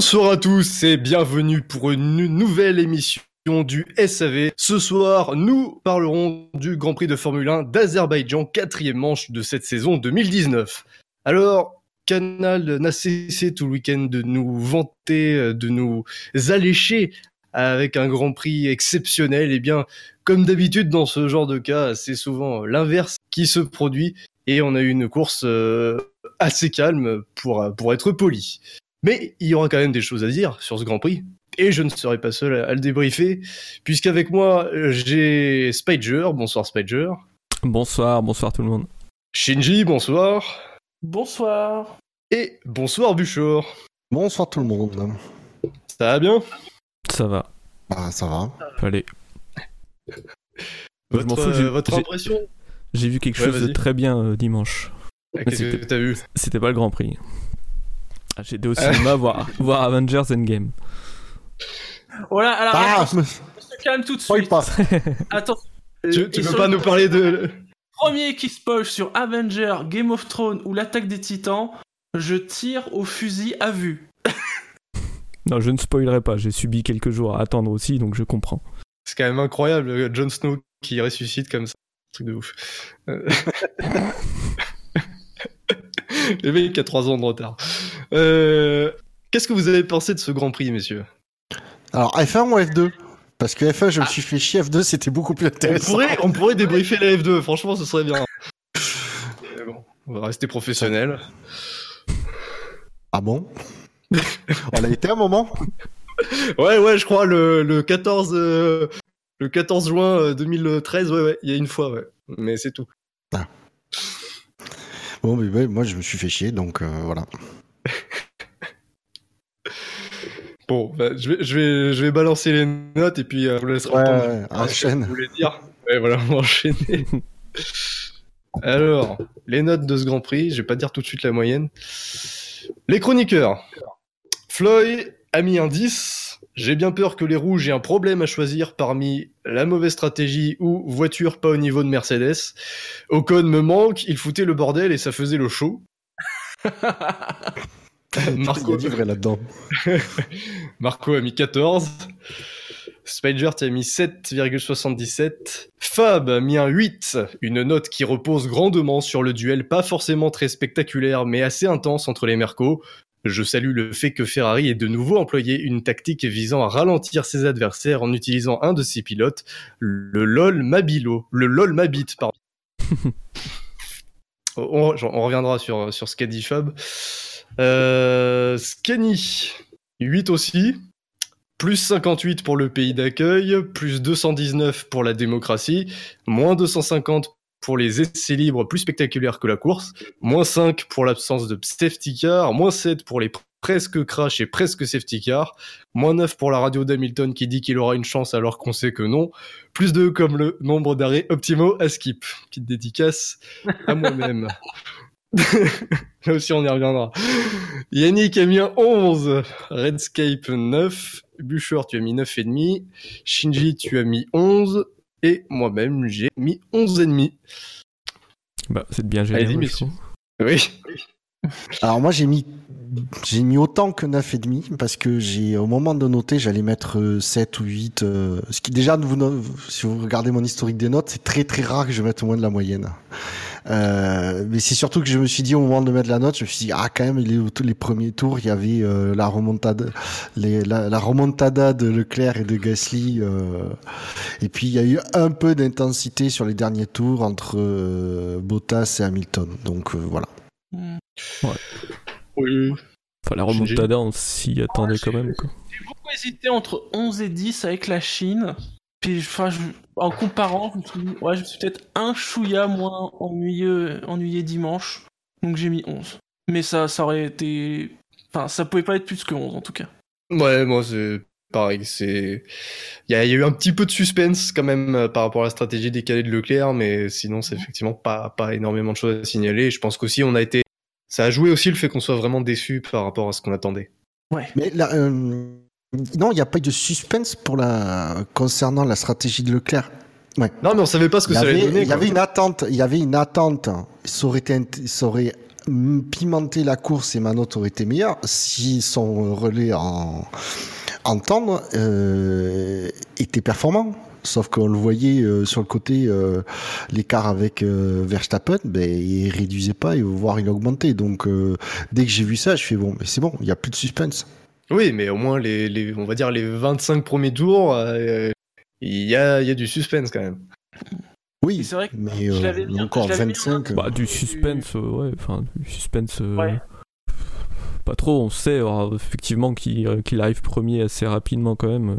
Bonsoir à tous et bienvenue pour une nouvelle émission du SAV. Ce soir, nous parlerons du Grand Prix de Formule 1 d'Azerbaïdjan, quatrième manche de cette saison 2019. Alors, Canal n'a cessé tout le week-end de nous vanter, de nous allécher avec un Grand Prix exceptionnel. Et eh bien, comme d'habitude dans ce genre de cas, c'est souvent l'inverse qui se produit et on a eu une course euh, assez calme pour, pour être poli. Mais il y aura quand même des choses à dire sur ce Grand Prix. Et je ne serai pas seul à, le débriefer, puisqu'avec moi, j'ai Spider. Bonsoir Spider. Bonsoir, bonsoir tout le monde. Shinji, bonsoir. Bonsoir. Et bonsoir Buchor. Bonsoir tout le monde. Ça va bien? Ça va. Bah ça va. Allez. Votre, euh, votre impression? J'ai vu quelque chose de très bien euh, dimanche. Ah, qu'est-ce que t'as vu? C'était pas le Grand Prix. Ah, J'étais au cinéma voir, voir Avengers Endgame. Voilà, alors ah, on se calme tout de suite. Pas. Attends. Tu, tu peux pas nous parler de... Premier qui spoil sur Avengers, Game of Thrones ou l'attaque des titans, je tire au fusil à vue. non, je ne spoilerai pas, j'ai subi quelques jours à attendre aussi, donc je comprends. C'est quand même incroyable, Jon Snow qui ressuscite comme ça. Truc de ouf. Euh. Le mec a 3 ans de retard. Euh, qu'est-ce que vous avez pensé de ce Grand Prix, messieurs? Alors, F1 ou F2 Parce que F1, je me suis fait chier, F2, c'était beaucoup plus intéressant. On pourrait, on pourrait débriefer la F2, franchement, ce serait bien. bon, on va rester professionnel. Ah bon? On a été un moment? Ouais, ouais, je crois, le, 14... Euh, le 14 juin 2013, euh, ouais, ouais, il y a une fois, ouais. Mais c'est tout. Ah. Bon, mais moi je me suis fait chier, donc euh, voilà. bon, bah, je, vais, je, vais, je vais balancer les notes et puis euh, vous laisserez ouais, enchaîne. Vous dire. Ouais, voilà, on va enchaîner. Alors, les notes de ce Grand Prix, je vais pas dire tout de suite la moyenne. Les chroniqueurs. Floyd a mis un 10, j'ai bien peur que les rouges aient un problème à choisir parmi la mauvaise stratégie ou voiture pas au niveau de Mercedes. Ocon me manque, il foutait le bordel et ça faisait le show. Marco... là-dedans. Marco a mis 14. Spider, as mis 7,77. Fab a mis un 8, une note qui repose grandement sur le duel pas forcément très spectaculaire mais assez intense entre les Mercos. Je salue le fait que Ferrari ait de nouveau employé une tactique visant à ralentir ses adversaires en utilisant un de ses pilotes, le LOL Mabilo, le LOL Mabit, pardon. on, reviendra sur, sur ce qu'a dit Fab. Euh, Scanny, 8 aussi. Plus 58 pour le pays d'accueil, plus 219 pour la démocratie, moins 250 pour les essais libres plus spectaculaires que la course, moins 5 pour l'absence de safety car, moins 7 pour les presque crash et presque safety car, moins 9 pour la radio d'Hamilton qui dit qu'il aura une chance alors qu'on sait que non, plus 2 comme le nombre d'arrêts optimaux à skip. Petite dédicace à moi-même. Là aussi on y reviendra. Yannick a mis un 11, Redscape 9, Bûcher tu as mis 9,5, Shinji tu as mis 11, et moi-même, j'ai mis 11,5. Bah, c'est bien messieurs. Oui. Alors moi j'ai mis j'ai mis autant que 9,5 parce que j'ai au moment de noter j'allais mettre 7 euh, ou 8 euh, ce qui déjà vous, si vous regardez mon historique des notes c'est très très rare que je mette moins de la moyenne. Euh, mais c'est surtout que je me suis dit au moment de mettre la note, je me suis dit ah quand même les, les premiers tours il y avait euh, la remontada, les, la, la, remontada de Leclerc et de Gasly, euh, et puis il y a eu un peu d'intensité sur les derniers tours entre euh, Bottas et Hamilton. Donc voilà. Hmm. Ouais. Oui. Enfin, la remontada, on s'y attendait quand même. J'ai beaucoup hésité entre 11 et 10 avec la Chine. Puis, enfin, en comparant, je me suis, ouais, je suis peut-être un chouïa moins ennuyé, ennuyé dimanche. Donc j'ai mis 11. Mais ça, ça aurait été. Enfin, ça pouvait pas être plus que 11 en tout cas. Ouais, moi c'est pareil. C'est. Il y, a eu un petit peu de suspense quand même euh, par rapport à la stratégie décalée de Leclerc, mais sinon c'est effectivement pas, pas énormément de choses à signaler. Je pense qu'aussi on a été. Ça a joué aussi le fait qu'on soit vraiment déçu par rapport à ce qu'on attendait. Ouais. Mais là, euh, non, il n'y a pas eu de suspense pour la concernant la stratégie de Leclerc. Ouais. Non, mais on savait pas ce que ça allait donner. Il y avait une attente. Il y avait une attente. Ça aurait, été, ça aurait pimenter la course et ma note aurait été meilleure si son relais en, en tendre était performant. Sauf qu'on le voyait euh, sur le côté, euh, l'écart avec euh, Verstappen, ben, il réduisait pas, voire il augmentait. Donc dès que j'ai vu ça, je fais bon, mais c'est bon, il n'y a plus de suspense. Oui, mais au moins, les, on va dire les 25 premiers tours, il y a, y, a, du suspense quand même. Oui, c'est vrai que mais je encore 25. Bah, du suspense, ouais, enfin, du suspense. Pas trop, on sait effectivement qu'il arrive premier assez rapidement quand même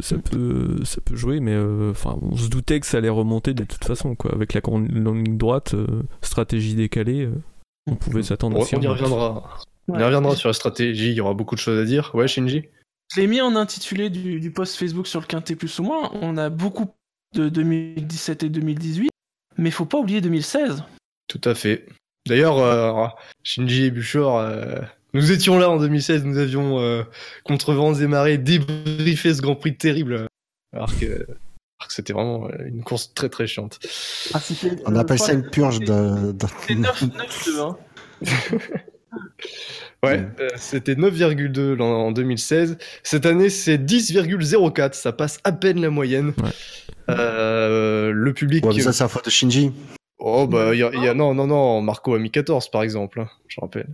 ça peut, ça peut jouer, mais euh, enfin, on se doutait que ça allait remonter de toute façon, quoi. Avec la ligne droite, euh, stratégie décalée, euh, on pouvait s'attendre. On, y reviendra. On y reviendra sur la stratégie. Il y aura beaucoup de choses à dire. Ouais, Shinji? Je l'ai mis en intitulé du, du, post Facebook sur le quintet plus ou moins. On a beaucoup de 2017 et 2018, mais faut pas oublier 2016. Tout à fait. D'ailleurs, Shinji et Buchor nous étions là en 2016, nous avions, euh, contre vents et marées, débriefé ce Grand Prix terrible. Alors que, c'était vraiment euh, une course très très chiante. Ah, On appelle ça une purge de. C'était 9-2, hein. Ouais, euh, c'était 9,2 en 2016. Cette année, c'est 10,04. Ça passe à peine la moyenne. le public. Ouais, ça, c'est la faute de Shinji. Oh, bah, il y, a, non, non, non. Marco a mis 14, par exemple. Hein, je rappelle.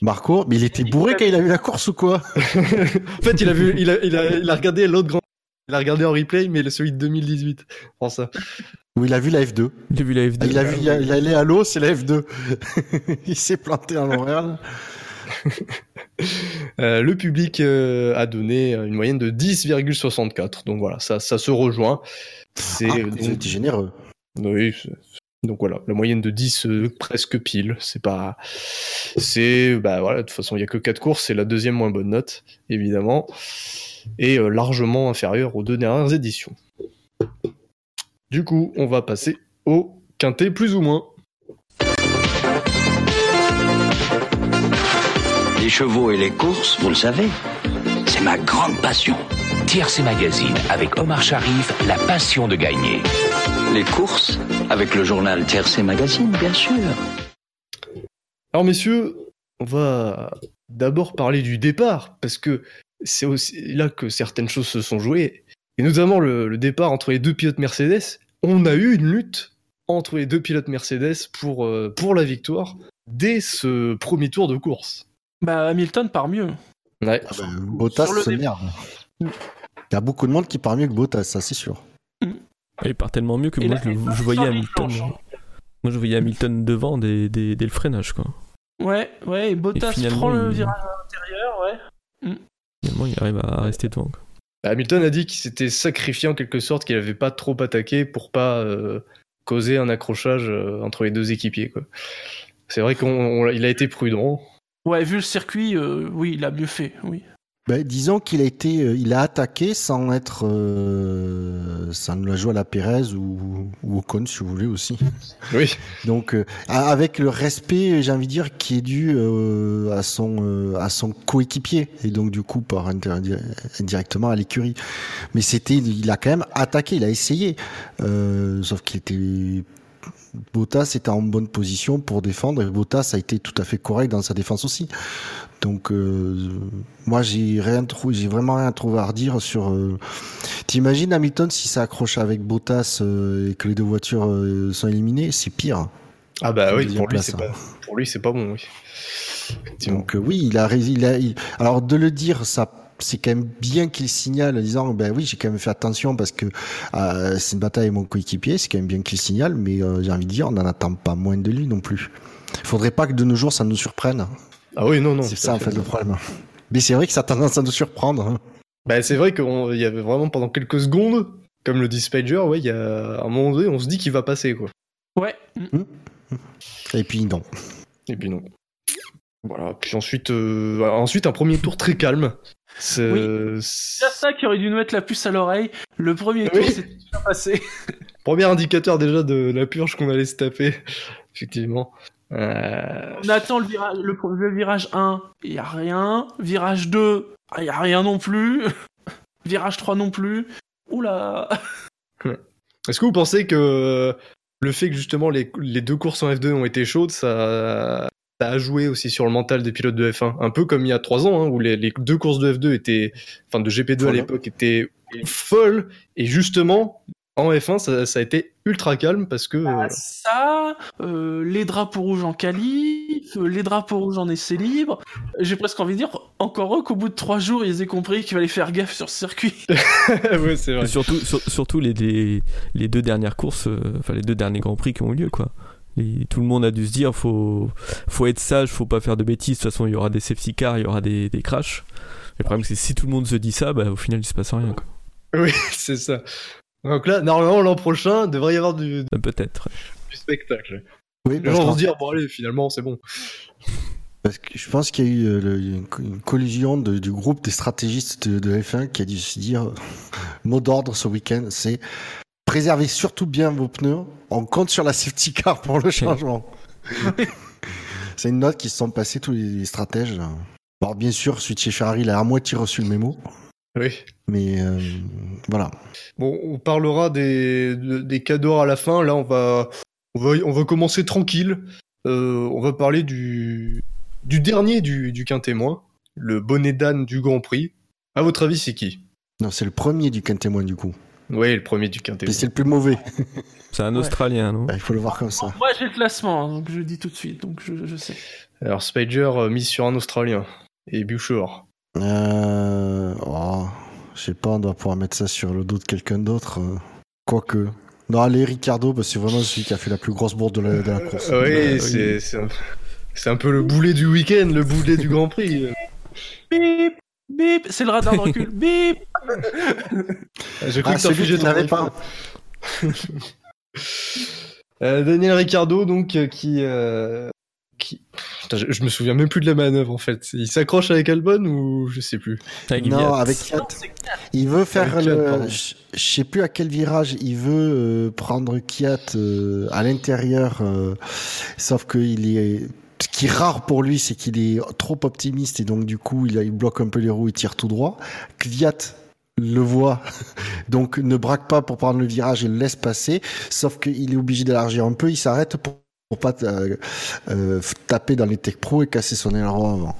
Marco, mais il était bourré quand il a vu la course ou quoi? En fait, il a vu, il a, il a, il a regardé l'autre grand, il a regardé en replay, mais celui de 2018. Prends ça. Ou il a vu la F2. Il a vu la F2. Il a vu, il, a, allé à l'eau, c'est la F2. il s'est planté à Montréal. Euh, le public euh, a donné une moyenne de 10,64. Donc voilà, ça, ça se rejoint. C'est ah, généreux. Oui, donc voilà, la moyenne de 10 euh, presque pile, c'est pas c'est bah voilà, de toute façon, il y a que 4 courses, c'est la deuxième moins bonne note évidemment et euh, largement inférieure aux deux dernières éditions. Du coup, on va passer au quintet plus ou moins. Les chevaux et les courses, vous le savez, c'est ma grande passion. Tiercé Magazine avec Omar Sharif, la passion de gagner. Les courses avec le journal Tiercé Magazine, bien sûr. Alors messieurs, on va d'abord parler du départ, parce que c'est aussi là que certaines choses se sont jouées, et notamment le, départ entre les deux pilotes Mercedes. On a eu une lutte entre les deux pilotes Mercedes pour, euh, pour la victoire dès ce premier tour de course. Bah Hamilton part mieux. Ouais. Ah bah, Bottas, c'est merde. Il y a beaucoup de monde qui part mieux que Bottas, ça c'est sûr. Il part tellement mieux que moi je, voyais Hamilton. Moi je voyais Hamilton devant dès, le freinage quoi. Ouais, ouais, et Bottas prend le virage à l'intérieur, ouais. Mm. Finalement il arrive à rester devant. Quoi. Hamilton a dit qu'il s'était sacrifié en quelque sorte, qu'il n'avait pas trop attaqué pour pas euh, causer un accrochage euh, entre les deux équipiers. C'est vrai qu'il a été prudent. Ouais, vu le circuit, euh, oui, il a mieux fait, oui. Ben, disons qu'il a été, euh, il a attaqué sans être, euh, sans la jouer à la Pérez ou, ou au Con, si vous voulez aussi. Oui. Donc, euh, avec le respect, j'ai envie de dire, qui est dû euh, à son, à son coéquipier et donc du coup par indirectement à l'écurie. Mais c'était, il a quand même attaqué, il a essayé, sauf qu'il était Bottas était en bonne position pour défendre et Bottas a été tout à fait correct dans sa défense aussi. Donc euh, moi j'ai rien j'ai vraiment rien trouvé à redire sur. Euh... T'imagines Hamilton si ça accroche avec Bottas euh, et que les deux voitures sont éliminées, c'est pire. Ah bah oui, pour lui, pas, pour lui c'est pas bon. Oui. Donc oui, il a, il a alors de le dire ça c'est quand même bien qu'il signale en disant ben oui j'ai quand même fait attention parce que euh, c'est une bataille avec mon coéquipier c'est quand même bien qu'il signale mais euh, j'ai envie de dire on n'en attend pas moins de lui non plus. Il faudrait pas que de nos jours ça nous surprenne. Ah oui non non c'est ça en fait le problème. Mais c'est vrai que ça a tendance à nous surprendre ben, c'est vrai qu'il y avait vraiment pendant quelques secondes comme le dit Spider ouais il y a un moment donné on se dit qu'il va passer quoi. Ouais. Mmh. et puis non. Et puis non. Voilà, puis ensuite, euh, ensuite un premier tour très calme. C'est ça qui aurait dû nous mettre la puce à l'oreille. Le premier tour, s'est bien passé. Premier indicateur déjà de la purge qu'on allait se taper, effectivement. Euh... On attend le virage, le, virage 1, il y a rien. Virage 2, il y a rien non plus. virage 3 non plus. Oula Est-ce que vous pensez que le fait que justement les, les deux courses en F2 ont été chaudes, ça, ça a joué aussi sur le mental des pilotes de F1. Un peu comme il y a trois ans, hein, où les, les deux courses de F2 étaient, enfin de GP2 à l'époque étaient folles. Et justement, en F1, ça, ça a été ultra calme parce que. Ah, euh, ça, euh, les drapeaux rouges en qualif, euh, les drapeaux rouges en essai libre. J'ai presque envie de dire, encore eux, qu'au bout de trois jours, ils aient compris qu'il fallait faire gaffe sur ce circuit. ouais, c'est vrai. Et surtout, sur- surtout les, les, les deux dernières courses, euh, enfin les deux derniers grands prix qui ont eu lieu, quoi. Et tout le monde a dû se dire, faut, faut être sage, faut pas faire de bêtises. De toute façon, il y aura des safety cars, il y aura des, des crashs. Le problème, c'est que si tout le monde se dit ça, bah, au final, il se passe rien, quoi. Oui, c'est ça. Donc là, normalement, l'an prochain, il devrait y avoir du, Euh, Peut-être. du spectacle. Oui, Les parce gens vont se dire, bon allez, finalement, c'est bon. Parce que je pense qu'il y a eu euh, le- une, co- une collision de- du groupe des stratégistes de, de F1 qui a dû se dire mot d'ordre ce week-end, c'est préservez surtout bien vos pneus. On compte sur la safety car pour le changement. c'est une note qui se sont passés tous les, stratèges. Alors bien sûr, chez Ferrari, il a à moitié reçu le mémo, Oui. mais euh, voilà. Bon, on parlera des, de- des cadeaux à la fin. Là, on va, on va, on va commencer tranquille. Euh, on va parler du, du dernier du, du quintémoin, le bonnet d'âne du Grand Prix. À votre avis, c'est qui? Non, c'est le premier du témoin du coup. Oui, le premier du Mais quintémoin. c'est le plus mauvais. C'est un Ouais. Australien, non? Bah, il faut le voir comme ça. Moi, j'ai le classement, hein, donc je le dis tout de suite, donc je, je sais. Alors, Spider euh, mise sur un Australien et Buchor. Euh... Oh, je sais pas, on doit pouvoir mettre ça sur le dos de quelqu'un d'autre. euh. Quoique. Non, allez, Ricardo, parce que c'est vraiment celui qui a fait la plus grosse bourde de la, de la course. oui, oui. c'est c'est un, c'est un peu le boulet du week-end, le boulet du Grand Prix. Bip Bip C'est le radar de recul. Bip J'ai cru Ah, que celui n'avait iPhone. pas. Euh, Daniel Ricciardo, donc, euh, qui. euh, qui... Putain, je, je me souviens même plus de la manœuvre en fait. Il s'accroche avec Albon ou je sais plus? Avec Non, Viat. avec c'est Il veut faire Avec le. Je je sais plus à quel virage il veut euh, prendre Kiat euh, à l'intérieur, euh, sauf qu'il est. Ce qui est rare pour lui, c'est qu'il est trop optimiste et donc du coup il, bloque un peu les roues, il tire tout droit. Kvyat le voit, donc ne braque pas pour prendre le virage et le laisse passer, sauf qu'il est obligé d'élargir un peu, il s'arrête pour, pour pas euh, euh, taper dans les tech pro et casser son aileron avant.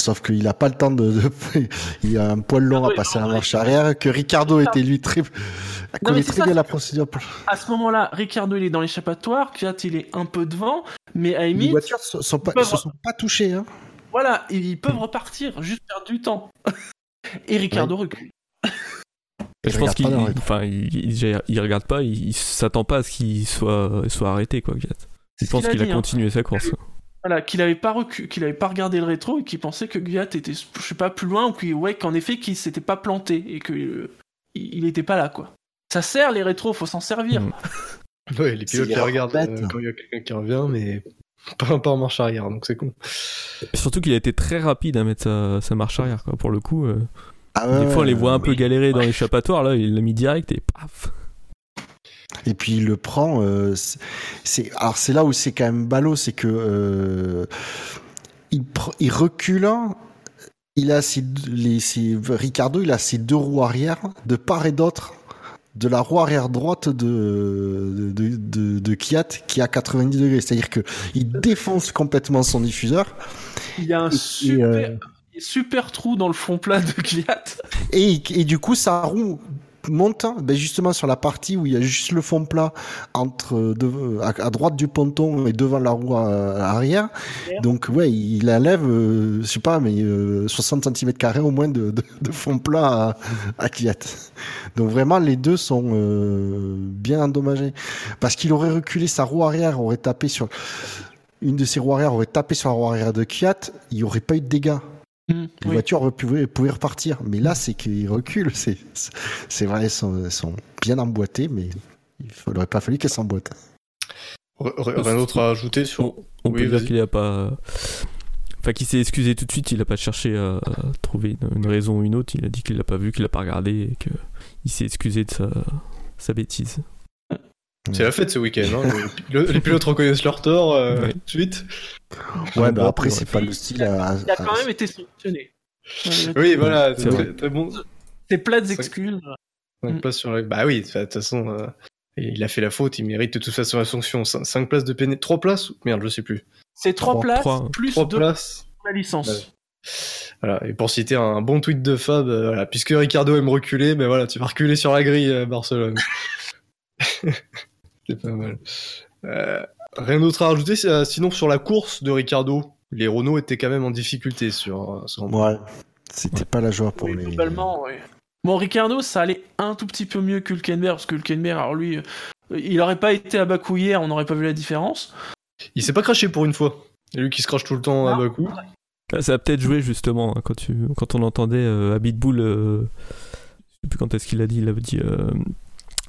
Sauf qu'il a pas le temps de, de- il a un poil long Ah à passer à non, la marche arrière, que Ricardo était lui très, connaît très ça, bien la procédure. À ce moment-là, Ricardo il est dans l'échappatoire, Kvyat il est un peu devant, mais à Les voitures se sont pas, peuvent- se sont pas touchées, hein. voilà, ils peuvent repartir, juste perdre du temps. Et Ricardo recule. Je pense qu'il enfin, il, il- il regarde pas, il, il s'attend pas à ce qu'il soit, soit arrêté, quoi, ce pense qu'il a hein. continué sa course. Voilà, qu'il avait pas recu- qu'il avait pas regardé le rétro et qu'il pensait que Guyat était, je sais pas, plus loin ou qu'il, ouais, qu'en effet, qu'il s'était pas planté et que euh, il il était pas là, quoi. Ça sert les rétros, faut s'en servir. Mm. Ouais, les pilotes les regardent euh, quand il y a quelqu'un qui revient, mais pas, pas en marche arrière, donc c'est con. Et surtout qu'il a été très rapide à mettre sa, sa marche arrière, quoi. Pour le coup, euh, Ah des fois on les voit un peu galérer dans l'échappatoire, là, il l'a mis direct et paf Et puis il le prend. euh, c'est- alors c'est là où c'est quand même ballot, c'est que euh, il, recule. Il a ses, les, ses- Ricardo, il a ses deux roues arrière de part et d'autre de la roue arrière droite de de, de, de Kiat qui est à 90 degrés. C'est-à-dire que il défonce complètement son diffuseur Il y a un Et- et, super, euh, super trou dans le fond plat de Guyat. Et, et du coup, sa roue monte ben justement sur la partie où il y a juste le fond plat entre euh, de- à, à droite du ponton et devant la roue euh, arrière. Donc ouais, il enlève, euh, je sais pas, mais euh, 60 cm carrés au moins de, de, de fond plat à, à Kvyat. Donc vraiment, les deux sont euh, bien endommagés parce qu'il aurait reculé sa roue arrière, aurait tapé sur une de ses roues arrière aurait tapé sur la roue arrière de Kvyat, il n'y aurait pas eu de dégâts. Mm, Les oui. voitures pouvaient repartir. Mais là, c'est qu'ils reculent. C'est, vrai, elles sont, elles sont bien emboîtées, mais il n'aurait pas fallu qu'elles s'emboîtent. Rien d'autre à ajouter sur. On, on Oui, peut dire qu'il a pas. Enfin, qu'il s'est excusé tout de suite, il a pas cherché à, trouver une, une raison ou une autre, il a dit qu'il l'a pas vu, qu'il l'a pas regardé et qu'il s'est excusé de sa, sa bêtise. C'est la fête ce week-end. Hein. les, pilotes, les pilotes reconnaissent leur tort euh, Ouais. tout de suite. Ouais, bon, bah après, c'est pas le style à. Il a quand même été sanctionné. Oui, voilà, C'est c'est très, très bon. Ses plates C'est- excuses. Donc, Mm. pas sur la- Bah oui, de toute façon, euh, il a fait la faute, il mérite de toute façon la sanction. 5 places de péné... 3 places Merde, je sais plus. C'est 3 Trois- places trois- plus 3 de places. la licence. Ouais. Voilà, et pour citer un bon tweet de Fab, euh, voilà, puisque Ricardo aime reculer, mais voilà, tu vas reculer sur la grille à Barcelone. C'est pas mal. Euh, rien d'autre à rajouter, euh, sinon sur la course de Ricardo, les Renault étaient quand même en difficulté sur, euh, sur- Ouais. C'était pas la joie pour Oui, les. globalement, ouais. Bon, Ricardo, ça allait un tout petit peu mieux que Hülkenberg, parce que Hülkenberg, alors lui, il aurait pas été à Bakou hier, on n'aurait pas vu la différence. Il s'est pas craché pour une fois. Et lui qui se crache tout le temps à Non. Bakou. Ah, Ça a peut-être joué justement hein, quand, tu, quand on entendait euh, Abitbull, euh, je sais plus quand est-ce qu'il a dit, il avait dit, euh,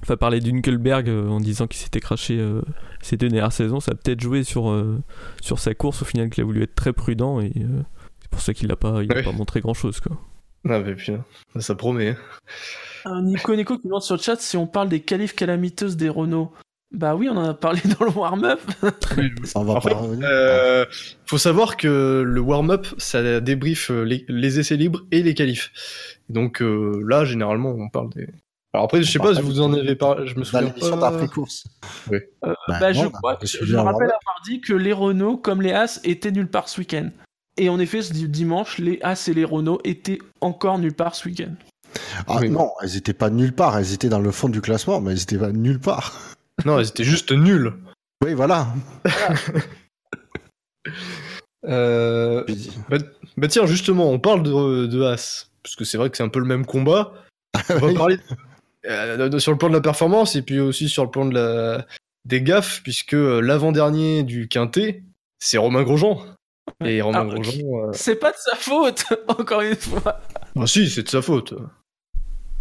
enfin parler d'Hunkelberg euh, en disant qu'il s'était craché euh, ces deux dernières saisons, ça a peut-être joué sur, euh, sur sa course au final qu'il a voulu être très prudent et euh, c'est pour ça qu'il n'a pas, il a pas montré grand-chose quoi. Ah, mais putain, ça promet. hein. Un Nico Nico qui demande sur le chat si on parle des qualifs calamiteuses des Renault. Bah oui, on en a parlé dans le warm-up. Ça, on va En pas fait. Euh, faut savoir que le warm-up, ça débrief euh, les, les essais libres et les qualifs. Donc euh, là, généralement, on parle des. Alors après, je sais pas si pas vous en avez parlé. Je me Dans souviens l'émission pas. d'après-course. Euh, Bah, bah, je non, me rappelle avoir dit que les Renault, comme les As, étaient nulle part ce week-end. Et en effet, ce dimanche, les As et les Renault étaient encore nulle part ce week-end. Ah Oui. non, elles étaient pas nulle part. Elles étaient dans le fond du classement, mais elles étaient pas nulle part. Non, ils étaient juste nuls. Oui, voilà. Euh, bah tiens, justement, on parle de, de As, parce que c'est vrai que c'est un peu le même combat. On va Oui. parler euh, sur le plan de la performance et puis aussi sur le plan de la des gaffes, puisque euh, l'avant-dernier du quintet, c'est Romain Grosjean. Et Romain Ah, Grosjean, euh, C'est pas de sa faute, encore une fois. ah si, c'est de sa faute.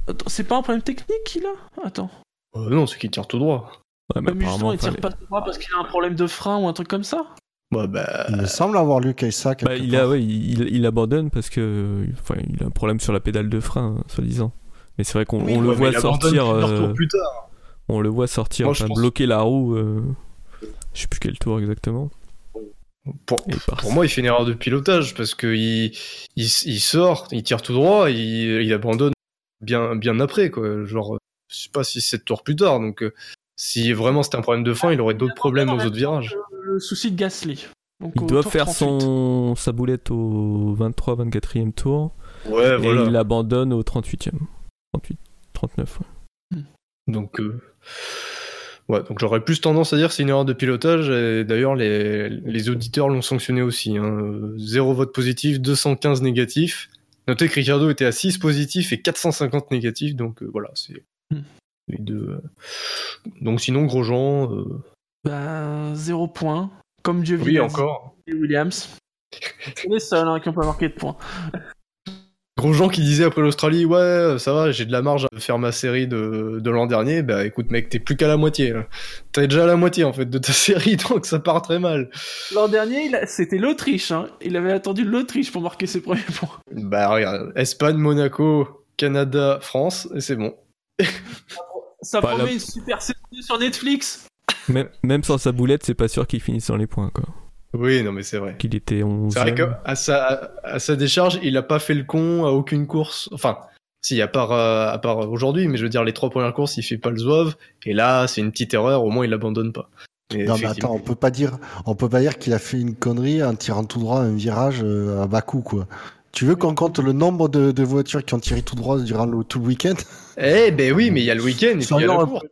Attends, c'est pas un problème technique qu'il a? Attends. Euh, non, c'est qu'il tire tout droit. Ouais, mais Mais justement, apparemment, il tire fallait- pas tout droit parce qu'il a un problème de frein ou un truc comme ça? Bah, Il me semble avoir lu ça. Bah, il, a, part. ouais, il, il abandonne parce que enfin, il a un problème sur la pédale de frein, hein, soi-disant. Mais c'est vrai qu'on oui, le ouais, voit sortir, euh, tours plus tard. on le voit sortir, bloquer la roue. euh, je sais plus quel tour exactement. Pour, moi, il fait une erreur de pilotage parce que il, il, il sort, il tire tout droit, il, il abandonne bien, bien après, quoi. Genre, je sais pas si 7 tours plus tard. Donc, euh, si vraiment c'était un problème de frein, il aurait d'autres problèmes aux autres virages. Le souci de Gasly. Donc, il doit faire 38. son sa boulette au 23-24e tour Ouais, et voilà. il abandonne au 38e. 38, 39. ouais. Donc, euh, ouais, donc j'aurais plus tendance à dire c'est une erreur de pilotage. Et d'ailleurs, les, les auditeurs l'ont sanctionné aussi. Hein. Zéro vote positif, 215 négatifs. Notez que Ricardo était à 6 positifs et 450 négatifs. Donc euh, voilà, c'est Hmm. les deux. euh. Donc sinon, Grosjean, euh, Bah, zéro point. Comme Dieu oui, encore. dit, Williams. C'est les seuls hein, qui ont pas marqué de points. Grosjean qui disait après l'Australie, ouais, ça va, j'ai de la marge à faire ma série de, de l'an dernier. Bah écoute, mec, t'es plus qu'à la moitié. T'es déjà à la moitié en fait de ta série, donc ça part très mal. L'an dernier, il a- c'était l'Autriche. Hein. Il avait attendu l'Autriche pour marquer ses premiers points. Bah regarde, Espagne, Monaco, Canada, France, et c'est bon. Ça Bah, promet la- une super saison sur Netflix. Même, même sans sa boulette, c'est pas sûr qu'il finisse dans les points. Quoi. Oui, non mais c'est vrai. Qu'il était 11 C'est vrai qu'à sa, à sa décharge, il a pas fait le con à aucune course. Enfin, si, à part, euh, à part aujourd'hui, mais je veux dire, les trois premières courses, il fait pas le zouave. Et là, c'est une petite erreur, au moins il abandonne pas. Mais Non mais attends, on peut pas dire, on peut pas dire qu'il a fait une connerie en tirant tout droit un virage euh, à bas coup quoi. Tu veux qu'on compte le nombre de, de voitures qui ont tiré tout droit durant le, tout le week-end? Eh ben oui, mais il y a le week-end et puis il y a la course.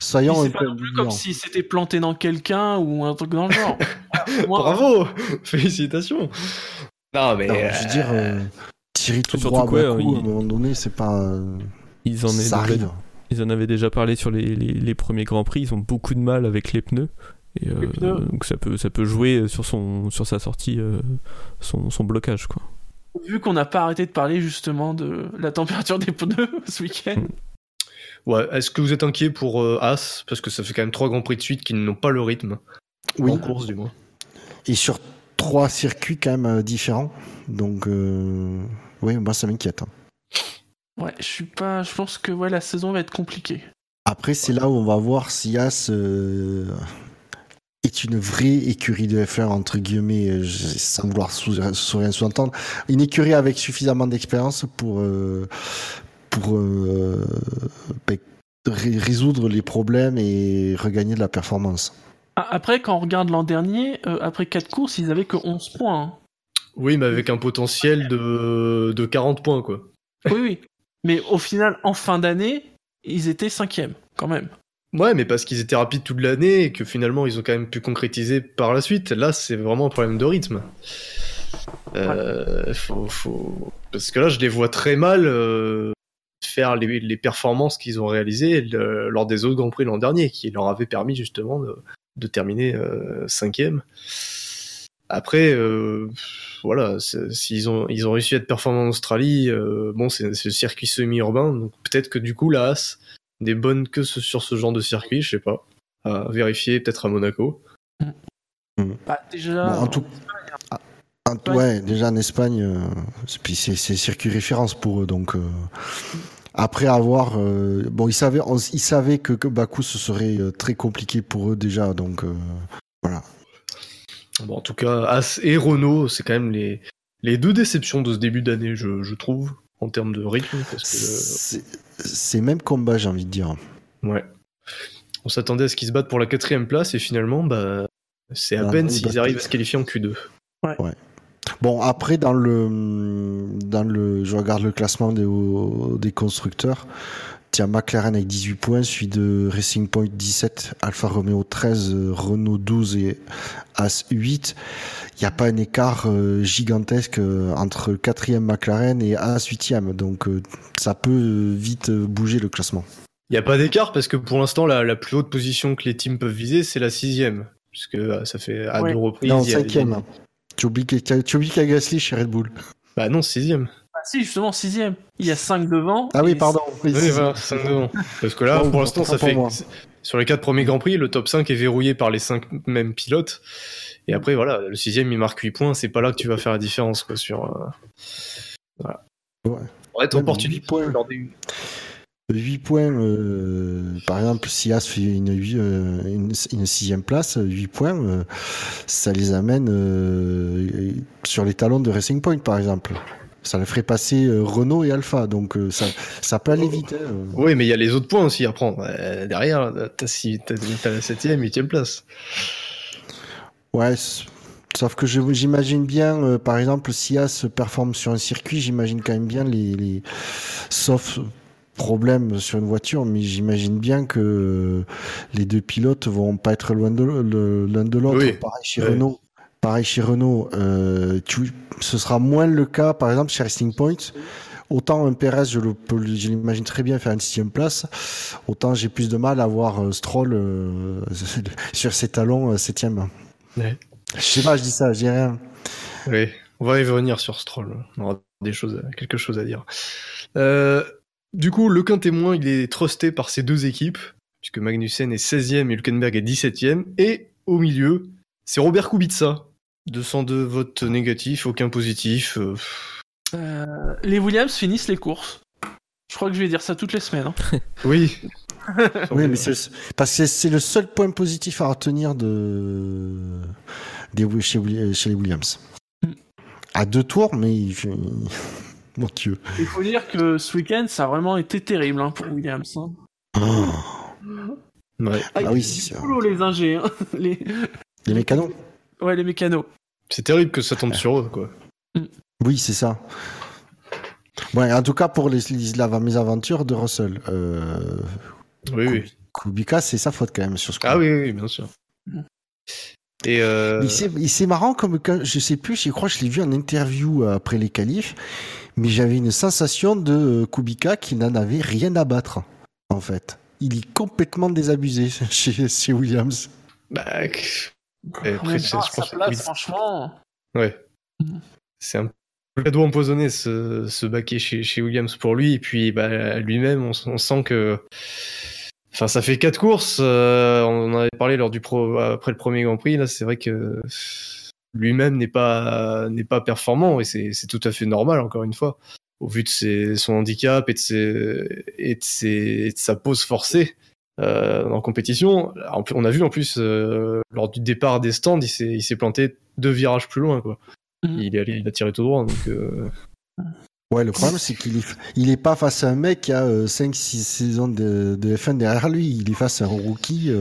C'est un pas non plus comme s'il s'était planté dans quelqu'un ou un truc dans le genre. Moi, Bravo Félicitations Non mais... Non, je veux dire, euh, tirer tout Surtout droit à quoi, bas coup, il- à un moment donné, c'est pas. euh, Ils en, ça avaient- arrive. ils en avaient déjà parlé sur les, les, les premiers Grands Prix. Ils ont beaucoup de mal avec les pneus. Et, euh, donc ça peut, ça peut jouer sur, son, sur sa sortie, euh, son, son blocage. Quoi. vu qu'on n'a pas arrêté de parler justement de la température des pneus ce week-end. Ouais, est-ce que vous êtes inquiet pour euh, As? Parce que ça fait quand même trois grands prix de suite qui n'ont pas le rythme. Oui. En course, du moins. Et sur trois circuits quand même euh, différents. Donc, euh, oui, moi ça m'inquiète. hein. Ouais, je suis pas. Je pense que ouais, la saison va être compliquée. Après, c'est là où on va voir si As euh, est une vraie écurie de F1, entre guillemets, sans vouloir sous, sous rien sous-entendre. Une écurie avec suffisamment d'expérience pour, euh, pour euh, ben, ré- résoudre les problèmes et regagner de la performance. Ah, Après, quand on regarde l'an dernier, euh, après 4 courses, ils avaient que 11 points. hein. Oui, mais avec un potentiel de, de 40 points, quoi. Oui, oui. Mais au final, en fin d'année, ils étaient cinquième, quand même. Ouais, mais parce qu'ils étaient rapides toute l'année et que finalement ils ont quand même pu concrétiser par la suite. Là, c'est vraiment un problème de rythme. Euh, faut, faut- Parce que là, je les vois très mal euh, faire les, les performances qu'ils ont réalisées le- lors des autres Grands Prix l'an dernier, qui leur avaient permis justement de, de terminer euh, cinquième. Après, euh, voilà, s'ils ont, ils ont réussi à être performants en Australie, euh, bon, c'est le circuit semi-urbain, donc peut-être que du coup, la Haas des bonnes que ce- sur ce genre de circuit, je sais pas. À vérifier, peut-être à Monaco. Bah, déjà, Bon, en tout- En tout- Ouais. ouais, déjà en Espagne, euh, c'est- puis c'est c'est circuit référence pour eux. Donc, euh, après avoir. euh, bon, ils savaient, on- ils savaient que, que Bakou, ce serait euh, très compliqué pour eux déjà. Donc, euh, voilà. Bon, en tout cas, As et Renault, c'est quand même les, les deux déceptions de ce début d'année, je, je trouve, en termes de rythme. Parce que, C'est c'est même combat, j'ai envie de dire. ouais. On s'attendait à ce qu'ils se battent pour la quatrième place et finalement, bah, c'est à Ah, peine ils s'ils arrivent à se qualifier en Q2. Bon, après, dans le, dans le, je regarde le classement des, des constructeurs. Tiens, McLaren avec 18 points, suivi de Racing Point 17, Alfa Romeo 13, euh, Renault 12 et As 8. Il n'y a pas un écart euh, gigantesque euh, entre 4e McLaren et As 8e. Donc, euh, ça peut vite bouger le classement. Il n'y a pas d'écart parce que pour l'instant, la, la plus haute position que les teams peuvent viser, c'est la sixième. Puisque ça fait à Ouais. deux reprises. Non, il y a- 5e. Tu oublies qu'il y a- tu oublies qu'il y a Gasly chez Red Bull. Bah non, sixième. Ah, si, justement, sixième. Il y a 5 devant. Ah oui, pardon. Oui, Oui, devant. Parce que là, pour l'instant, ça pour fait. moi. Sur les quatre premiers Grands Prix, le top 5 est verrouillé par les cinq mêmes pilotes. Et après, voilà, le sixième, il marque 8 points. C'est pas là que tu vas faire la différence, quoi, sur. euh, Voilà. Ouais. Ouais, mais opportuniste huit points. lors des- 8 points, euh, par exemple, si As fait une, euh, une, une sixième place, 8 points, euh, ça les amène euh, sur les talons de Racing Point, par exemple. Ça les ferait passer Renault et Alpha, donc ça, ça peut aller vite. hein. Oui, mais il y a les autres points aussi à prendre. Derrière, t'as si, la septième, huitième place. Ouais, sauf que j'imagine bien, euh, par exemple, si As performe sur un circuit, j'imagine quand même bien les, les... Sauf problème sur une voiture, mais j'imagine bien que les deux pilotes vont pas être loin de l'un de l'autre. Oui. Pareil chez. Renault. Pareil chez Renault. euh, tu- ce sera moins le cas, par exemple, chez Racing Point. Autant un Perez, je l'imagine très bien faire une sixième place. Autant j'ai plus de mal à voir euh, Stroll euh, sur ses talons euh, septième. Ouais. Je sais pas, je dis ça, je dis rien. Oui, on va y revenir sur Stroll. On aura des choses, quelque chose à dire. Euh, du coup, le quin témoin, il est trusté par ces deux équipes, puisque Magnussen est 16e et Hülkenberg est 17e. Et au milieu, c'est Robert Kubica. 202 votes négatifs, aucun positif. euh, Euh, les Williams finissent les courses. Je crois que je vais dire ça toutes les semaines. hein. Oui. Oui, mais c'est parce que c'est le seul point positif à retenir de des, chez, les Williams. Mm. À deux tours, mais mon Dieu. Il faut dire que ce week-end, ça a vraiment été terrible hein, pour Williams. hein. Ouais. Ah, Ah oui, c'est boulot, les ingés. hein. Les... Les mécanos. Ouais, les mécanos. C'est terrible que ça tombe sur eux, quoi. Oui, c'est ça. Ouais, en tout cas pour les, les, la mésaventure de Russell. Euh, Oui, oui. Kubica, c'est sa faute quand même sur ce coup. Ah oui, oui, bien sûr. Et euh, c'est marrant comme quand, je sais plus, je crois que je l'ai vu en interview euh, après les qualifs, mais j'avais une sensation de euh, Kubica qui n'en avait rien à battre, en fait. Il est complètement désabusé chez, chez Williams. bah, Et après, temps, je sa que franchement. Ouais. C'est un peu cadeau empoisonné ce, ce baquet chez, chez Williams pour lui. Et puis bah, lui-même, on sent que. Enfin, ça fait quatre courses. euh, on en avait parlé lors du pro, après le premier Grand Prix. Là, c'est vrai que lui-même n'est pas n'est pas performant et c'est c'est tout à fait normal encore une fois au vu de ses, son handicap et de ses et de, ses, et de sa pause forcée euh, en compétition. On a vu en plus euh, lors du départ des stands, il s'est il s'est planté deux virages plus loin quoi. Mhm. Il est allé, il a tiré tout droit donc. euh, Ouais, le problème, c'est qu'il est, il est pas face à un mec qui a 5-6 saisons de, de, F1 derrière lui. Il est face à un rookie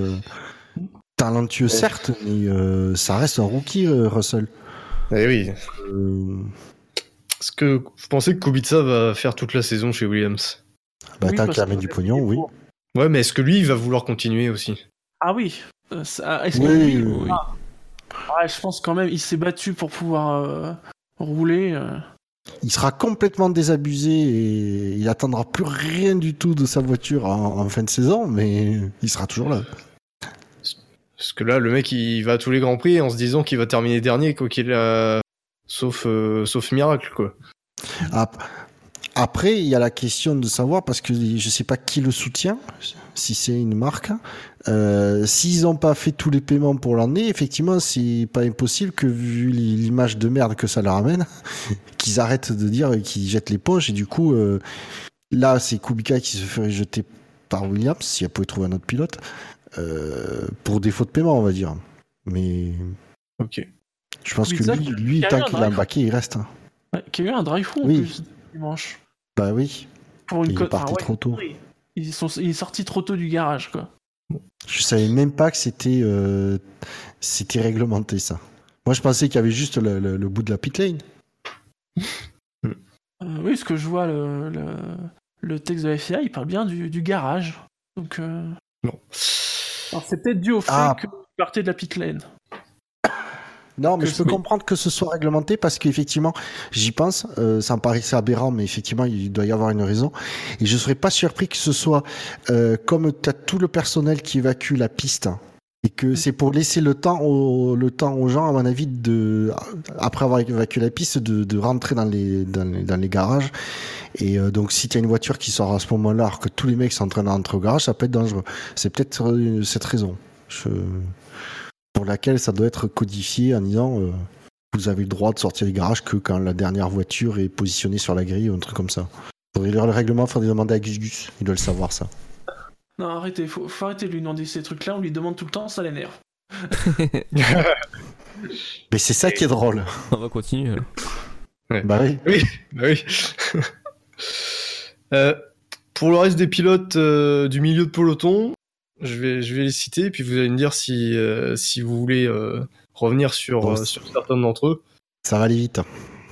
talentueux, certes, mais ça reste un rookie, Russell. Eh oui. Est-ce que vous pensez que Kubica va faire toute la saison chez Williams? Bah, tant qu'il amène du pognon, oui. Ouais, mais est-ce que lui, il va vouloir continuer aussi? Ah oui. Euh, est-ce oui, que lui... oui. Ah, je pense quand même, il s'est battu pour pouvoir euh, rouler. Euh. Il sera complètement désabusé et il attendra plus rien du tout de sa voiture en, en fin de saison, mais il sera toujours là. Parce que là, le mec, il va à tous les grands prix en se disant qu'il va terminer dernier, quoi qu'il a sauf, euh, miracle, quoi. Après, il y a la question de savoir, parce que je sais pas qui le soutient, si c'est une marque. Euh, S'ils n'ont pas fait tous les paiements pour l'année, effectivement, c'est pas impossible que, vu l'image de merde que ça leur amène, qu'ils arrêtent de dire qu'ils jettent les poches. Et du coup, euh, là, c'est Kubica qui se ferait jeter par Williams, si elle pouvait trouver un autre pilote, euh, pour défaut de paiement, on va dire. Mais. Ok. Je pense que lui, lui tant qu'il a un baquet, il reste. Hein. Ouais, qui a eu un drive en Oui. plus dimanche. Bah oui. Pour une Il est parti ouais, trop tôt. Ils sont... Il est sorti trop tôt du garage, quoi. Je savais même pas que c'était euh, c'était réglementé ça. Moi je pensais qu'il y avait juste le, le- le bout de la pit lane. Euh, oui, ce que je vois, le, le, le texte de la FIA, il parle bien du, du garage. Donc, euh, Non. Alors, c'est peut-être dû au fait Ah. que vous partez de la pit lane. Non, mais je peux oui. comprendre que ce soit réglementé parce qu'effectivement, j'y pense, euh, ça me paraissait aberrant, mais effectivement, il doit y avoir une raison. Et je serais pas surpris que ce soit euh, comme tu as tout le personnel qui évacue la piste et que c'est pour laisser le temps, au, le temps aux gens, à mon avis, de, après avoir évacué la piste, de, de rentrer dans les, dans les, dans les garages. Et euh, donc, si tu as une voiture qui sort à ce moment-là, alors que tous les mecs sont en train d'entrer au garage, ça peut être dangereux. C'est peut-être euh, cette raison. Je pour laquelle ça doit être codifié en disant euh, vous avez le droit de sortir du garage que quand la dernière voiture est positionnée sur la grille ou un truc comme ça. Faudrait lire le règlement, faudrait demander à Gus Gus, il doit le savoir ça. Non, arrêtez, faut, faut arrêter de lui demander ces trucs-là, on lui demande tout le temps, ça l'énerve. Mais c'est ça qui est drôle. On va continuer. alors. Bah oui. Oui, bah oui. Euh, pour le reste des pilotes euh, du milieu de peloton, je vais, je vais les citer, puis vous allez me dire si, euh, si vous voulez euh, revenir sur, Bon, euh, c'est- sur certains d'entre eux. Ça va aller vite.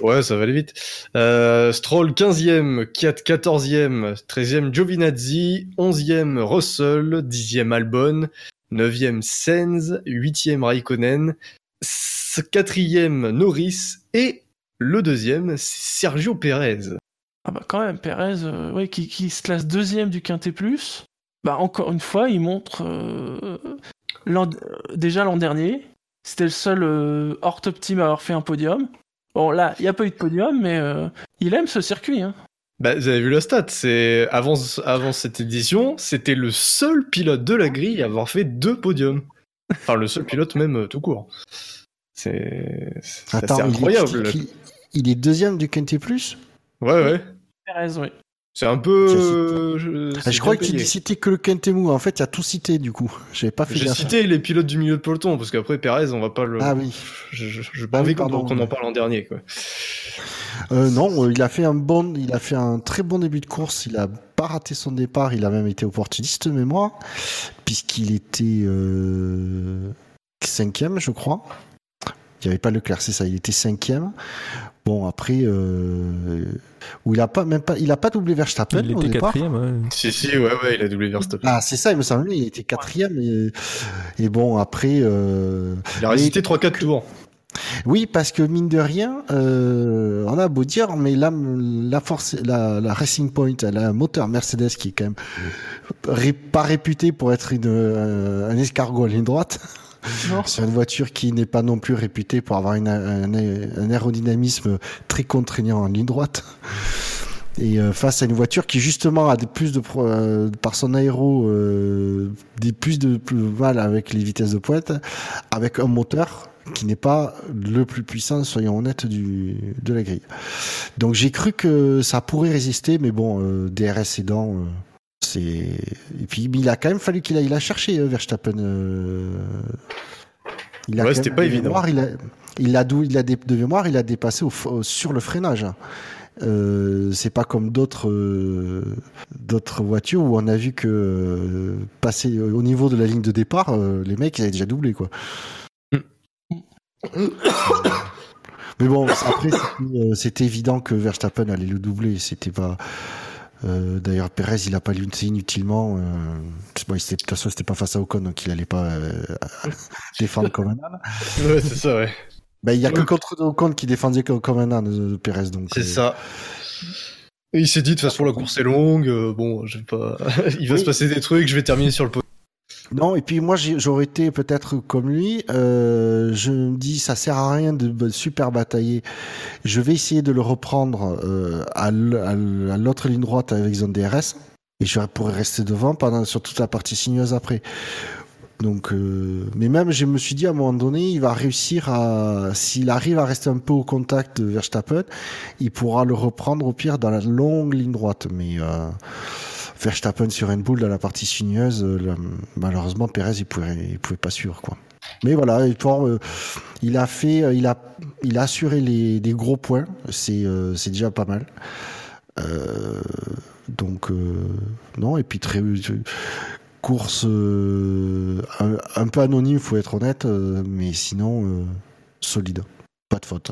Ouais, ça va aller vite. Euh, Stroll 15e, Kiat 14e, 13e Giovinazzi, 11e Russell, 10e Albon, 9e Sainz, 8e Raikkonen, 4e Norris. Et le deuxième, Sergio Perez. Ah bah quand même, Perez, euh, qui, se classe deuxième du Quintet bah encore une fois, il montre... euh, déjà l'an dernier, c'était le seul hors team à avoir fait un podium. Bon là, il n'y a pas eu de podium, mais euh, il aime ce circuit. Hein. Bah, vous avez vu la stat, c'est avant, avant cette édition, c'était le seul pilote de la grille à avoir fait deux podiums. Enfin, le seul pilote même euh, tout court. C'est il est- incroyable. il, il est deuxième du Quintet Plus? Ouais, ouais. Perez, oui. C'est un peu. Euh, je, Ah, Je crois bien qu'il payé. citait que le Quintet Mou. En fait, il a tout cité du coup. J'avais pas fait J'ai cité les pilotes du milieu de peloton parce qu'après Perez, on va pas le. Ah oui. Je, je, je Bah oui, qu'on en parle en dernier quoi. Euh, non, euh, il a fait un bon, il a fait un très bon début de course. Il a pas raté son départ. Il a même été opportuniste mémoire, puisqu'il était euh, cinquième, je crois. Il n'y avait pas Leclerc, c'est ça. Il était cinquième. Bon, après, euh, où il a pas même pas, il a pas doublé Verstappen Il au était départ. quatrième. ouais. Si si ouais ouais, il a doublé Verstappen. Ah, c'est ça, il me semble. Il était quatrième. Et, et bon, après. Euh, Il a résisté 3-4 tours. Oui, parce que mine de rien, euh, on a beau dire, mais là, la force, la, la Racing Point, elle a un moteur Mercedes qui est quand même ré- pas réputé pour être une, euh, un escargot à ligne droite. C'est une voiture qui n'est pas non plus réputée pour avoir un, aérodynamisme très contraignant en ligne droite. Et euh, face à une voiture qui justement a des plus de euh, par son aéro euh, des plus de plus mal avec les vitesses de pointe, avec un moteur qui n'est pas le plus puissant, soyons honnêtes, du, de la grille. Donc j'ai cru que ça pourrait résister, mais bon, euh, DRS aidant, euh, c'est. Et puis il a quand même fallu qu'il aille la chercher, euh, Verstappen. euh. Il Ouais, quand c'était pas de évident. il a, il a, il a de mémoire, il a dépassé au, f- au- sur le freinage. Euh, c'est pas comme d'autres euh, d'autres voitures où on a vu que euh, passer au niveau de la ligne de départ, les mecs ils avaient déjà doublé quoi. Mais bon, après c'était, c'était évident que Verstappen allait le doubler. C'était pas. Euh, D'ailleurs, Perez, il a pas lutté inutilement. Euh, bon, il de toute façon, c'était pas face à Ocon, donc il allait pas euh, défendre comme un âne. Ouais, c'est ça, ouais. Ben, il y a que contre Ocon qui défendait comme un âne, euh, Perez. Donc, C'est ça. Et il s'est dit, de toute façon, la course est longue, bon, je vais pas... il va Oui. se passer des trucs, je vais terminer sur le podium. Non, et puis moi j'aurais été peut-être comme lui. euh, je me dis ça sert à rien de super batailler. Je vais essayer de le reprendre euh, à l'autre ligne droite avec zone DRS et je pourrais rester devant pendant sur toute la partie sinueuse après. Donc, euh, mais même je me suis dit à un moment donné, il va réussir à, s'il arrive à rester un peu au contact de Verstappen, il pourra le reprendre au pire dans la longue ligne droite. Mais euh, Verstappen sur Red dans la partie sinueuse, euh, malheureusement Perez il pouvait, pouvait pas suivre quoi. Mais voilà, euh, il a fait, euh, il a, assuré les, des gros points, c'est déjà pas mal. Donc non, et puis très course un, peu anonyme, faut être honnête, mais sinon solide, pas de faute.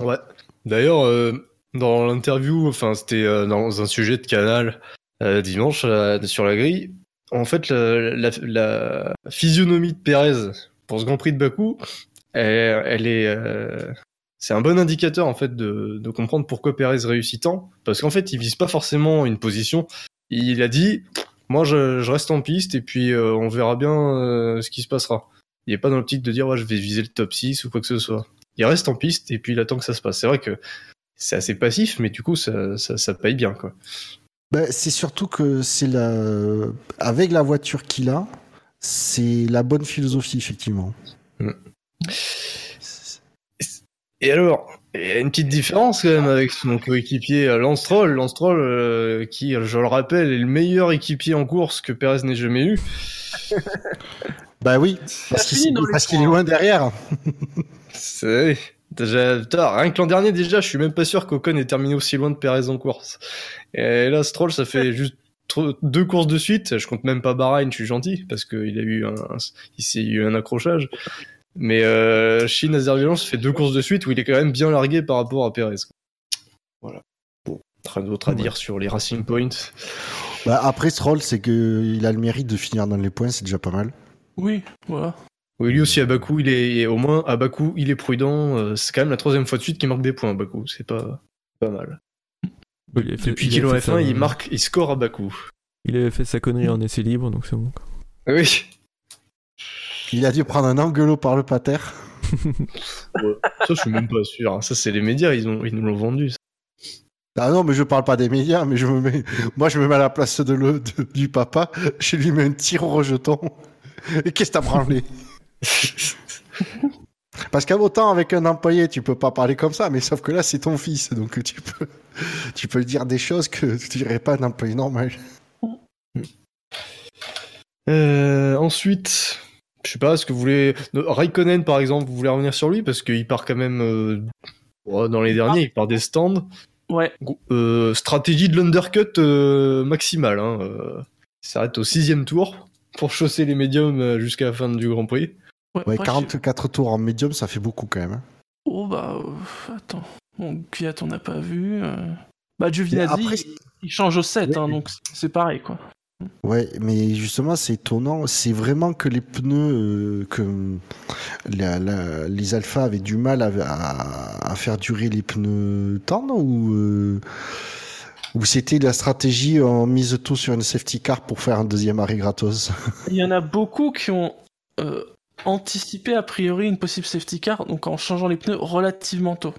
D'ailleurs, dans l'interview, enfin, c'était dans un sujet de canal dimanche euh, sur la grille. En fait, la, physionomie de Pérez pour ce Grand Prix de Bakou, elle, est, euh, c'est un bon indicateur en fait de, comprendre pourquoi Pérez réussit tant. Parce qu'en fait, il vise pas forcément une position. Il a dit, moi, je, reste en piste et puis euh, on verra bien euh, ce qui se passera. Il est pas dans l'optique de dire, ouais, je vais viser le top 6 ou quoi que ce soit il reste en piste et puis il attend que ça se passe. C'est vrai que c'est assez passif, mais du coup, ça, ça, ça paye bien, quoi. Ben, c'est surtout que c'est la, avec la voiture qu'il a, c'est la bonne philosophie effectivement. Et alors, il y a une petite différence quand même avec son coéquipier euh, Lance Stroll. Lance Stroll, euh, qui, je le rappelle, est le meilleur équipier en course que Perez n'ait jamais eu. Bah oui, parce qu'il est loin derrière. C'est putain, rien que l'an dernier déjà, je suis même pas sûr qu'Ocon ait terminé aussi loin de Perez en course. Et là, Stroll, ça fait juste deux courses de suite. Je compte même pas Bahreïn, je suis gentil parce qu'il a eu un, il s'est eu un accrochage. Mais euh, Chine Azerbaïdjan, ça fait deux courses de suite où il est quand même bien largué par rapport à Perez. Voilà. Bon, rien d'autre à Ouais. dire sur les Racing Points. Bah, après, Stroll, c'est que il a le mérite de finir dans les points, c'est déjà pas mal. Oui, voilà. Oui, lui aussi à Bakou, il est au moins à Bakou, il est prudent. Euh, C'est quand même la troisième fois de suite qu'il marque des points à Bakou. C'est pas pas mal. Il avait fait- Depuis il qu'il est en avait fait F1, sa- il marque, il score à Bakou. Il avait fait sa connerie en essai libre, donc c'est bon. Oui. Il a dû prendre un angelo par le pater. Ça, je suis même pas sûr. hein. Ça, c'est les médias, ils, ont, ils nous l'ont vendu. ça. Ah non, mais je parle pas des médias, mais je me mets, moi je me mets à la place de le, de- du papa, je lui mets un tir au rejeton. Et qu'est-ce que t'as branlé? Parce qu'à autant avec un employé, tu peux pas parler comme ça, mais sauf que là c'est ton fils, donc tu peux, tu peux dire des choses que tu dirais pas à un employé normal. Euh, ensuite, je sais pas, est-ce que vous voulez. Raikkonen, par exemple, vous voulez revenir sur lui? Parce qu'il part quand même. euh, Dans les derniers, il part des stands. Ouais. Euh, stratégie de l'undercut euh, maximale. Hein. il s'arrête au sixième tour pour chausser les médiums jusqu'à la fin du Grand Prix. Ouais, Ouais, après, 44 tours en médium, ça fait beaucoup quand même. hein. Oh bah, euh, attends. Bon, Kvyat, on n'a pas vu. euh. Bah, Giovinazzi, après, il- il change au 7, Ouais. hein, donc c'est pareil, quoi. Ouais, mais justement, c'est étonnant. C'est vraiment que les pneus, euh, que la- la- les alphas avaient du mal à, à- à faire durer les pneus tendres ou, euh, ou c'était la stratégie en mise tout sur une safety car pour faire un deuxième arrêt gratos? Il y en a beaucoup qui ont euh, anticipé a priori une possible safety car, donc en changeant les pneus relativement tôt.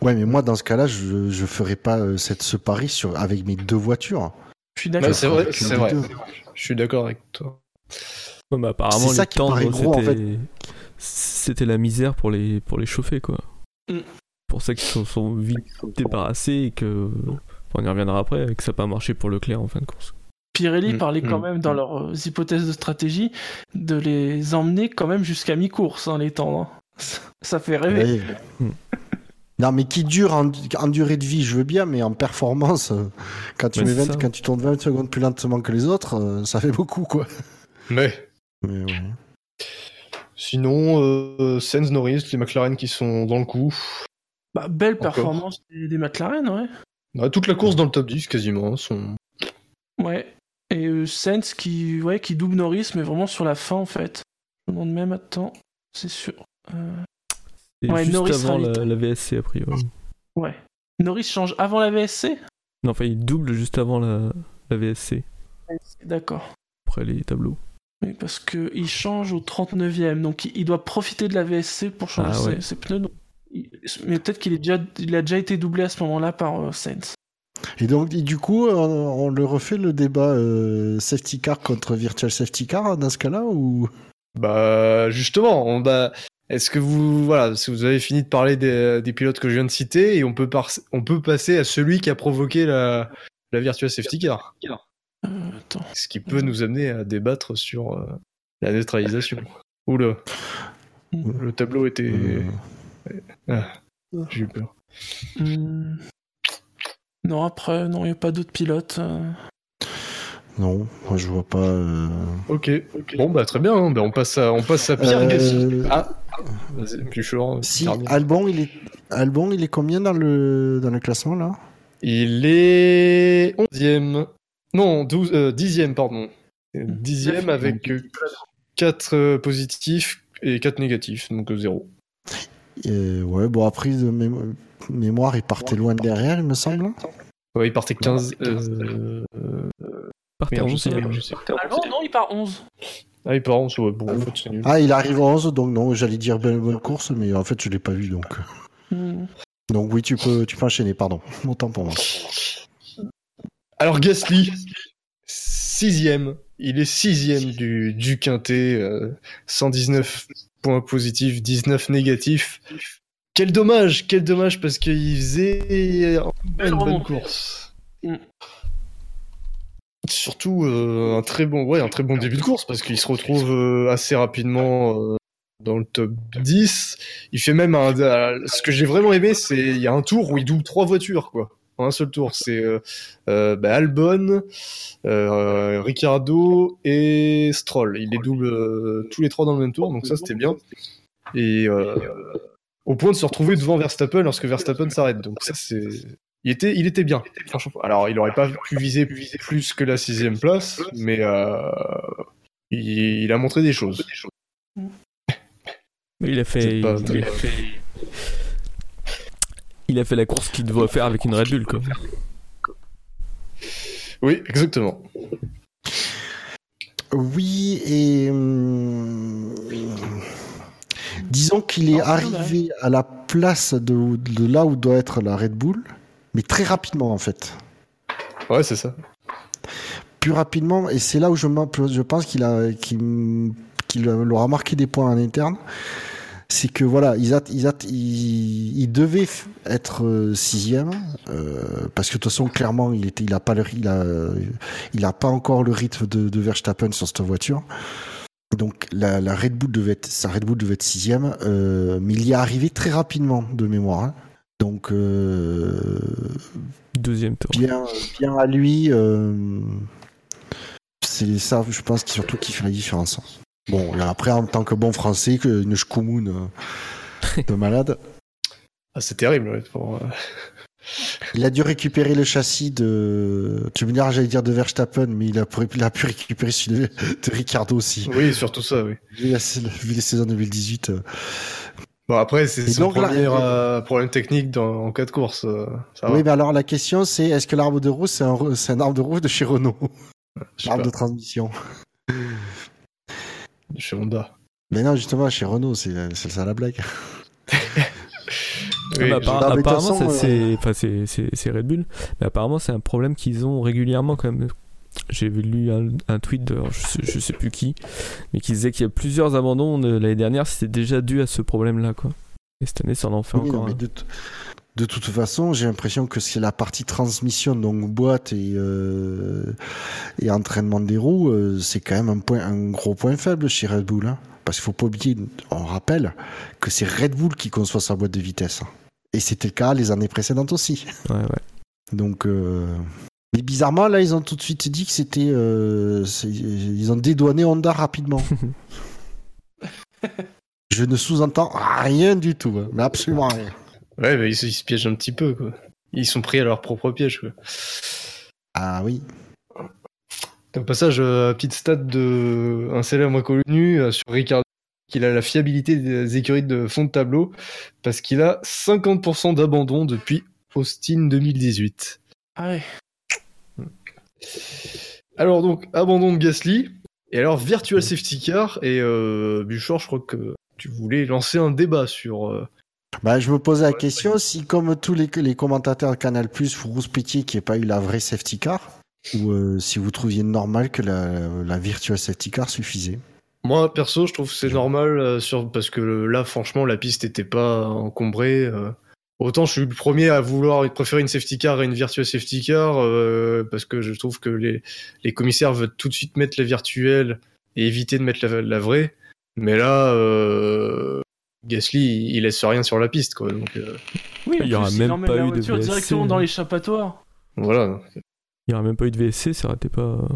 Ouais, mais moi, dans ce cas-là, je, je ferais pas euh, cette, ce pari sur, avec mes deux voitures. Je suis d'accord. c'est vrai, Avec c'est les vrai. Je suis d'accord avec toi. Ouais, mais apparemment, C'est ça les qui paraît gros, en c'était c'était la misère pour les, pour les chauffer, quoi. Mm. pour ça qu'ils se sont vite débarrassés et que. On y reviendra après, et que ça n'a pas marché pour Leclerc en fin de course. Pirelli Mm, parlait quand mm, même dans mm. leurs hypothèses de stratégie de les emmener quand même jusqu'à mi-course, hein, les tendres. Ça fait rêver. Non, mais qui dure en, en durée de vie, je veux bien, mais en performance, euh, quand tu, mets c'est 20 ça. quand tu tournes 20 secondes plus lentement que les autres, euh, ça fait beaucoup, quoi. Mais Mais ouais. sinon, euh, Sainz, Norris, les McLaren qui sont dans le coup. Bah, belle Encore. performance des, des McLaren, ouais. Bah, toute la course dans le top 10 quasiment. hein, sont... Ouais. Et euh, Sainz qui, ouais, qui double Norris, mais vraiment sur la fin en fait. Je me demande même, attends, c'est sûr. Euh, Ouais, juste Norris avant la, la VSC, a priori. Ouais. Norris change avant la VSC Non, enfin, il double juste avant la, la VSC, D'accord. après les tableaux. Oui, parce que il change au 39e, donc il, doit profiter de la VSC pour changer Ah ouais. ses, pneus. donc mais peut-être qu'il est déjà, il a déjà été doublé à ce moment-là par euh, Sainz. Et donc, et du coup, on, on le refait le débat euh, safety car contre virtual safety car dans ce cas-là ou? Bah, justement, on, bah, est-ce que vous, voilà, si vous avez fini de parler des, des pilotes que je viens de citer, et on peut, par- on peut passer à celui qui a provoqué la, la Virtual Safety Car. Euh, attends. Ce qui peut nous amener à débattre sur euh, la neutralisation. Oula, le tableau était. Euh, J'ai eu peur. Non, après, non, il n'y a pas d'autres pilotes. euh. Non, moi je vois pas. euh, Ok, bon, bah, très bien, hein. Bah, on, passe à, on passe à Pierre Euh, Gasly. Ah, vas-y, plus chaud. Si termine. Albon, il est Albon, il est combien dans le dans le classement là? Il est 11e. Non, 12, euh, 10e, pardon. 10e avec 4 positifs et 4 négatifs, donc 0. Euh, Ouais, bon après de mémo- mémoire, il partait loin derrière, il me semble. Ouais, il partait 15. Euh... Partez merde, en je sais, 11e. je sais. Ah non, non, il part 11. Ah, il part en dessous, ouais, bon, en fait, c'est nul. Ah, il arrive au 11, donc non, j'allais dire belle bonne course, mais en fait je l'ai pas vu donc. Hmm. Donc oui, tu peux tu peux enchaîner, pardon. Autant pour moi. Alors, Gasly, 6e. Il est 6e du, du quintet. euh, 119 points positifs, 19 négatifs. Quel dommage, quel dommage, parce qu'il faisait Belle une bonne course. Mm. Surtout euh, un très bon, ouais, un très bon début de course parce qu'il se retrouve euh, assez rapidement euh, dans le top 10. Il fait même un, ce que j'ai vraiment aimé, c'est il y a un tour où il double trois voitures quoi, en un seul tour. C'est bah, Albon, Ricardo et Stroll. Il les double tous les trois dans le même tour, donc ça c'était bien. Et au point de se retrouver devant Verstappen lorsque Verstappen s'arrête. Donc ça c'est il était, il était bien. Alors, il aurait pas pu viser plus que la sixième place, mais euh, il, il a montré des choses. Mais il a fait. Pas il, a fait... il a fait la course qu'il doit faire avec une Red Bull, quoi. Oui, exactement. Oui, et hum, disons qu'il est vrai. arrivé à la place de, de là où doit être la Red Bull, mais très rapidement en fait. Ouais, c'est ça. Plus rapidement, et c'est là où je, je pense qu'il a, qu'il, qu'il aura marqué des points en interne. C'est que voilà, ils, at- ils, at- ils, ils devaient f- être euh, sixième euh, parce que de toute façon clairement il était, il a pas le, il a, il a pas encore le rythme de, de Verstappen sur cette voiture. Donc la, la Red Bull devait être, sa Red Bull devait être sixième, euh, mais il y est arrivé très rapidement de mémoire. hein. Donc euh, Deuxième tour. bien, bien à lui. euh, c'est ça, je pense, qui surtout qui fait la différence. Bon, et après, en tant que bon français, que une schkoumoun euh, de malade, Ah, c'est terrible. ouais, pour, euh, il a dû récupérer le châssis de. Tu me diras, j'allais dire de Verstappen, mais il a, pu- il a pu récupérer celui de, de Ricardo aussi. Oui, surtout ça, oui. Vu, la, vu les saisons 2018. euh, Bon, après, c'est son donc premier euh, problème technique dans, en cas de course. euh, ça va. Oui, mais alors la question, c'est est-ce que l'arbre de roue, c'est un, arbre de roue de chez Renault? L'arbre de transmission. chez Honda. Mais non, justement, chez Renault, c'est ça la blague. Oui, bah, je- appara- apparemment, façon, ça, c'est, enfin, c'est, c'est, c'est Red Bull, mais apparemment, c'est un problème qu'ils ont régulièrement quand même. J'ai lu un, un tweet de, je, sais, je sais plus qui, mais qui disait qu'il y a plusieurs abandons de l'année dernière, c'était déjà dû à ce problème-là, quoi. Et cette année, ça en fait Oui, non, encore. mais de, t- de toute façon, j'ai l'impression que c'est la partie transmission, donc boîte et, euh, et entraînement des roues, euh, c'est quand même un, point, un gros point faible chez Red Bull. hein. Parce qu'il faut pas oublier, on rappelle, que c'est Red Bull qui conçoit sa boîte de vitesse. Et c'était le cas les années précédentes aussi. Ouais, ouais. Donc, euh, mais bizarrement, là, ils ont tout de suite dit que c'était. euh, Ils ont dédouané Honda rapidement. Je ne sous-entends rien du tout, hein, mais absolument rien. Ouais, bah, ils, se- ils se piègent un petit peu, quoi. Ils sont pris à leur propre piège, quoi. Ah oui. Au passage, euh, petite stat de un célèbre connu euh, sur Ricardo, qu'il a la fiabilité des écuries de fond de tableau parce qu'il a 50% d'abandon depuis Austin 2018. Ah ouais. Alors donc, abandon de Gasly, et alors Virtual Safety Car, et euh, Buchor, je crois que tu voulais lancer un débat sur... euh, Bah, je me posais la question si, comme tous les, les commentateurs de Canal+, vous rouspétiez qu'il n'y ait pas eu la vraie safety car, ou euh, si vous trouviez normal que la, la virtual safety car suffisait. Moi, perso, je trouve que c'est normal euh, sur... parce que là, franchement, la piste n'était pas encombrée. euh. Autant je suis le premier à vouloir préférer une safety car à une virtual safety car euh, parce que je trouve que les, les commissaires veulent tout de suite mettre la virtuelle et éviter de mettre la, la vraie. Mais là, euh, Gasly, il, laisse rien sur la piste, quoi. Donc euh, Oui, Il y aura même pas la eu de voiture VSC, directement dans hein. l'échappatoire. voilà. Il n'y aurait même pas eu de VSC, ça aurait été pas.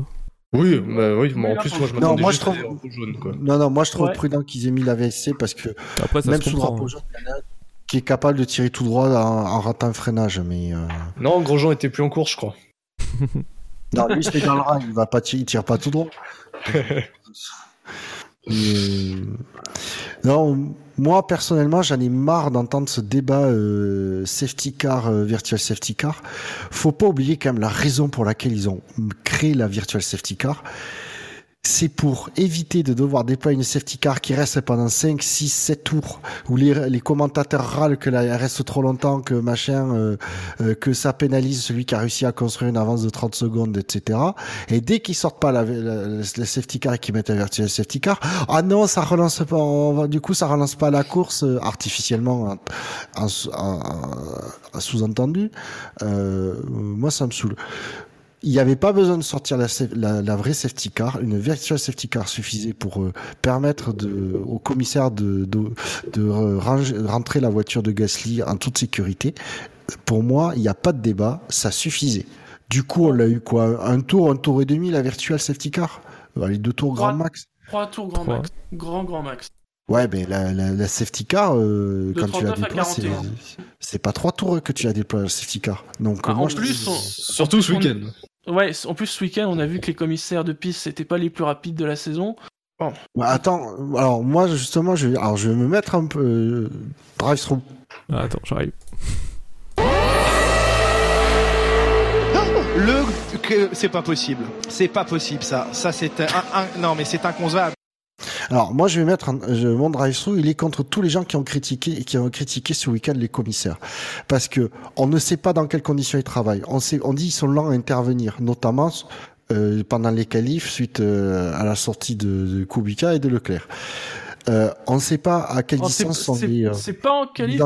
Oui, bah, oui, mais en plus, moi, je Non, moi, juste je trouve- jaunes, quoi. Non, non, moi je trouve Ouais. prudent qu'ils aient mis la VSC parce que Après, ça même sous comprend. drapeau hein. jaune, il y en a qui est capable de tirer tout droit en, en ratant un freinage. Mais euh, Non, Grosjean était plus en course, je crois. non, lui, c'est dans le rail, il va pas tirer, il tire pas tout droit. Mais, Non, moi personnellement, j'en ai marre d'entendre ce débat euh, safety car, euh, virtual safety car. Faut pas oublier quand même la raison pour laquelle ils ont créé la virtual safety car. C'est pour éviter de devoir déployer une safety car qui reste pendant 5, 6, 7 tours, où les, les commentateurs râlent que là, reste trop longtemps, que machin, euh, euh, que ça pénalise celui qui a réussi à construire une avance de 30 secondes, etc. Et dès qu'ils sortent pas la, safety car et qu'ils mettent la virtual safety car, ah non, ça relance pas, du coup, ça relance pas la course euh, artificiellement, en, en sous- en- en sous-entendu. Euh, moi, ça me saoule. Il n'y avait pas besoin de sortir la, la, la vraie safety car. Une virtual safety car suffisait pour euh, permettre de, au commissaire de, de, de ranger- rentrer la voiture de Gasly en toute sécurité. Pour moi, il n'y a pas de débat, ça suffisait. Du coup, on l'a eu quoi Un tour, un tour et demi, la virtual safety car Allez, deux tours grand max. Trois tours grand max. Grand, grand max. Ouais, mais la, la, la safety car, euh, quand tu la 39 à déploies, c'est, 41. c'est pas trois tours que tu as déployé la safety car. Donc, Ah, euh, moi, en je- plus, on- Surtout ce on- week-end. Ouais, en plus, ce week-end, on a vu que les commissaires de piste, c'était pas les plus rapides de la saison. Ouais, attends, alors moi, justement, je vais, alors, je vais me mettre un peu euh, drive-through. Ah, attends, j'arrive. Le que c'est pas possible. C'est pas possible ça. Ça c'est un, un- non mais c'est inconcevable. Alors, moi, je vais mettre un, je, mon drive-through, il est contre tous les gens qui ont critiqué, qui ont critiqué ce week-end les commissaires. Parce que on ne sait pas dans quelles conditions ils travaillent. On sait, on dit qu'ils sont lents à intervenir, notamment, euh, pendant les qualifs suite euh, à la sortie de, de Kubica et de Leclerc. Euh, on ne sait pas à quelle Oh, distance sont les, c'est pas en qualif.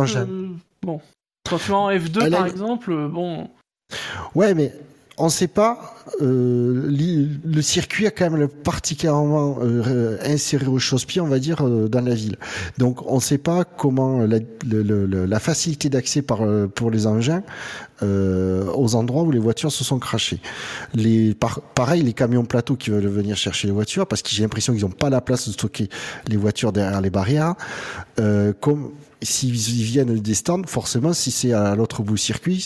bon. Quand tu es en F2, Elle a- par exemple, bon. Ouais, mais on ne sait pas. euh, le circuit a quand même particulièrement euh, inséré au chausse-pied, on va dire, euh, dans la ville. Donc, on ne sait pas comment la, facilité d'accès pour les engins aux endroits où les voitures se sont crachées. Les, par- pareil, les camions plateaux qui veulent venir chercher les voitures, parce que j'ai l'impression qu'ils n'ont pas la place de stocker les voitures derrière les barrières. S'ils ils viennent des stands, forcément, si c'est à l'autre bout du circuit,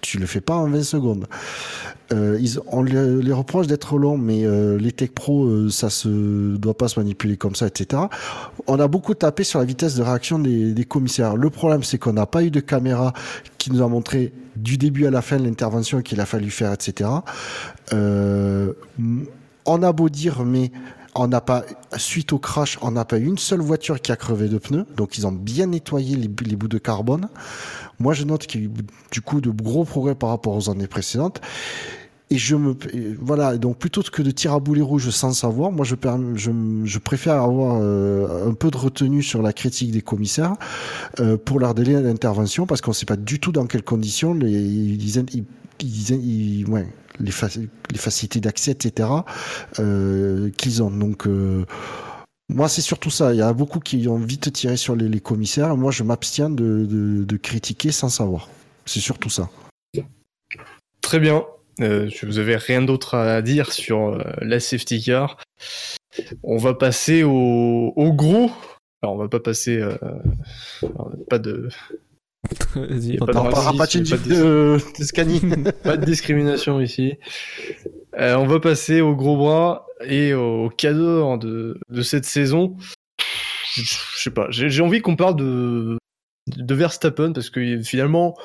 tu le fais pas en 20 secondes. Euh, on les, reproche d'être longs, mais euh, les tech pro, euh, ça se doit pas se manipuler comme ça, etc. On a beaucoup tapé sur la vitesse de réaction des, des commissaires. Le problème, c'est qu'on n'a pas eu de caméra qui nous a montré du début à la fin l'intervention qu'il a fallu faire, etc. Euh, on a beau dire, mais on n'a pas, suite au crash, on n'a pas eu une seule voiture qui a crevé de pneus. Donc, ils ont bien nettoyé les, bouts de carbone. Moi, je note qu'il y a eu du coup de gros progrès par rapport aux années précédentes. Et je me, voilà. Donc, plutôt que de tirer à boulet rouge sans savoir, moi, je, je, préfère avoir euh, un peu de retenue sur la critique des commissaires euh, pour leur délai d'intervention parce qu'on ne sait pas du tout dans quelles conditions ils, ils, les, faci- les facilités d'accès, etc. euh, qu'ils ont. Donc, euh, Moi, c'est surtout ça. Il y a beaucoup qui ont vite tiré sur les, commissaires. Moi, je m'abstiens de, critiquer sans savoir. C'est surtout ça. Très bien. Euh, vous avais rien d'autre à dire sur euh, la safety car. On va passer au, au gros. Alors on va pas passer. pas de Vas-y, pas pas de- pas de discrimination ici. Euh, on va passer au gros bras et au cadeau de, de cette saison. Je sais pas. J'ai envie qu'on parle de de Verstappen parce que finalement,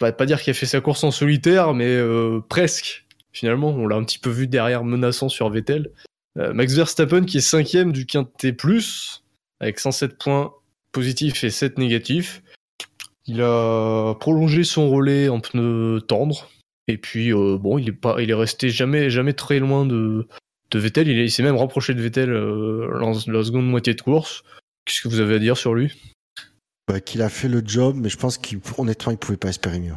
bah, pas dire qu'il a fait sa course en solitaire, mais euh, presque. Finalement, on l'a un petit peu vu derrière menaçant sur Vettel. Euh, Max Verstappen qui est cinquième du quintet plus avec 107 points positifs et 7 négatifs. Il a prolongé son relais en pneu tendre. Et puis euh, bon, il est pas, il est resté jamais, jamais très loin de, de Vettel. Il, est- il s'est même rapproché de Vettel euh, dans la seconde moitié de course. Qu'est-ce que vous avez à dire sur lui? Bah, qu'il a fait le job, mais je pense qu'honnêtement, il pouvait pas espérer mieux.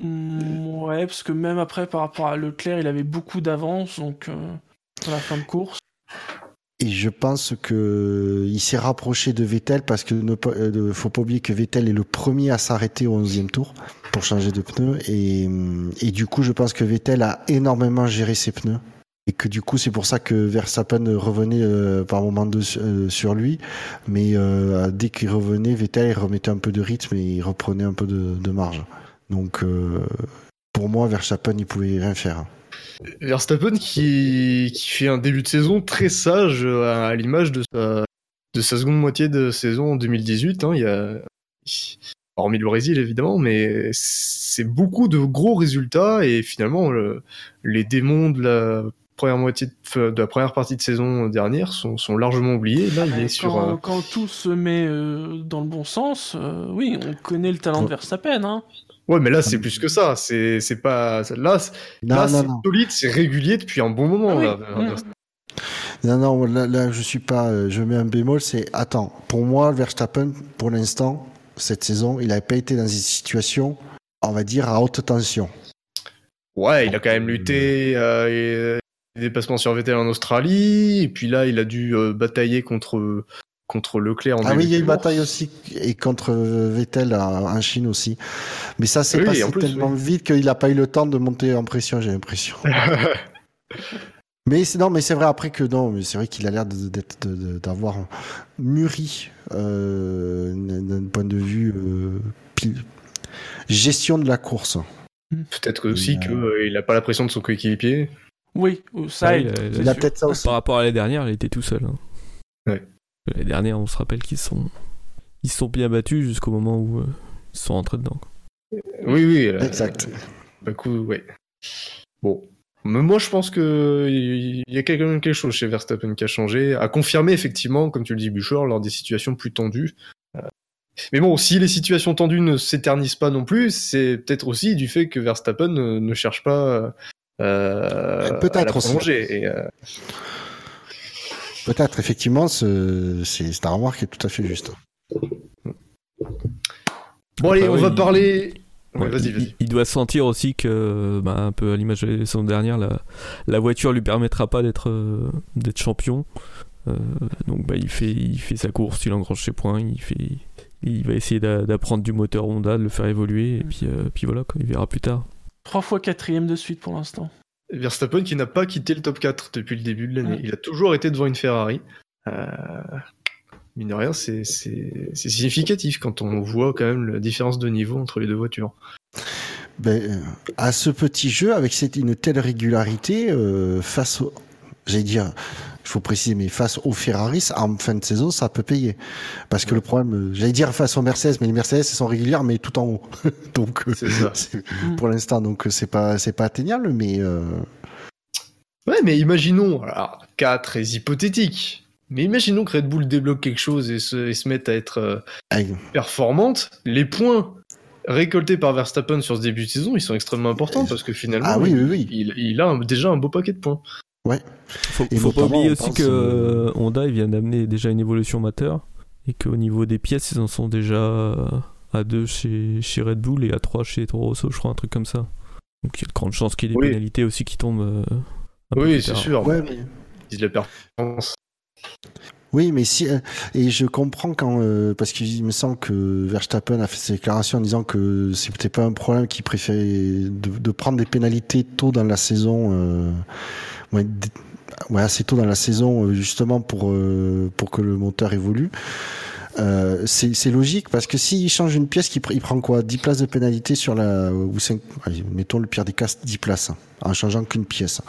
Mm, ouais, parce que même après, par rapport à Leclerc, il avait beaucoup d'avance, donc euh, à la fin de course. Et je pense que il s'est rapproché de Vettel parce que ne euh, faut pas oublier que Vettel est le premier à s'arrêter au 11e tour pour changer de pneus et, hum, et du coup je pense que Vettel a énormément géré ses pneus. Et que du coup c'est pour ça que Verstappen revenait euh, par moment de, euh, sur lui. Mais euh, dès qu'il revenait Vettel il remettait un peu de rythme et il reprenait un peu de, de marge. Donc euh, pour moi Verstappen il pouvait rien faire Verstappen qui, qui fait un début de saison très sage euh, à, l'image de sa, de sa seconde moitié de saison en 2018. hein. il y a, hormis le Brésil évidemment, mais c'est beaucoup de gros résultats et finalement le- les démons de la première moitié de, de la première partie de saison dernière sont, sont largement oubliés. Là, il est sur quand, euh, quand tout se met euh, dans le bon sens, euh, oui, on connaît le talent de Verstappen. Hein. Ouais, mais là, c'est plus que ça. C'est, c'est pas. Là, non là, non c'est non solide, c'est régulier depuis un bon moment. Ah oui. là. Mm. Non, non, là, là, je suis pas. euh, Je mets un bémol, c'est. Attends, pour moi, Verstappen, pour l'instant, cette saison, il n'a pas été dans une situation, on va dire, à haute tension. Ouais, il a quand même lutté. Euh, et, euh, des dépassements sur Vettel en Australie. Et puis là, il a dû euh, batailler contre, contre Leclerc en Ah oui, il y a course. bataille aussi, et contre euh, Vettel à- en Chine aussi. Mais ça, c'est Oui, passé plus, tellement oui. vite qu'il n'a pas eu le temps de monter en pression, j'ai l'impression. Mais c'est non, mais c'est vrai après que non, mais c'est vrai qu'il a l'air d'avoir mûri euh, d'un point de vue euh, gestion de la course. Peut-être aussi qu'il n'a pas la pression de son coéquipier. Oui, ça il a- Il peut-être ça aussi. Par rapport à l'année dernière, il était tout seul. hein. Ouais. L'année dernière, on se rappelle qu'ils sont, ils sont bien battus jusqu'au moment où euh, ils sont rentrés dedans. Oui, oui. euh, Exact. Bah, coup, ouais. Bon. Mais moi, je pense que il y a quand même quelque chose chez Verstappen qui a changé, a confirmé effectivement, comme tu le dis, Bouchard, lors des situations plus tendues. Euh, Mais bon, si les situations tendues ne s'éternisent pas non plus, c'est peut-être aussi du fait que Verstappen ne, ne cherche pas euh, Peut-être à la aussi. prolonger. Et, euh, Peut-être, effectivement, ce- c'est un remarque qui est tout à fait juste. Bon, allez, on va parler. Ouais, Ouais, vas-y, il-. Il, doit sentir aussi que, bah, un peu à l'image de la saison dernière, la, la voiture lui permettra pas d'être euh, d'être champion. Euh, donc bah, il, fait, il fait sa course, il engrange ses points, il, fait, il va essayer d'a- d'apprendre du moteur Honda, de le faire évoluer, et puis, euh, puis voilà, quoi, il verra plus tard. Trois fois quatrième de suite pour l'instant. Verstappen qui n'a pas quitté le top 4 depuis le début de l'année. Ouais. Il a toujours été devant une Ferrari. Euh, mine de rien, c'est c'est- c'est significatif quand on voit quand même la différence de niveau entre les deux voitures. Ben, euh, à ce petit jeu, avec cette, une telle régularité, euh, face au, j'allais dire, il faut préciser, mais face aux Ferraris, en fin de saison, ça peut payer. Parce que le problème, j'allais dire face aux Mercedes, mais les Mercedes, elles sont régulières, mais tout en haut. donc, euh, C'est ça. c'est- pour l'instant, donc, euh, c'est pas, c'est pas atteignable, mais, euh, Ouais, mais imaginons, alors, cas très hypothétique, mais imaginons que Red Bull débloque quelque chose et se, et se mette à être euh, performante. Les points récoltés par Verstappen sur ce début de saison, ils sont extrêmement importants parce que finalement, Ah oui, il, oui, oui. il- il a un- déjà un beau paquet de points. Faut, Et faut pas oublier aussi pense, que euh, Honda il vient d'amener déjà une évolution moteur et qu'au niveau des pièces ils en sont déjà à 2 chez, chez Red Bull et à 3 chez Toro Rosso, je crois, un truc comme ça. Donc il y a de grandes chances qu'il y ait des Oui. pénalités aussi qui tombent. euh, Oui, c'est tard. sûr. Ouais, mais performance. Oui, mais si euh, et je comprends quand euh, parce qu'il me semble que Verstappen a fait ses déclarations en disant que c'était pas un problème qu'il préférait de, de, prendre des pénalités tôt dans la saison, euh, ouais, ouais, assez tôt dans la saison euh, justement pour pour que le moteur évolue. Euh, c'est logique parce que s'il change une pièce, il, il prend quoi? 10 places de pénalité sur la ou 5 allez, mettons le pire des cas 10 places hein, en changeant qu'une pièce.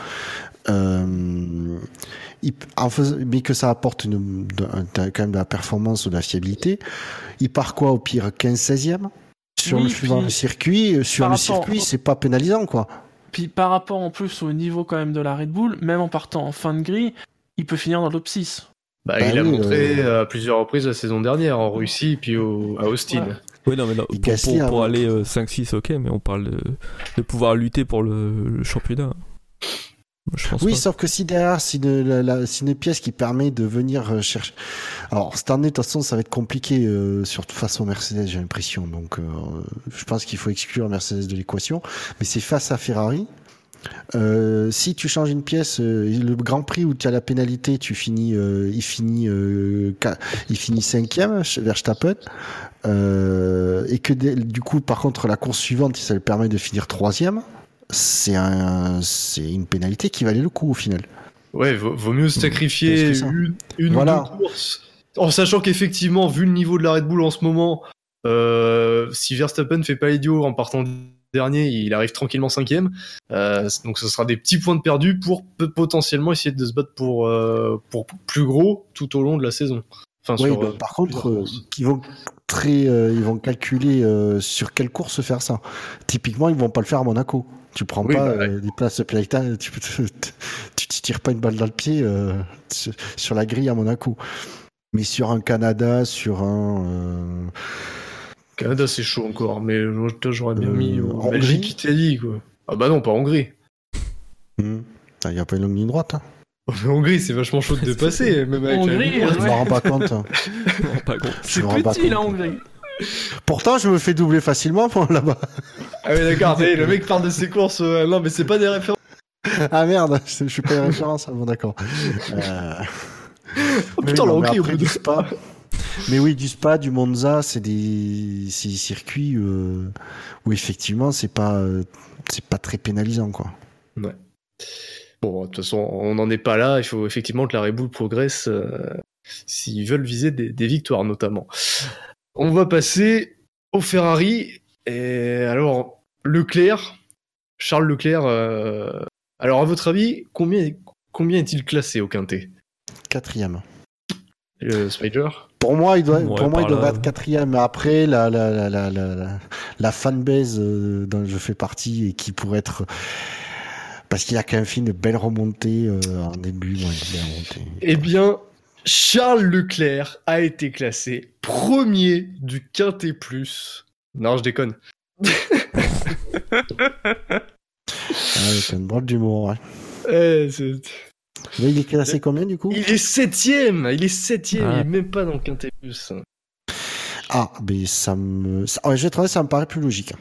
Euh, en mais que ça apporte une, de, quand même de la performance ou de la fiabilité. Il part quoi au pire 15-16e sur Oui, le suivant puis, le circuit Sur le rapport- circuit, c'est pas pénalisant quoi. Puis par rapport en plus au niveau quand même de la Red Bull, même en partant en fin de grille, il peut finir dans le top 6. Bah, Bah il a oui, montré à plusieurs reprises la saison dernière en Russie puis au, à Austin. Ouais. Oui, non, mais non, pour, aller euh, 5-6, ok, mais on parle de, de pouvoir lutter pour le, le championnat. Je pense Oui, pas. sauf que si derrière, si une, la- la- si une pièce qui permet de venir euh, chercher. Alors, cette année, de toute façon, ça va être compliqué, euh, surtout face au Mercedes, j'ai l'impression. Donc, euh, je pense qu'il faut exclure Mercedes de l'équation. Mais c'est face à Ferrari. Euh, si tu changes une pièce, le Grand Prix où tu as la pénalité, tu finis, il finit, il finit cinquième Verstappen, et que du coup, par contre, la course suivante, ça lui permet de finir troisième. C'est un, c'est une pénalité qui valait le coup au final. Ouais, vaut, vaut mieux se sacrifier une, une Voilà. ou deux courses. En sachant qu'effectivement, vu le niveau de la Red Bull en ce moment, euh, si Verstappen fait pas idiot en partant dernier, il arrive tranquillement cinquième. Euh, donc ce sera des petits points de perdus pour potentiellement essayer de se battre pour, euh, pour plus gros tout au long de la saison. Enfin, Oui, sur, bah, par contre, ils vont très, ils vont calculer sur quelle course faire ça. Typiquement, ils vont pas le faire à Monaco. Tu prends Oui, pas bah, euh, des places de tu tu tires pas une balle dans le pied euh, sur- la grille à Monaco. Mais sur un Canada, sur un euh, Canada, c'est chaud encore, mais j'aurais bien Euh, mis en en Belgique, Hongrie Italie, quoi. Ah bah non, pas Hongrie. hmm, il y a pas une longue ligne droite. Hein. Mais Hongrie, c'est vachement chaud de dépasser, même avec la Hongrie, ligne droite. Je me rends pas compte. hein. C'est me rends pas petit la compte. Hongrie. Pourtant, je me fais doubler facilement pour là-bas. Ah oui, d'accord, le mec parle de ses courses. euh, non, mais c'est pas des références. Ah merde, je suis pas une référence. ah Bon, d'accord. Euh... Oh, putain, Hongrie, au bout de du Spa. Mais oui, du Spa, du Monza, c'est des, circuits euh, où effectivement c'est pas, c'est pas très pénalisant quoi. Bon, de toute façon, on n'en est pas là. Il faut effectivement que la Red Bull progresse euh, s'ils veulent viser des, des victoires, notamment. On va passer au Ferrari. Et alors, Leclerc, Charles Leclerc. euh, alors, à votre avis, combien, combien est-il classé au quintet? Quatrième. Le Spider? Pour moi, il doit, Ouais, pour moi, il devrait là. être quatrième. Mais après, la, la, la, la, la, la, la fanbase euh, dont je fais partie et qui pourrait être, parce qu'il a quand même fait une belle remontée euh, en début, ouais, une belle remontée. Eh bien, Charles Leclerc a été classé premier du quintet plus. Non, je déconne. Ah, c'est une drôle d'humour. Ouais. Eh, c'est- Mais il est classé combien du coup? Il est septième, il est septième, Ah. il est même pas dans le quintet plus. Ah, mais ça me, ça, ouais, je vais te dire, ça me paraît plus logique.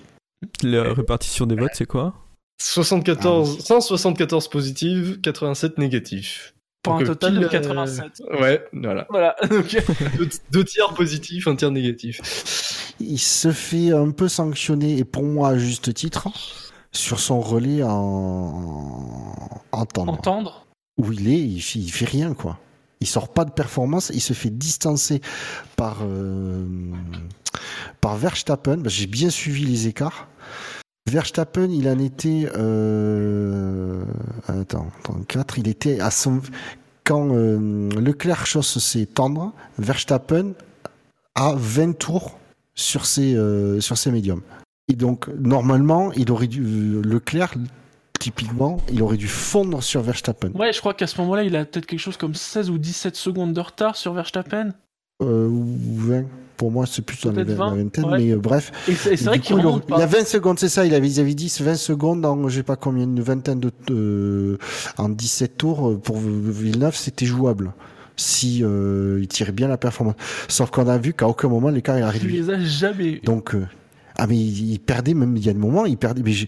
La répartition des votes, c'est quoi? 74, 174 positifs, 87 négatifs. Pour un total pile, de euh, 87. Ouais, voilà. Voilà. donc, deux, deux tiers positifs, un tiers négatif. Il se fait un peu sanctionner, et pour moi à juste titre, sur son relais en, en tendre. entendre. Où il est, il fait, il fait rien, quoi. Il sort pas de performance, il se fait distancer par, euh, par Verstappen. J'ai bien suivi les écarts. Verstappen, il en était. Euh... Attends, attends, 4, il était à son. Quand euh, Leclerc chausse ses tendres, Verstappen a 20 tours sur ses, euh, sur ses médiums. Et donc, normalement, il aurait dû. Leclerc, typiquement, il aurait dû fondre sur Verstappen. Ouais, je crois qu'à ce moment-là, il a peut-être quelque chose comme 16 ou 17 secondes de retard sur Verstappen. Euh, ou 20. Pour moi, c'est plus dans la, Peut-être la 20, vingtaine, ouais. mais euh, bref. Et c'est vrai qu'il il, il y a pas. 20 secondes, c'est ça. Il avait, ils avaient 10, 20 secondes en, je sais pas combien, une vingtaine de, euh, en 17 tours. Pour Villeneuve, c'était jouable. Si, euh, il tirait bien la performance. Sauf qu'on a vu qu'à aucun moment, l'écart, il a Tu les as jamais eu. Donc, euh, Ah mais il, il perdait même il y a des moments, il perdait. Mais je,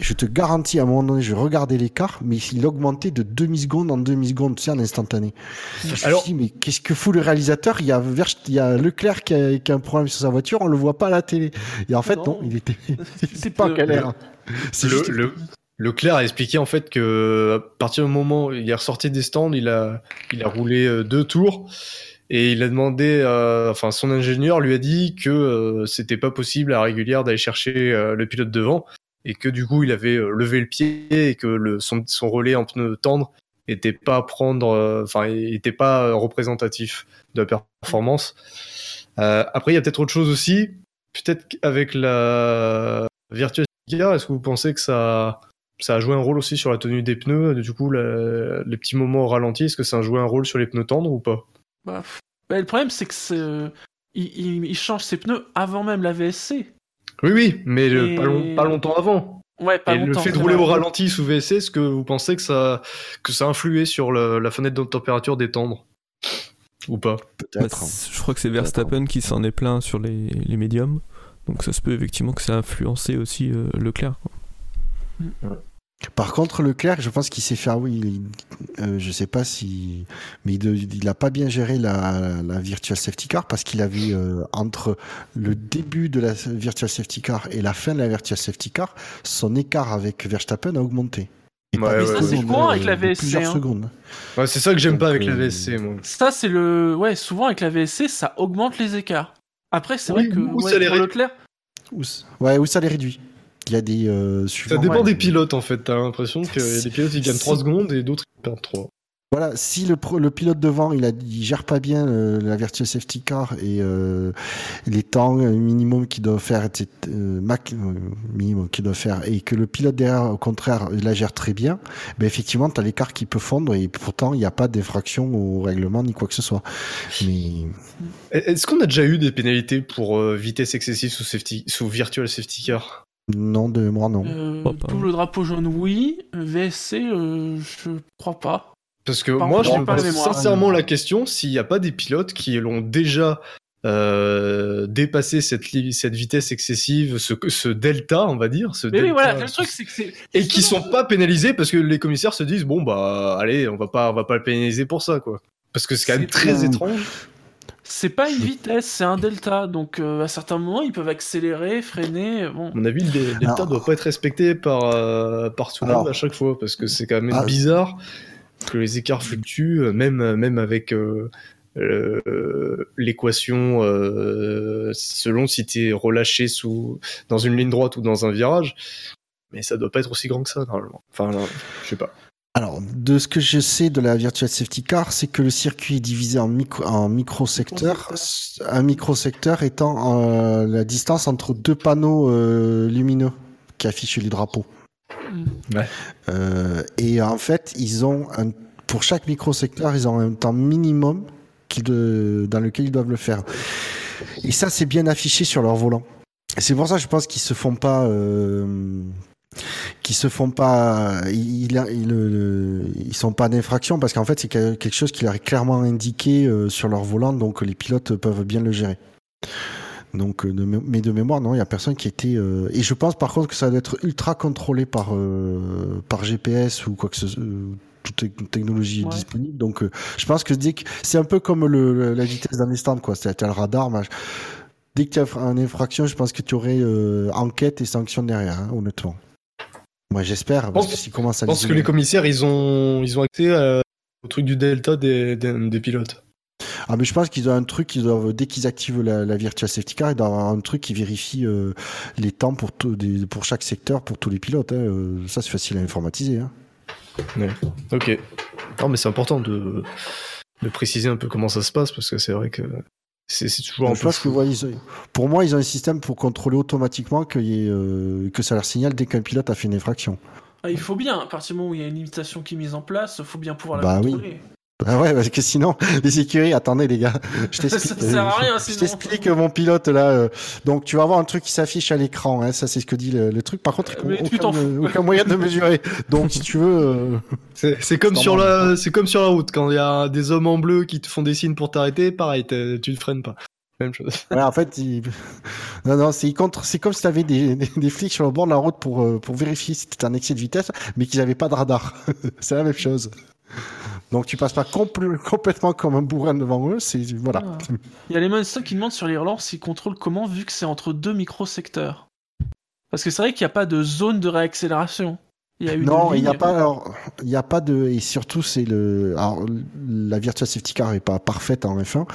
je te garantis à un moment donné, je regardais l'écart, mais il augmentait de demi secondes en demi secondes, tu sais, en instantané. Je me Alors- suis dit, mais qu'est-ce que fout le réalisateur? Il y a Verst- il y a Leclerc qui a, qui a un problème sur sa voiture, on le voit pas à la télé. Et en fait non, Non. il était, il était C'est pas en peu- galère. C'est Le, le, Leclerc a expliqué en fait que à partir du moment où il est ressorti des stands, il a, il a roulé euh, deux tours et il a demandé, euh, enfin son ingénieur lui a dit que euh, c'était pas possible à régulière d'aller chercher euh, le pilote devant et que du coup il avait euh, levé le pied et que le, son, son relais en pneu tendre était pas prendre, euh, enfin était pas euh, représentatif de la performance. Après il y a peut-être autre chose aussi, peut-être qu'avec la Virtual est-ce que vous pensez que ça ça a joué un rôle aussi sur la tenue des pneus? Du coup, les petits moments au ralenti, est-ce que ça a joué un rôle sur les pneus tendres ou pas? Bah. Bah, le problème, c'est que c'est, euh, il, il- il change ses pneus avant même la VSC. Oui, oui, mais Et- pas, long- pas longtemps avant. Ouais, pas Et longtemps. le fait de rouler vrai. au ralenti sous VSC, est-ce que vous pensez que ça, que ça a influé sur le- la fenêtre de température des tendres? Ou pas? Bah, peut-être. c- je crois que c'est Verstappen qui s'en est plein sur les, les médiums. Donc ça se peut effectivement que ça a influencé aussi euh, Leclerc. quoi. Par contre, Leclerc, je pense qu'il s'est fait. ah oui, il- euh, je sais pas si, mais il, il a pas bien géré la, la virtual safety car parce qu'il avait euh, entre le début de la virtual safety car et la fin de la virtual safety car, son écart avec Verstappen a augmenté. Et Ouais, pas ouais, C'est courant avec la VSC, Plusieurs hein. secondes. Ouais, c'est ça que j'aime pas avec la euh, VSC, moi. Ça, c'est le. Ouais, souvent avec la VSC, ça augmente les écarts. Après, c'est Oui, vrai que ou ouais, ça les pour ré- Leclerc, ouais, où ça les réduit. Il y a des euh, Ça dépend des pilotes en fait. T'as l'impression que y a des pilotes ils gagnent 3 Si- secondes et d'autres ils perdent 3. Voilà, si le, pro- le pilote devant il, a, il gère pas bien euh, la virtual safety car et euh, les temps minimum qu'il doit faire, etc., euh, mac, euh, minimum qu'il doit faire, et que le pilote derrière au contraire il la gère très bien, ben effectivement tu as l'écart qui peut fondre et pourtant il n'y a pas d'infraction au règlement ni quoi que ce soit. Mais Est-ce qu'on a déjà eu des pénalités pour euh, vitesse excessive sous, safety, sous virtual safety car? Non de mémoire non. euh, pas. double drapeau jaune, oui. VSC, euh, je crois pas. Parce que Par moi, contre, je me pose sincèrement la question s'il n'y a pas des pilotes qui l'ont déjà euh, dépassé cette, vitesse excessive, ce, ce delta, on va dire, ce Mais oui, voilà, le truc, c'est que c'est. et qui sont pas pénalisés parce que les commissaires se disent bon bah allez, on va pas, on va pas le pénaliser pour ça quoi. Parce que c'est quand même très étrange. C'est pas une vitesse, c'est un delta. Donc, euh, à certains moments, ils peuvent accélérer, freiner. Bon. À mon avis, le delta Alors- doit pas être respecté par, euh, par tout le monde Alors- à chaque fois parce que c'est quand même Ah. bizarre que les écarts fluctuent, euh, même, même avec euh, euh, l'équation euh, selon si tu es relâché sous, dans une ligne droite ou dans un virage. Mais ça doit pas être aussi grand que ça, normalement. Enfin, je sais pas. Alors, de ce que je sais de la Virtual Safety Car, c'est que le circuit est divisé en, micro, en micro-secteurs. Un micro-secteur étant euh, la distance entre deux panneaux euh, lumineux qui affichent les drapeaux. Mm. Euh, et en fait, ils ont un, pour chaque micro-secteur, ils ont un temps minimum qu'ils de- dans lequel ils doivent le faire. Et ça, c'est bien affiché sur leur volant. C'est pour ça, je pense qu'ils se font pas, qu'ils se font pas, ils, ils, ils, ils sont pas d'infraction parce qu'en fait, c'est que- quelque chose qui leur est clairement indiqué euh, sur leur volant, donc les pilotes peuvent bien le gérer. Donc, euh, mais de mémoire, non, il y a personne qui était. euh, Et je pense par contre que ça doit être ultra contrôlé par euh, par GPS ou quoi que ce soit. toute te- technologie Ouais. disponible. Donc, je pense que dès que c'est un peu comme le, la vitesse d'un stand, quoi. C'est t'as le radar. Dès que tu as une infraction, je pense que tu aurais enquête et sanction derrière, hein, honnêtement. Moi, j'espère, parce pense- que s'ils commencent à Je pense que les commissaires, ils ont, ils ont accès à- au truc du delta des, des, des pilotes. Ah, mais je pense qu'ils ont un truc, ils doivent, dès qu'ils activent la, la Virtual Safety Car, ils doivent avoir un truc qui vérifie euh, les temps pour, tout, des, pour chaque secteur, pour tous les pilotes. hein. Euh, Ça, c'est facile à informatiser. Hein. Ok. Non, mais c'est important de, de préciser un peu comment ça se passe parce que c'est vrai que c'est toujours un je peu. pense que, flou. ouais, ils ont- pour moi, ils ont un système pour contrôler automatiquement qu'il y ait, euh, que ça leur signale dès qu'un pilote a fait une infraction. Ah, il faut bien, à partir du moment où il y a une limitation qui est mise en place, il faut bien pouvoir la Bah oui. Ah ouais, parce que sinon, les écuries, attendez les gars, je t'explique. Ça sert à rien, je t'explique mon pilote là. euh, donc tu vas avoir un truc qui s'affiche à l'écran, hein, ça c'est ce que dit le, le truc. Par contre, aucun, aucun moyen de mesurer. Donc si tu veux, euh, C'est c'est comme sur la, c'est comme sur la route quand il y a des hommes en bleu qui te font des signes pour t'arrêter, pareil, tu ne freines pas. Même chose. Ouais, en fait, il... non, non, c'est contre, c'est comme si t'avais des, des, des flics sur le bord de la route pour euh, pour vérifier si c'était un excès de vitesse, mais qu'ils n'avaient pas de radar. c'est la même chose. Donc tu passes pas compl- complètement comme un bourrin devant eux, c'est voilà. Ah. Il y a les Monsters qui demandent sur les relances s'ils contrôlent comment vu que c'est entre deux microsecteurs. Parce que c'est vrai qu'il n'y a pas de zone de réaccélération. Il y a une Non, il n'y a pas, alors, il y a pas de, et surtout c'est le, alors, la Virtual Safety Car est pas parfaite en F1.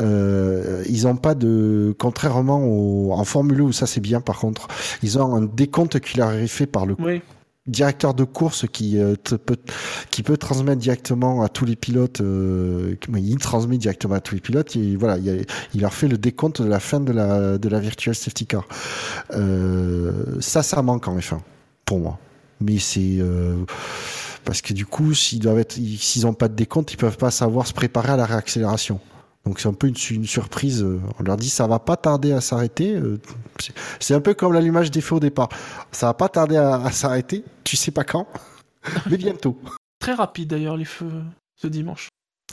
Euh, ils ont pas de, contrairement au, en Formule 1 où ça c'est bien par contre, ils ont un décompte qui leur est fait par le Oui, directeur de course qui euh, te peut, qui peut transmettre directement à tous les pilotes. Euh, il transmet directement à tous les pilotes. Et voilà, il, a- il leur fait le décompte de la fin de la de la virtual safety car. Euh, ça, ça manque en F1 pour moi. Mais c'est euh, parce que du coup, s'ils doivent être, s'ils ont pas de décompte, ils peuvent pas savoir se préparer à la réaccélération. Donc c'est un peu une, su- une surprise. euh, On leur dit ça va pas tarder à s'arrêter. euh, c'est- un peu comme l'allumage des feux au départ. Ça va pas tarder à, à s'arrêter. Tu sais pas quand, mais bientôt. très rapide d'ailleurs les feux ce dimanche.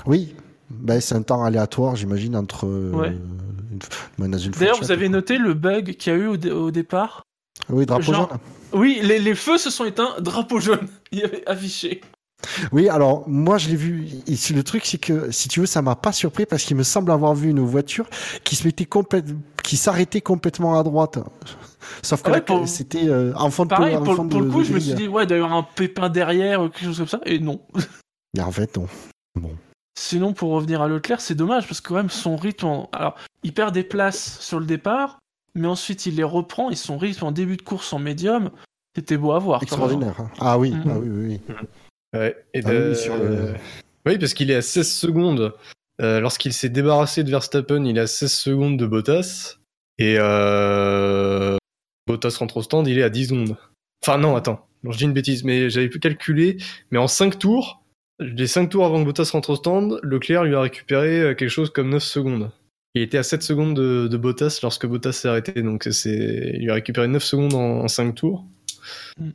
Oui. Ben, c'est un temps aléatoire, j'imagine, entre. Ouais. ben, D'ailleurs, vous avez noté le bug qu'il y a eu au, dé- au départ? Oui, drapeau genre- jaune. Oui, les, les feux se sont éteints, drapeau jaune. Il y avait affiché. Oui, alors moi je l'ai vu. Et le truc, c'est que si tu veux, ça m'a pas surpris parce qu'il me semble avoir vu une voiture qui se mettait complète, qui s'arrêtait complètement à droite. Sauf que Ouais, là, pour- c'était euh, en fond de Pareil, pour, pour le coup, de je me suis dit, ouais, il doit y avoir un pépin derrière ou quelque chose comme ça, et non. Mais en fait, non. Sinon, pour revenir à Leclerc, c'est dommage parce que quand même son rythme. en- Alors, il perd des places sur le départ, mais ensuite il les reprend et son rythme en début de course en médium, c'était beau à voir. Extraordinaire. hein. Ah oui, Mhm. ah oui, oui, oui. Ouais, et Ah oui, sur le- oui, parce qu'il est à 16 secondes. Euh, Lorsqu'il s'est débarrassé de Verstappen, il est à 16 secondes de Bottas. Et euh... Bottas rentre au stand, il est à 10 secondes. Enfin, non, attends. Non, je dis une bêtise, mais j'avais pu calculer. Mais en 5 tours, les 5 tours avant que Bottas rentre au stand, Leclerc lui a récupéré euh, quelque chose comme 9 secondes. Il était à 7 secondes de, de Bottas lorsque Bottas s'est arrêté. Donc, c'est... il lui a récupéré 9 secondes en, en 5 tours. Mm.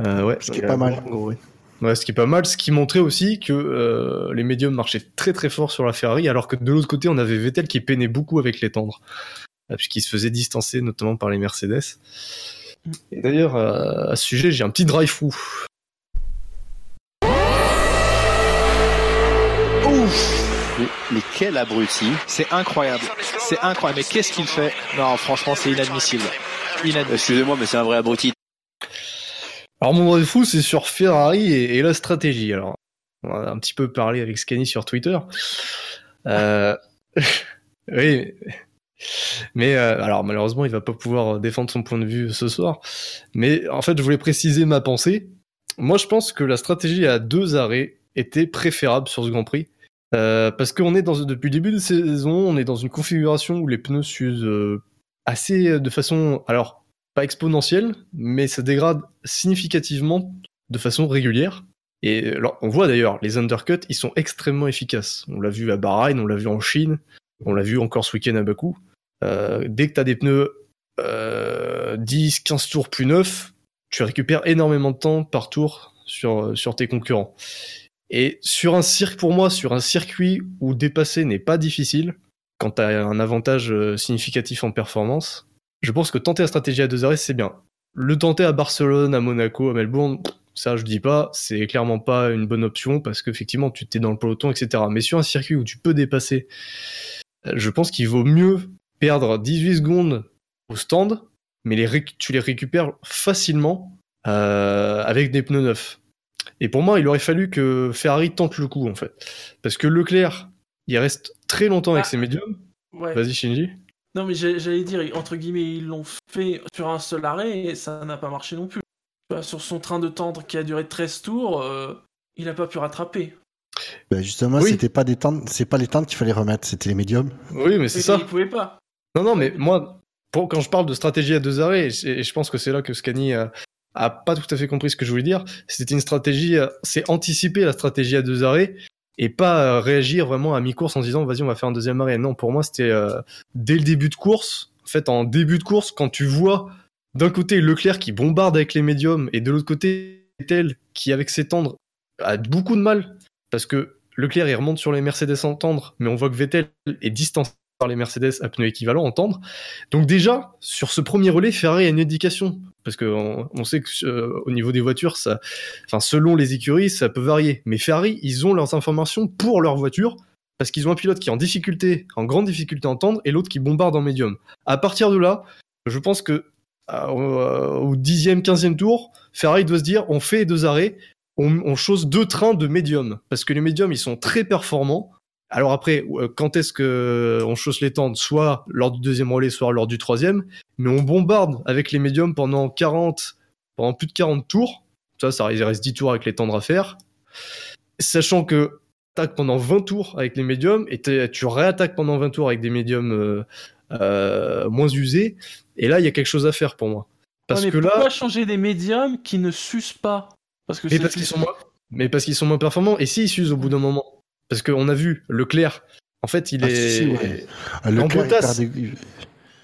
Euh, ouais, Ce qui est pas mal. en gros, ouais. Ouais, ce qui est pas mal, ce qui montrait aussi que euh, les médiums marchaient très très fort sur la Ferrari, alors que de l'autre côté, on avait Vettel qui peinait beaucoup avec les tendres, euh, puisqu'il se faisait distancer notamment par les Mercedes. Et d'ailleurs, euh, à ce sujet, j'ai un petit drive fou. Ouf Mais, mais quel abruti C'est incroyable. C'est incroyable. Mais qu'est-ce qu'il fait? Non, franchement, c'est inadmissible. Inadmissible. Excusez-moi, mais c'est un vrai abruti. Alors mon drive fou, c'est sur Ferrari et, et la stratégie. Alors, on a un petit peu parlé avec Scani sur Twitter. Euh... oui, mais euh, alors malheureusement, il va pas pouvoir défendre son point de vue ce soir. Mais en fait, je voulais préciser ma pensée. Moi, je pense que la stratégie à deux arrêts était préférable sur ce Grand Prix. Euh, parce qu'on est depuis le début de saison, on est dans une configuration où les pneus s'usent euh, assez euh, de façon, alors pas exponentielle, mais ça dégrade significativement de façon régulière. Et alors, on voit d'ailleurs, les undercuts, ils sont extrêmement efficaces. On l'a vu à Bahreïn, on l'a vu en Chine, on l'a vu encore ce week-end à Bakou. Dès que tu as des pneus euh, 10, 15 tours plus neufs, tu récupères énormément de temps par tour sur tes concurrents. Et sur un pour moi, sur un circuit où dépasser n'est pas difficile, quand tu as un avantage euh, significatif en performance, je pense que tenter la stratégie à deux arrêts, c'est bien. Le tenter à Barcelone, à Monaco, à Melbourne, ça je dis pas, c'est clairement pas une bonne option parce qu'effectivement tu t'es dans le peloton, etc. Mais sur un circuit où tu peux dépasser, euh, je pense qu'il vaut mieux perdre 18 secondes au stand, mais tu les récupères facilement euh, avec des pneus neufs. Et pour moi, il aurait fallu que Ferrari tente le coup en fait. Parce que Leclerc, il reste très longtemps avec Ah. ses médiums. Ouais. Vas-y Shinji. Non, mais j'allais dire, entre guillemets, ils l'ont fait sur un seul arrêt et ça n'a pas marché non plus. Sur son train de tendre qui a duré 13 tours, euh, il n'a pas pu rattraper. Ben, justement, Oui. c'était pas des tentes, c'est pas les tentes qu'il fallait remettre, c'était les médiums. Oui, mais c'est Et ça. Il pouvait pas. Non, non, mais moi, pour, quand je parle de stratégie à deux arrêts, et je, et je pense que c'est là que Scani a, pas tout à fait compris ce que je voulais dire, c'était une stratégie, euh, c'est anticiper la stratégie à deux arrêts et pas euh, réagir vraiment à mi-course en disant vas-y on va faire un deuxième arrêt. Non, pour moi c'était euh, dès le début de course. En fait, en début de course, quand tu vois d'un côté Leclerc qui bombarde avec les médiums et de l'autre côté Vettel qui avec ses tendres a beaucoup de mal parce que Leclerc il remonte sur les Mercedes en tendre, mais on voit que Vettel est distancé par les Mercedes à pneus équivalents en tendre. Donc déjà, sur ce premier relais, Ferrari a une indication. Parce qu'on on sait que euh, au niveau des voitures, selon les écuries, ça peut varier. Mais Ferrari, ils ont leurs informations pour leur voiture, parce qu'ils ont un pilote qui est en difficulté, en grande difficulté à entendre, et l'autre qui bombarde en médium. À partir de là, je pense que euh, au 10e, 15e tour, Ferrari doit se dire on fait deux arrêts, on chose deux trains de médium. Parce que les médiums, ils sont très performants. Alors après, euh, quand est-ce que on chausse les tentes? Soit lors du deuxième relais, soit lors du troisième. Mais on bombarde avec les médiums pendant 40, pendant plus de 40 tours. Ça, ça il reste 10 tours avec les tendres à faire. Sachant que attaques pendant 20 tours avec les médiums et tu réattaques pendant 20 tours avec des médiums euh, euh, moins usés. Et là, il y a quelque chose à faire pour moi. Parce Ouais, mais que là, pourquoi changer des médiums qui ne s'usent pas? Parce que mais parce qu'ils sont moins, mais parce qu'ils sont moins performants. Et s'ils s'usent au bout d'un moment, parce qu'on a vu Leclerc. En fait, il Ah, est. si, si, ouais. Ah, Leclerc, il Bottas- des-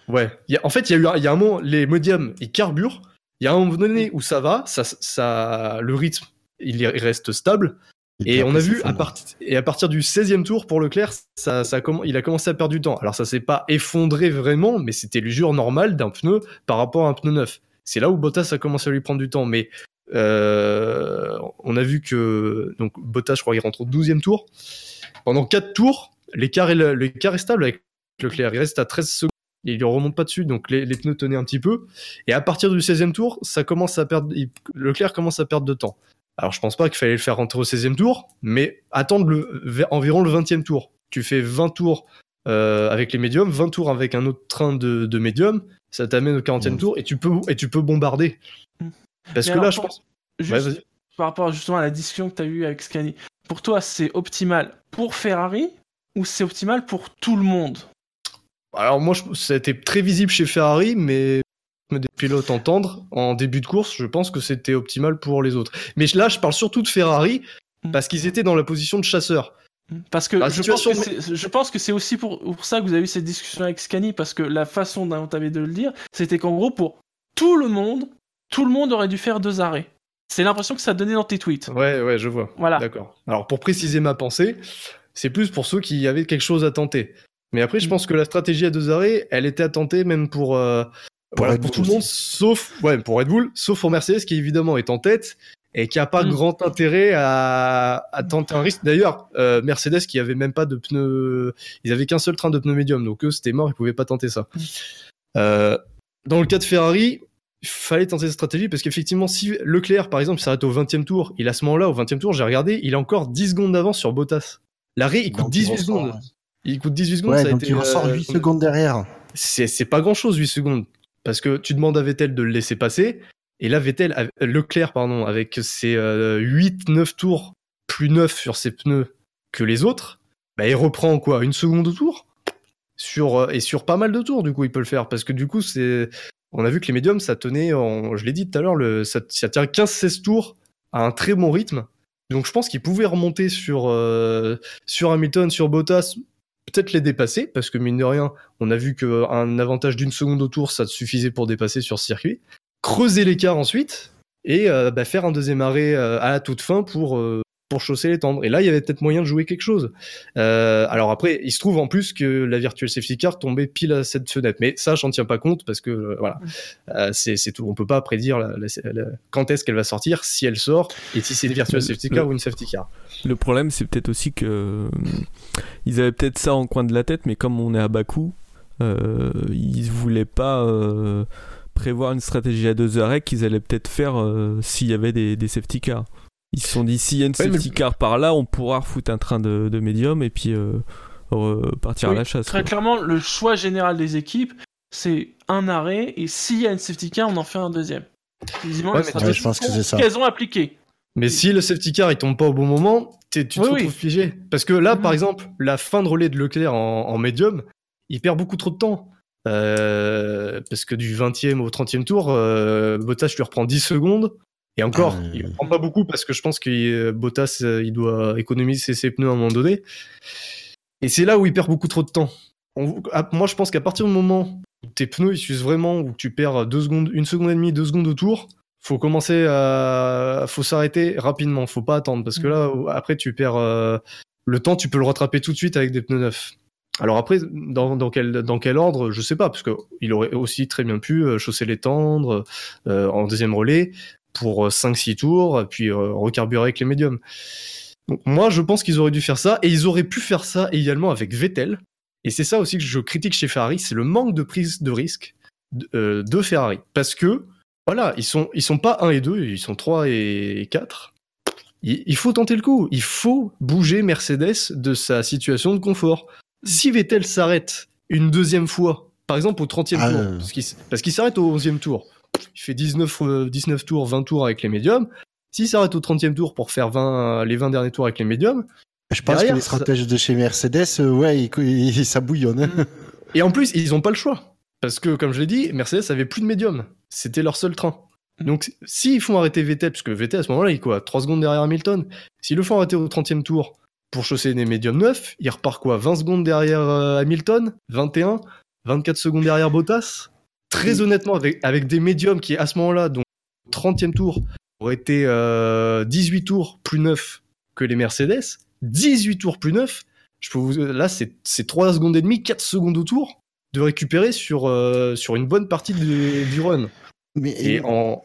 Ouais. Il y a- en fait, il y a eu un, il y a un moment, les médiums, ils carburent. Il y a un moment donné où ça va, ça, ça, le rythme, il, reste stable. il Et on a vu, à, part- et à partir du 16e tour pour Leclerc, ça, ça comm- il a commencé à perdre du temps. Alors ça s'est pas effondré vraiment, mais c'était l'usure normale d'un pneu par rapport à un pneu neuf. C'est là où Bottas a commencé à lui prendre du temps. Mais euh, on a vu que donc Bottas, je crois, il rentre au 12e tour. Pendant 4 tours, l'écart est, le- l'écart est stable avec Leclerc. Il reste à 13 secondes. Et il ne remonte pas dessus, donc les, les pneus tenaient un petit peu. Et à partir du 16e tour, ça commence à perdre, il- Leclerc commence à perdre de temps. Alors je pense pas qu'il fallait le faire rentrer au 16e tour, mais attendre le, environ le 20e tour. Tu fais 20 tours euh, avec les médiums, 20 tours avec un autre train de, de médium, ça t'amène au 40e Mm. tour et tu peux, et tu peux bombarder. Mm. Parce Mais que alors, là, je pense. Juste Ouais, vas-y. par rapport justement à la discussion que tu as eue avec Scani, pour toi, c'est optimal pour Ferrari ou c'est optimal pour tout le monde? Alors moi, je- ça a été très visible chez Ferrari, mais des pilotes entendre en début de course, je pense que c'était optimal pour les autres. Mais là, je parle surtout de Ferrari Mm. parce qu'ils étaient dans la position de chasseur. Parce que je, pense que c'est- je pense que c'est aussi pour, pour ça que vous avez eu cette discussion avec Scani, parce que la façon dont tu avais de le dire, c'était qu'en gros, pour tout le monde, tout le monde aurait dû faire deux arrêts. C'est l'impression que ça donnait dans tes tweets. Ouais, ouais, je vois. Voilà. D'accord. Alors pour préciser ma pensée, c'est plus pour ceux qui avaient quelque chose à tenter. Mais après, je Mm. pense que la stratégie à deux arrêts, elle était à tenter même pour, euh, Pour voilà, tout le monde, sauf ouais, pour Red Bull, sauf pour Mercedes qui évidemment est en tête et qui a pas Mm. grand intérêt à, à tenter un risque. D'ailleurs, euh, Mercedes qui avait même pas de pneus, ils avaient qu'un seul train de pneus médium, donc eux c'était mort, ils pouvaient pas tenter ça. Mm. Euh, dans le cas de Ferrari, fallait tenter cette stratégie parce qu'effectivement, si Leclerc, par exemple, s'arrête au 20e tour, il à ce moment-là, au 20e tour, j'ai regardé, il a encore 10 secondes d'avance sur Bottas. L'arrêt, il coûte Donc, 18 ressort, secondes. ouais. Il coûte 18 secondes, Ouais, ça a donc été. il ressort euh, 8 secondes derrière. C'est pas grand chose, 8 secondes. Parce que tu demandes à Vettel de le laisser passer. Et là, Vettel, Leclerc, pardon, avec ses 8-9 tours plus neufs sur ses pneus que les autres, bah, il reprend quoi Une seconde au tour? Sur, euh, Et sur pas mal de tours, du coup, il peut le faire. Parce que du coup, c'est. On a vu que les médiums, ça tenait, en, je l'ai dit tout à l'heure, ça, tient 15-16 tours à un très bon rythme. Donc je pense qu'il pouvait remonter sur, euh, sur Hamilton, sur Bottas, peut-être les dépasser, parce que mine de rien, on a vu qu'un avantage d'une seconde au tour, ça suffisait pour dépasser sur ce circuit. Creuser l'écart ensuite, et euh, bah, faire un deuxième arrêt euh, à la toute fin pour, euh, pour chausser les tendres. Et là, il y avait peut-être moyen de jouer quelque chose. Euh, alors après, il se trouve en plus que la Virtual Safety Car tombait pile à cette fenêtre. Mais ça, j'en tiens pas compte, parce que euh, voilà, Euh, c'est c'est tout. On peut pas prédire la- la- la- quand est-ce qu'elle va sortir, si elle sort, et si c'est une Virtual Safety Car ou une Safety Car. Le problème, c'est peut-être aussi que euh, ils avaient peut-être ça en coin de la tête, mais comme on est à Bakou, euh, ils voulaient pas euh, prévoir une stratégie à deux arrêts qu'ils allaient peut-être faire euh, s'il y avait des, des safety cars. Ils se sont dit s'il y a une Ouais, mais- safety car par là, on pourra refoutre un train de, de médium et puis euh, partir Oui, à la chasse. Très quoi. clairement, le choix général des équipes, c'est un arrêt, et s'il y a une safety car, on en fait un deuxième. Visiblement, Ouais, Ouais, je pense que c'est ça. qu'elles ont appliquée. Mais si le safety car il tombe pas au bon moment, tu te Oui, oui. retrouves piégé. Parce que là, Mhm. par exemple, la fin de relais de Leclerc en, en médium, il perd beaucoup trop de temps. Euh, parce que du 20e au 30e tour, euh, Bottas lui reprend 10 secondes. Et encore, Ah, il euh. reprend pas beaucoup parce que je pense que euh, Bottas, euh, il doit économiser ses pneus à un moment donné. Et c'est là où il perd beaucoup trop de temps. On- moi, je pense qu'à partir du moment où tes pneus ils s'usent vraiment, où tu perds deux secondes, une seconde et demie, deux secondes au tour, faut commencer à, faut s'arrêter rapidement, faut pas attendre parce que là, après, tu perds euh, le temps, tu peux le rattraper tout de suite avec des pneus neufs. Alors après, dans, dans, quel, dans quel ordre, je sais pas, parce qu'il aurait aussi très bien pu euh, chausser les tendres euh, en deuxième relais pour 5-6 tours, puis euh, recarburer avec les médiums. Donc moi, je pense qu'ils auraient dû faire ça, et ils auraient pu faire ça également avec Vettel. Et c'est ça aussi que je critique chez Ferrari, c'est le manque de prise de risque de, euh, de Ferrari. Parce que, voilà, ils sont, ils sont pas 1 et 2, ils sont 3 et 4. Il, il faut tenter le coup, il faut bouger Mercedes de sa situation de confort. Si Vettel s'arrête une deuxième fois, par exemple au 30e Ah, tour, euh. parce qu'il parce qu'il s'arrête au 11e tour, il fait 19, euh, 19 tours, 20 tours avec les médiums. S'il s'arrête au 30e tour pour faire 20, les 20 derniers tours avec les médiums, Je pense Derrière, que les ça- stratèges de chez Mercedes, euh, ouais, ils- ils- ça bouillonne. hein. Et en plus, ils n'ont pas le choix. Parce que, comme je l'ai dit, Mercedes avait plus de médium. C'était leur seul train. Donc, s'ils font arrêter Vettel, parce que Vettel à ce moment-là, il est quoi 3 secondes derrière Hamilton. S'ils le font arrêter au 30e tour pour chausser des médiums neufs, il repart quoi 20 secondes derrière euh, Hamilton 21 24 secondes derrière Bottas? Très honnêtement, avec, avec des médiums qui, à ce moment-là, donc 30e tour, auraient été euh, 18 tours plus neufs que les Mercedes, 18 tours plus neufs, je peux vous, là, c'est c'est 3 secondes et demie, 4 secondes au tour de récupérer sur, euh, sur une bonne partie du, du run. Mais Et en,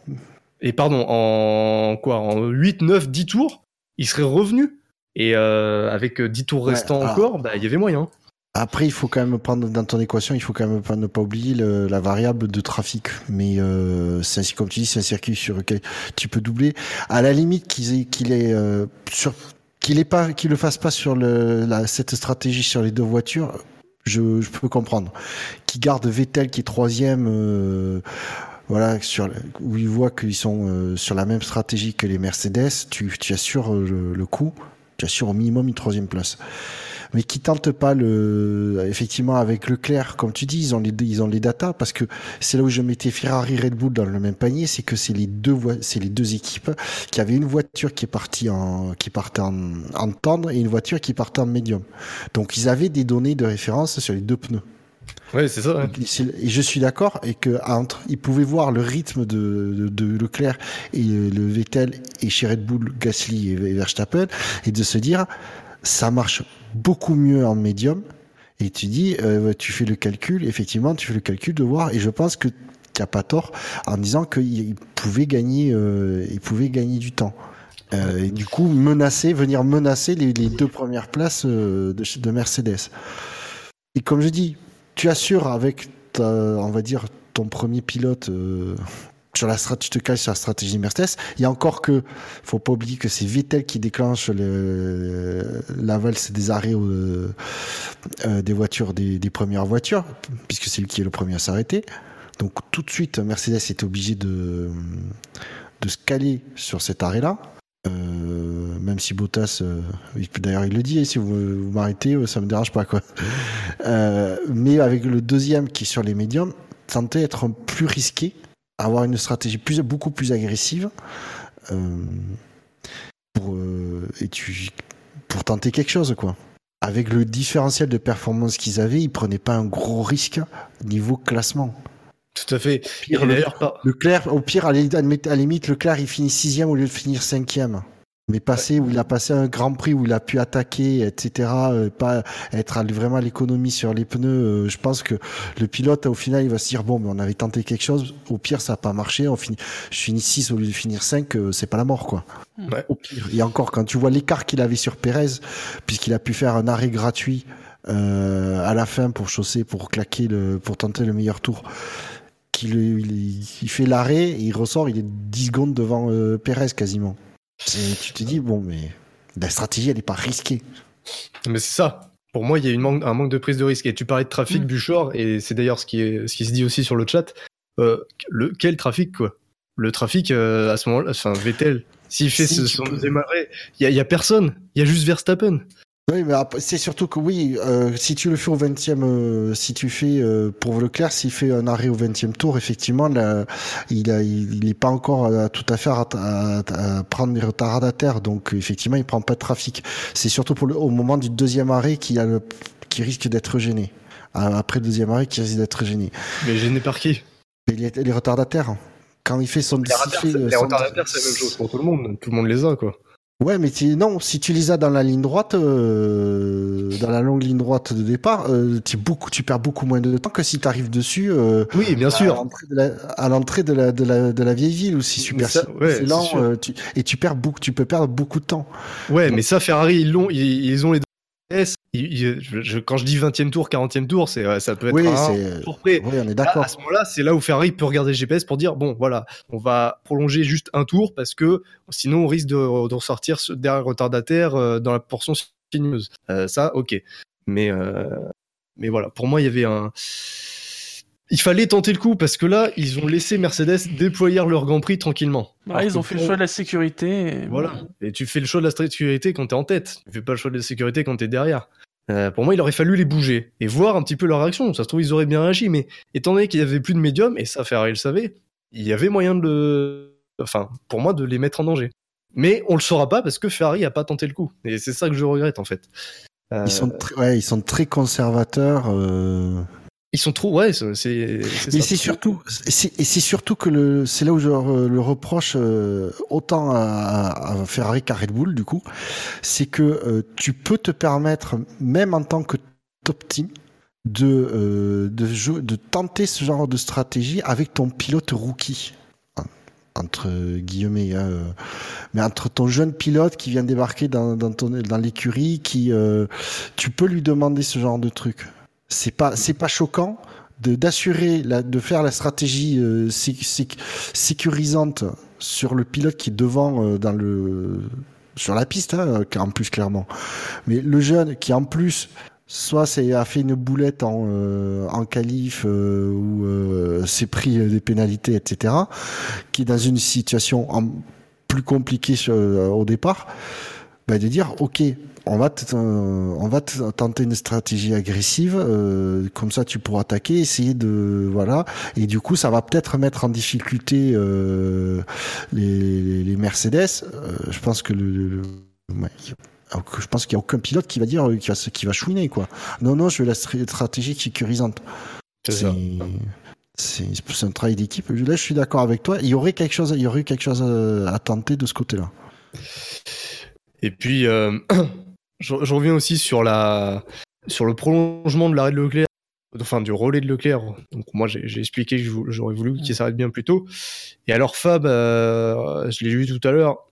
et pardon, en quoi, en 8, 9, 10 tours, il serait revenu. Et euh, avec 10 tours Ouais, restants alors- encore, bah, il y avait moyen. Après, il faut quand même prendre dans ton équation, il faut quand même ne pas oublier la variable de trafic. Mais euh, c'est ainsi, comme tu dis, c'est un circuit sur lequel tu peux doubler. À la limite, qu'il ait, qu'il euh, sur, qu'il ait pas, qu'il le fasse pas sur cette stratégie sur les deux voitures, je, peux comprendre. Qui garde Vettel qui est troisième. Euh, voilà, où il voit qu'ils sont euh, sur la même stratégie que les Mercedes, tu, assures euh, le, le coup, tu assures au minimum une troisième place. Mais qui tentent pas le effectivement avec Leclerc comme tu dis ils ont les ils ont les datas parce que c'est là où je mettais Ferrari Red Bull dans le même panier c'est que c'est les deux c'est les deux équipes qui avaient une voiture qui est partie en qui partait en tendre et une voiture qui partait en médium. Donc ils avaient des données de référence sur les deux pneus Ouais, c'est ça. et je suis d'accord et que entre, ils pouvaient voir le rythme de, de, Leclerc et euh, le Vettel et chez Red Bull, Gasly et Verstappen et de se dire ça marche beaucoup mieux en médium et tu dis euh, tu fais le calcul effectivement tu fais le calcul de voir et je pense que tu n'as pas tort en disant qu'il pouvait gagner euh, gagner du temps euh, et du coup menacer venir menacer les, les deux premières places de, de Mercedes et comme je dis tu assures avec ta, on va dire ton premier pilote euh, sur la strat- tu te cales sur la stratégie Mercedes. Il y a encore que, faut pas oublier que c'est Vettel qui déclenche le, la valse des arrêts euh, des voitures, des, des premières voitures, puisque c'est lui qui est le premier à s'arrêter. Donc tout de suite, Mercedes est obligé de, de se caler sur cet arrêt-là. Euh, même si Bottas, euh, d'ailleurs il le dit, si vous, m'arrêtez, euh, ça me dérange pas quoi. Mais avec le deuxième qui est sur les médiums, tenter d'être plus risqué, avoir une stratégie beaucoup plus agressive pour, pour tenter quelque chose quoi. Avec le différentiel de performance qu'ils avaient, ils prenaient pas un gros risque niveau classement. Tout à fait. Pire, le- par- Leclerc, au pire, à la limite, Leclerc, il finit sixième au lieu de finir cinquième. Mais passé où il a passé un Grand Prix où il a pu attaquer, etc., euh, pas être vraiment à l'économie sur les pneus, euh, je pense que le pilote, au final, il va se dire bon, mais on avait tenté quelque chose. Au pire, ça n'a pas marché. On finit, je finis 6 au lieu de finir 5, c'est pas la mort, quoi. Ouais. Au pire. Et encore, quand tu vois l'écart qu'il avait sur Pérez, puisqu'il a pu faire un arrêt gratuit euh, à la fin pour chausser, pour claquer, le, pour tenter le meilleur tour qu'il il, il fait l'arrêt, et il ressort, il est 10 secondes devant euh, Pérez quasiment. Tu te dis, bon, mais la stratégie, elle n'est pas risquée. Mais c'est ça. Pour moi, il y a une manque, un manque de prise de risque. Et tu parlais de trafic, Mm. Buchor, et c'est d'ailleurs ce qui, est, ce qui se dit aussi sur le chat. Euh, le, quel trafic, quoi? Le trafic, euh, à ce moment-là, enfin, Vettel, s'il fait Si, ce, son peux- deuxième arrêt, il y a, il y a personne. Il y a juste Verstappen. Oui, mais après, c'est surtout que oui, euh, si tu le fais au 20e, euh, si tu fais euh, pour Leclerc, s'il fait un arrêt au 20e tour, effectivement, là, il a, il n'est pas encore euh, tout à fait à, à- à prendre les retardataires, donc effectivement, il prend pas de trafic. C'est surtout pour le, au moment du deuxième arrêt qui a le, qui risque d'être gêné. Après le deuxième arrêt, qui risque d'être gêné. Mais gêné par qui? Mais les, les retardataires, quand il fait son, Les fait, euh, les son- retardataires, c'est la même chose pour tout le monde. Tout le monde les a, quoi. Ouais, mais non, si tu les as dans la ligne droite, euh, dans la longue ligne droite de départ, euh, tu, beaucoup, tu perds beaucoup moins de temps que si tu arrives dessus euh, Oui, bien à l'entrée de la, à l'entrée de la, de, la, de la vieille ville ou si super Ça, ouais, c'est lent tu- et tu perds beaucoup, tu peux perdre beaucoup de temps. Ouais, mais ça, Ferrari, ils l'ont, ils, ils ont les S. Je- je- quand je dis 20e tour, 40e tour, c'est, euh, ça peut être Oui, un tour près. Oui, on est d'accord. à ce moment-là, c'est là où Ferrari peut regarder le GPS pour dire bon, voilà, on va prolonger juste un tour parce que sinon on risque de, de ressortir derrière retardataire euh, dans la portion sinueuse. Euh, ça, ok. Mais euh, mais voilà, pour moi, il y avait un. Il fallait tenter le coup parce que là, ils ont laissé Mercedes déployer leur Grand Prix tranquillement. Bah, Alors ils ont fait le choix de la sécurité. et Voilà. Et tu fais le choix de la sécurité quand t'es en tête. Tu fais pas le choix de la sécurité quand t'es derrière. Euh, pour moi, il aurait fallu les bouger et voir un petit peu leur réaction. Ça se trouve, ils auraient bien réagi, mais étant donné qu'il y avait plus de médium, et ça, Ferrari le savait, il y avait moyen de le. Enfin, pour moi, de les mettre en danger. Mais on le saura pas parce que Ferrari a pas tenté le coup. Et c'est ça que je regrette, en fait. Euh, Ils sont, très, ouais, ils sont très conservateurs. Euh... ils sont trop. Ouais, c'est. Et c'est surtout, c'est- et c'est surtout que le, c'est là où je le reproche euh, autant à, à Ferrari qu'à Red Bull du coup, c'est que euh, tu peux te permettre, même en tant que top team, de euh, de, de tenter ce genre de stratégie avec ton pilote rookie. En- Entre guillemets, hein, euh, mais entre ton jeune pilote qui vient débarquer dans, dans, ton, dans l'écurie, qui, euh, tu peux lui demander ce genre de truc. C'est pas, c'est pas choquant de d'assurer de faire la stratégie euh, sé- sé- sécurisante sur le pilote qui est devant euh, dans le sur la piste hein, en plus clairement. Mais le jeune qui en plus soit a fait une boulette en euh, en qualif euh, ou euh, s'est pris euh, des pénalités etc qui est dans une situation plus compliquée euh, au départ bah, de dire ok on va te- on va te- tenter une stratégie agressive euh, comme ça tu pourras attaquer essayer de voilà. Et du coup ça va peut-être mettre en difficulté euh, les, Mercedes. Euh, je pense que le, le- le- ouais, je pense qu'il y a aucun pilote qui va dire qui va qui va chouiner quoi. Non non je veux la str- stratégie sécurisante C'est ça. c'est un travail d'équipe. Là je suis d'accord avec toi. Il y aurait quelque chose il y aurait quelque chose à, à tenter de ce côté là Et puis, euh, je, je reviens aussi sur la sur le prolongement de l'arrêt de Leclerc, enfin du relais de Leclerc. Donc moi, j'ai expliqué que j'aurais voulu qu'il s'arrête bien plus tôt. Et alors Fab, euh, je l'ai vu tout à l'heure,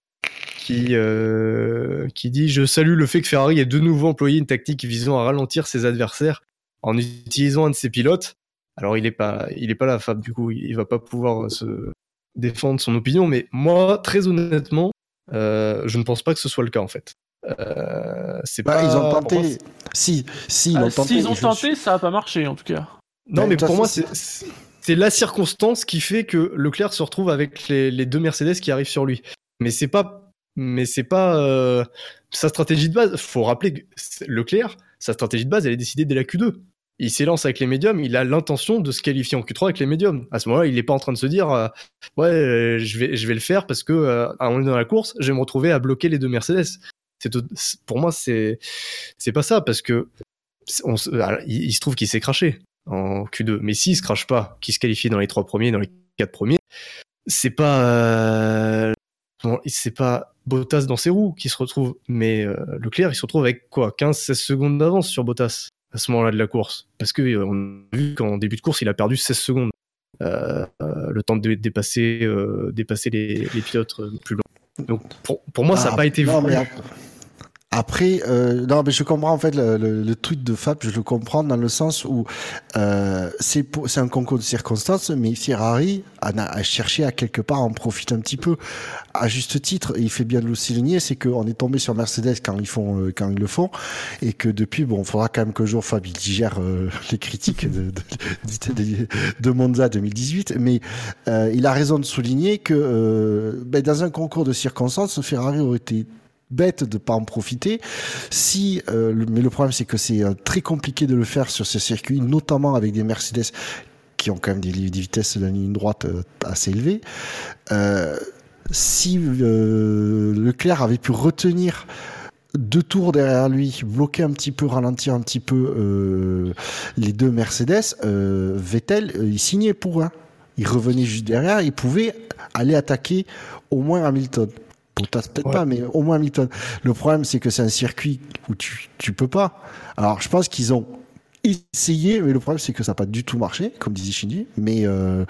qui euh, qui dit je salue le fait que Ferrari ait de nouveau employé une tactique visant à ralentir ses adversaires en utilisant un de ses pilotes. Alors il est pas il est pas là Fab du coup, il, il va pas pouvoir se défendre son opinion. Mais moi, très honnêtement. Euh, je ne pense pas que ce soit le cas en fait. Euh, c'est Bah, pas. ils ont tenté moi, si si ils Ah, ont tenté S'ils ont tenté, ça a pas marché en tout cas. Non, mais pour moi, façon, c'est c'est- c'est la circonstance qui fait que Leclerc se retrouve avec les, les deux Mercedes qui arrivent sur lui. Mais c'est pas. Mais c'est pas euh, sa stratégie de base. Faut rappeler que Leclerc, sa stratégie de base, elle est décidée dès la Q2. Il s'élance avec les médiums, il a l'intention de se qualifier en Q3 avec les médiums. À ce moment-là, il n'est pas en train de se dire euh, ouais, je vais je vais le faire parce que euh, à un moment donné dans la course, je vais me retrouver à bloquer les deux Mercedes. Pour moi c'est pas ça parce que il, se trouve qu'il s'est craché en Q2. Mais s'il se crache pas, qu'il se qualifie dans les trois premiers, dans les quatre premiers, c'est pas euh, c'est pas Bottas dans ses roues qui se retrouve, mais euh, Leclerc il se retrouve avec quoi 15-16 secondes d'avance sur Bottas à ce moment-là de la course, parce que euh, on a vu qu'en début de course il a perdu 16 secondes, le temps de dé- dépasser dépasser les, les pilotes plus longs. Donc pour, pour moi ça n'a Ah, pas été non, mais ap- Après, euh, non, mais je comprends en fait le, le, le tweet de Fab, je le comprends dans le sens où euh, c'est un concours de circonstances, mais Ferrari a, a cherché à quelque part en profiter un petit peu, à juste titre. Et il fait bien de le souligner, c'est qu'on est tombé sur Mercedes quand ils font euh, quand ils le font, et que depuis, bon, il faudra quand même que jour Fab il digère euh, les critiques de, de, de, de Monza 2018, mais euh, il a raison de souligner que ben, dans un concours de circonstances, Ferrari aurait été bête de pas en profiter. Si, euh, mais le problème c'est que c'est euh, très compliqué de le faire sur ces circuits, notamment avec des Mercedes qui ont quand même des, vitesses de ligne droite euh, assez élevées. Si Leclerc avait pu retenir deux tours derrière lui, bloquer un petit peu, ralentir un petit peu les deux Mercedes, Vettel, il signait pour un. Il revenait juste derrière, il pouvait aller attaquer au moins Hamilton. Bottas peut-être pas, mais au moins Hamilton. Le problème, c'est que c'est un circuit où tu, tu peux pas. Alors, je pense qu'ils ont essayé, mais le problème, c'est que ça n'a pas du tout marché, comme disait Shinji. Mais, euh,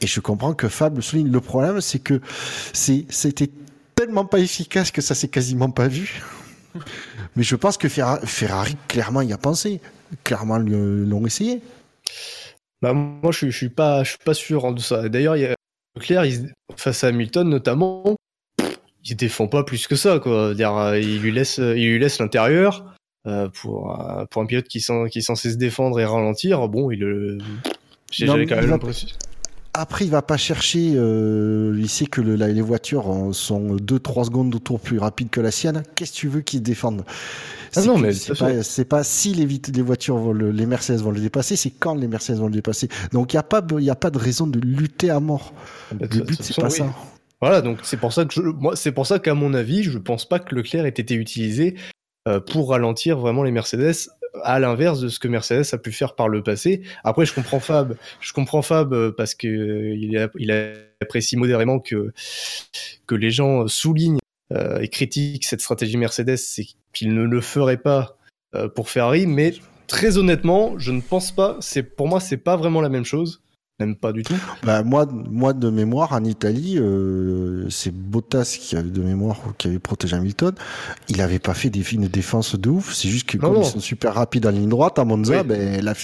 et je comprends que Fab le souligne. Le problème, c'est que c'est, c'était tellement pas efficace que ça s'est quasiment pas vu. mais je pense que Ferrari, Ferrari clairement, y a pensé. Clairement, l'ont essayé. Bah, moi, je, suis- je suis pas, je suis pas sûr de ça. D'ailleurs, il y a Leclerc, il- face à Hamilton notamment, il défend pas plus que ça, quoi. C'est-à-dire, euh, il lui laisse, il lui laisse l'intérieur euh, pour euh, pour un pilote qui, qui est censé se défendre et ralentir. Bon, il le, j'avais quand même l'impression. Après, il va pas chercher. Euh, il sait que le- la- les voitures euh, sont 2-3 secondes de tour plus rapides que la sienne. Qu'est-ce que tu veux qu'ils défendent? Ah non, mais c'est pas, c'est pas si les, les voitures vont le- les Mercedes vont le dépasser, c'est quand les Mercedes vont le dépasser? Donc il y a pas, il y a pas de raison de lutter à mort. Bah, de Le but c'est pas oui. ça. Voilà, donc c'est pour ça que moi, c'est pour ça qu'à mon avis, je pense pas que Leclerc ait été utilisé euh, pour ralentir vraiment les Mercedes, à l'inverse de ce que Mercedes a pu faire par le passé. Après, je comprends Fab, je comprends Fab euh, parce que euh, apprécie modérément que que les gens soulignent et critiquent cette stratégie Mercedes, c'est qu'il ne le ferait pas pour Ferrari, mais très honnêtement, je ne pense pas. C'est pour moi, c'est pas vraiment la même chose, même pas du tout. Bah, moi, moi de mémoire en Italie, euh, c'est Bottas qui avait de mémoire qui avait protégé Hamilton. Il avait pas fait des, une défense de ouf. C'est juste que Non, comme non. ils sont super rapides en ligne droite à Monza, Oui. ben la,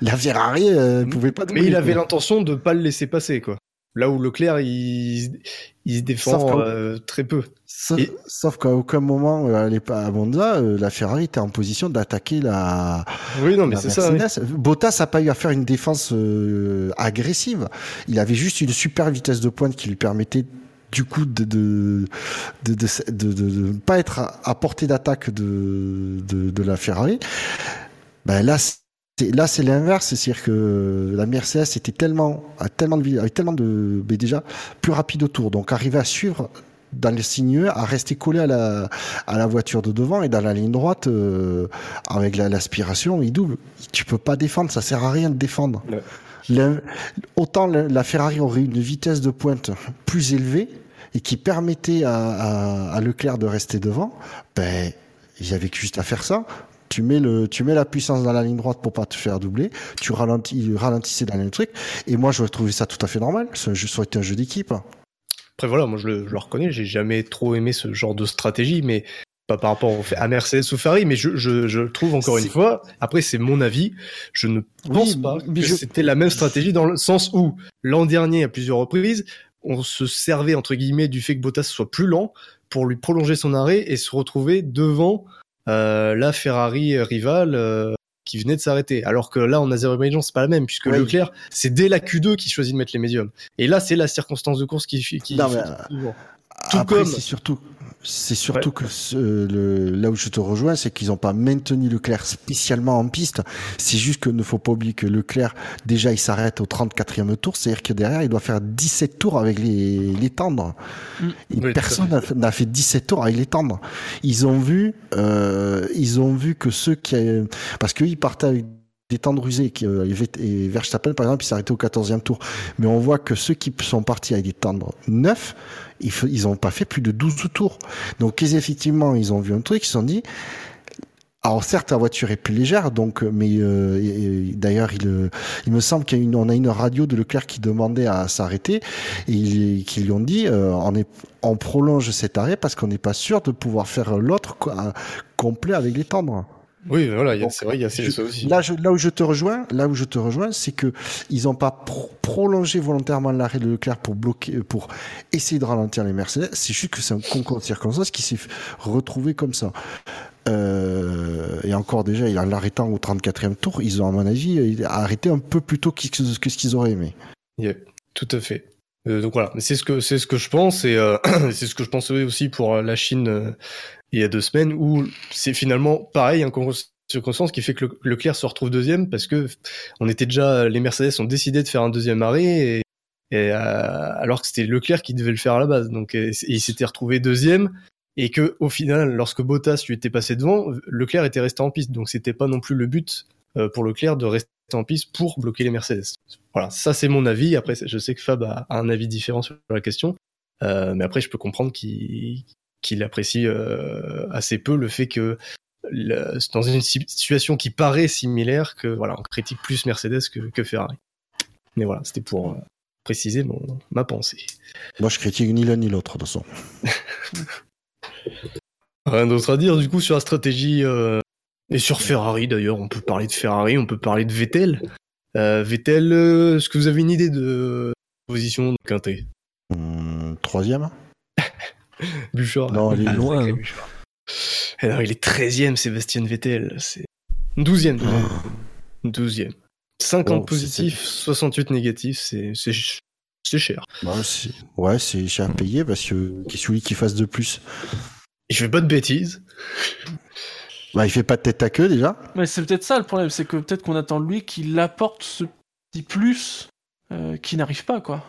la Ferrari euh, pouvait pas. Mais il avait l'intention de pas le laisser passer, quoi. Là où Leclerc, il, il se défend euh, très peu. Sauf, Et- sauf qu'à aucun moment euh, à l'épa- à Monza, euh, la Ferrari était en position d'attaquer la, Oui, non, mais c'est ça. oui. Bottas n'a pas eu à faire une défense euh, agressive. Il avait juste une super vitesse de pointe qui lui permettait du coup de de de de, de, de- pas être à, à portée d'attaque de, de de la Ferrari. Ben là Là, c'est l'inverse, c'est-à-dire que la Mercedes était tellement, a tellement de, avait tellement de, mais déjà plus rapide au tour, donc arriver à suivre dans les sinueux, à rester collé à la, à la voiture de devant et dans la ligne droite, euh, avec la- l'aspiration, il double. Tu peux pas défendre, ça sert à rien de défendre. Le- autant la, la Ferrari aurait une vitesse de pointe plus élevée et qui permettait à, à, à Leclerc de rester devant, ben, il y avait que juste à faire ça. Tu mets le, tu mets la puissance dans la ligne droite pour pas te faire doubler. Tu ralentis, ralentissais dans le truc. Et moi, j'aurais trouvé ça tout à fait normal. Ça aurait été un jeu d'équipe. Après, voilà, moi, je le, je le reconnais, j'ai jamais trop aimé ce genre de stratégie, mais pas par rapport au fait- à Mercedes ou Ferrari, mais je, je, je trouve encore une fois, après, c'est mon avis, je ne pense Oui, pas mais que je- c'était la même stratégie dans le sens où, l'an dernier, à plusieurs reprises, on se servait, entre guillemets, du fait que Bottas soit plus lent pour lui prolonger son arrêt et se retrouver devant la Ferrari rivale euh, qui venait de s'arrêter. Alors que là, en Azerbaïdjan, c'est pas la même, puisque Oui. Leclerc, c'est dès la Q2 qui choisit de mettre les médiums. Et là, c'est la circonstance de course qui, qui Non, mais, toujours. Tout Après, comme- c'est surtout, c'est surtout que ce- le, là où je te rejoins, c'est qu'ils n'ont pas maintenu Leclerc spécialement en piste. C'est juste que ne faut pas oublier que Leclerc, déjà, il s'arrête au 34e tour. C'est-à-dire que derrière, il doit faire 17 tours avec les, les tendres. Mm. Et Oui, personne n'a fait- n'a fait 17 tours avec les tendres. Ils ont vu, euh, ils ont vu que ceux qui, parce qu'ils partaient avec des tendres usés, qui, euh, et Verstappen, par exemple, il s'est arrêté au 14e tour. Mais on voit que ceux qui sont partis avec des tendres neufs, ils, f- ils ont pas fait plus de 12 tours. Donc, effectivement, ils ont vu un truc, ils se sont dit, alors certes, la voiture est plus légère, donc, euh, mais euh, d'ailleurs, il, euh, il me semble y a a une radio de Leclerc qui demandait à s'arrêter et qui lui ont dit, euh, on, est, on prolonge cet arrêt parce qu'on n'est pas sûr de pouvoir faire l'autre un- complet avec les tendres. Oui, voilà, il y a- Donc, c'est vrai, il y a je- ça aussi. Là, je, là où je te rejoins, là où je te rejoins, c'est que ils n'ont pas pro- prolongé volontairement l'arrêt de Leclerc pour bloquer, pour essayer de ralentir les Mercedes. C'est juste que c'est un concours de circonstances qui s'est retrouvé comme ça. Euh, et encore déjà, en l'arrêtant au 34e tour, ils ont, à mon avis, euh, arrêté un peu plus tôt que, que ce qu'ils auraient aimé. Yeah, tout à fait. Euh, donc voilà, c'est ce que c'est ce que je pense et euh, c'est ce que je pensais aussi pour euh, la Chine euh, il y a deux semaines où c'est finalement pareil un concours de circonstances qui fait que le, Leclerc se retrouve deuxième parce que on était déjà les Mercedes ont décidé de faire un deuxième arrêt et, euh, alors que c'était Leclerc qui devait le faire à la base donc il s'était retrouvé deuxième et que au final lorsque Bottas lui était passé devant Leclerc était resté en piste donc c'était pas non plus le but euh, pour Leclerc de rester en piste pour bloquer les Mercedes. Voilà, ça c'est mon avis. Après, je sais que Fab a, a un avis différent sur la question, Euh, mais après, je peux comprendre qu'il qu'il apprécie euh, assez peu le fait que le- dans une si- situation qui paraît similaire, que voilà, on critique plus Mercedes que, que Ferrari. Mais voilà, c'était pour euh, préciser mon, ma pensée. Moi, je critique ni l'un ni l'autre, de toute façon. Rien d'autre à dire du coup sur la stratégie euh, et sur Ferrari d'ailleurs. On peut parler de Ferrari, on peut parler de Vettel. Euh, Vettel, euh, est-ce que vous avez une idée de position de Quintet? Hum, troisième? Bouchard Non, il est Ah, loin, sacré hein. Bouchard. Alors, il est 13ème, Sébastien Vettel. C'est 12ème. 12ème. 50 Bon, positifs, 68 négatifs, c'est c'est ch- c'est cher. Bah, c'est- Ouais, c'est cher à payer parce que qui celui qui fasse de plus? Il fait pas de bêtises. Bah, il fait pas de tête à queue déjà. Mais c'est peut-être ça le problème, c'est que peut-être qu'on attend de lui qu'il apporte ce petit plus euh, qui n'arrive pas, quoi.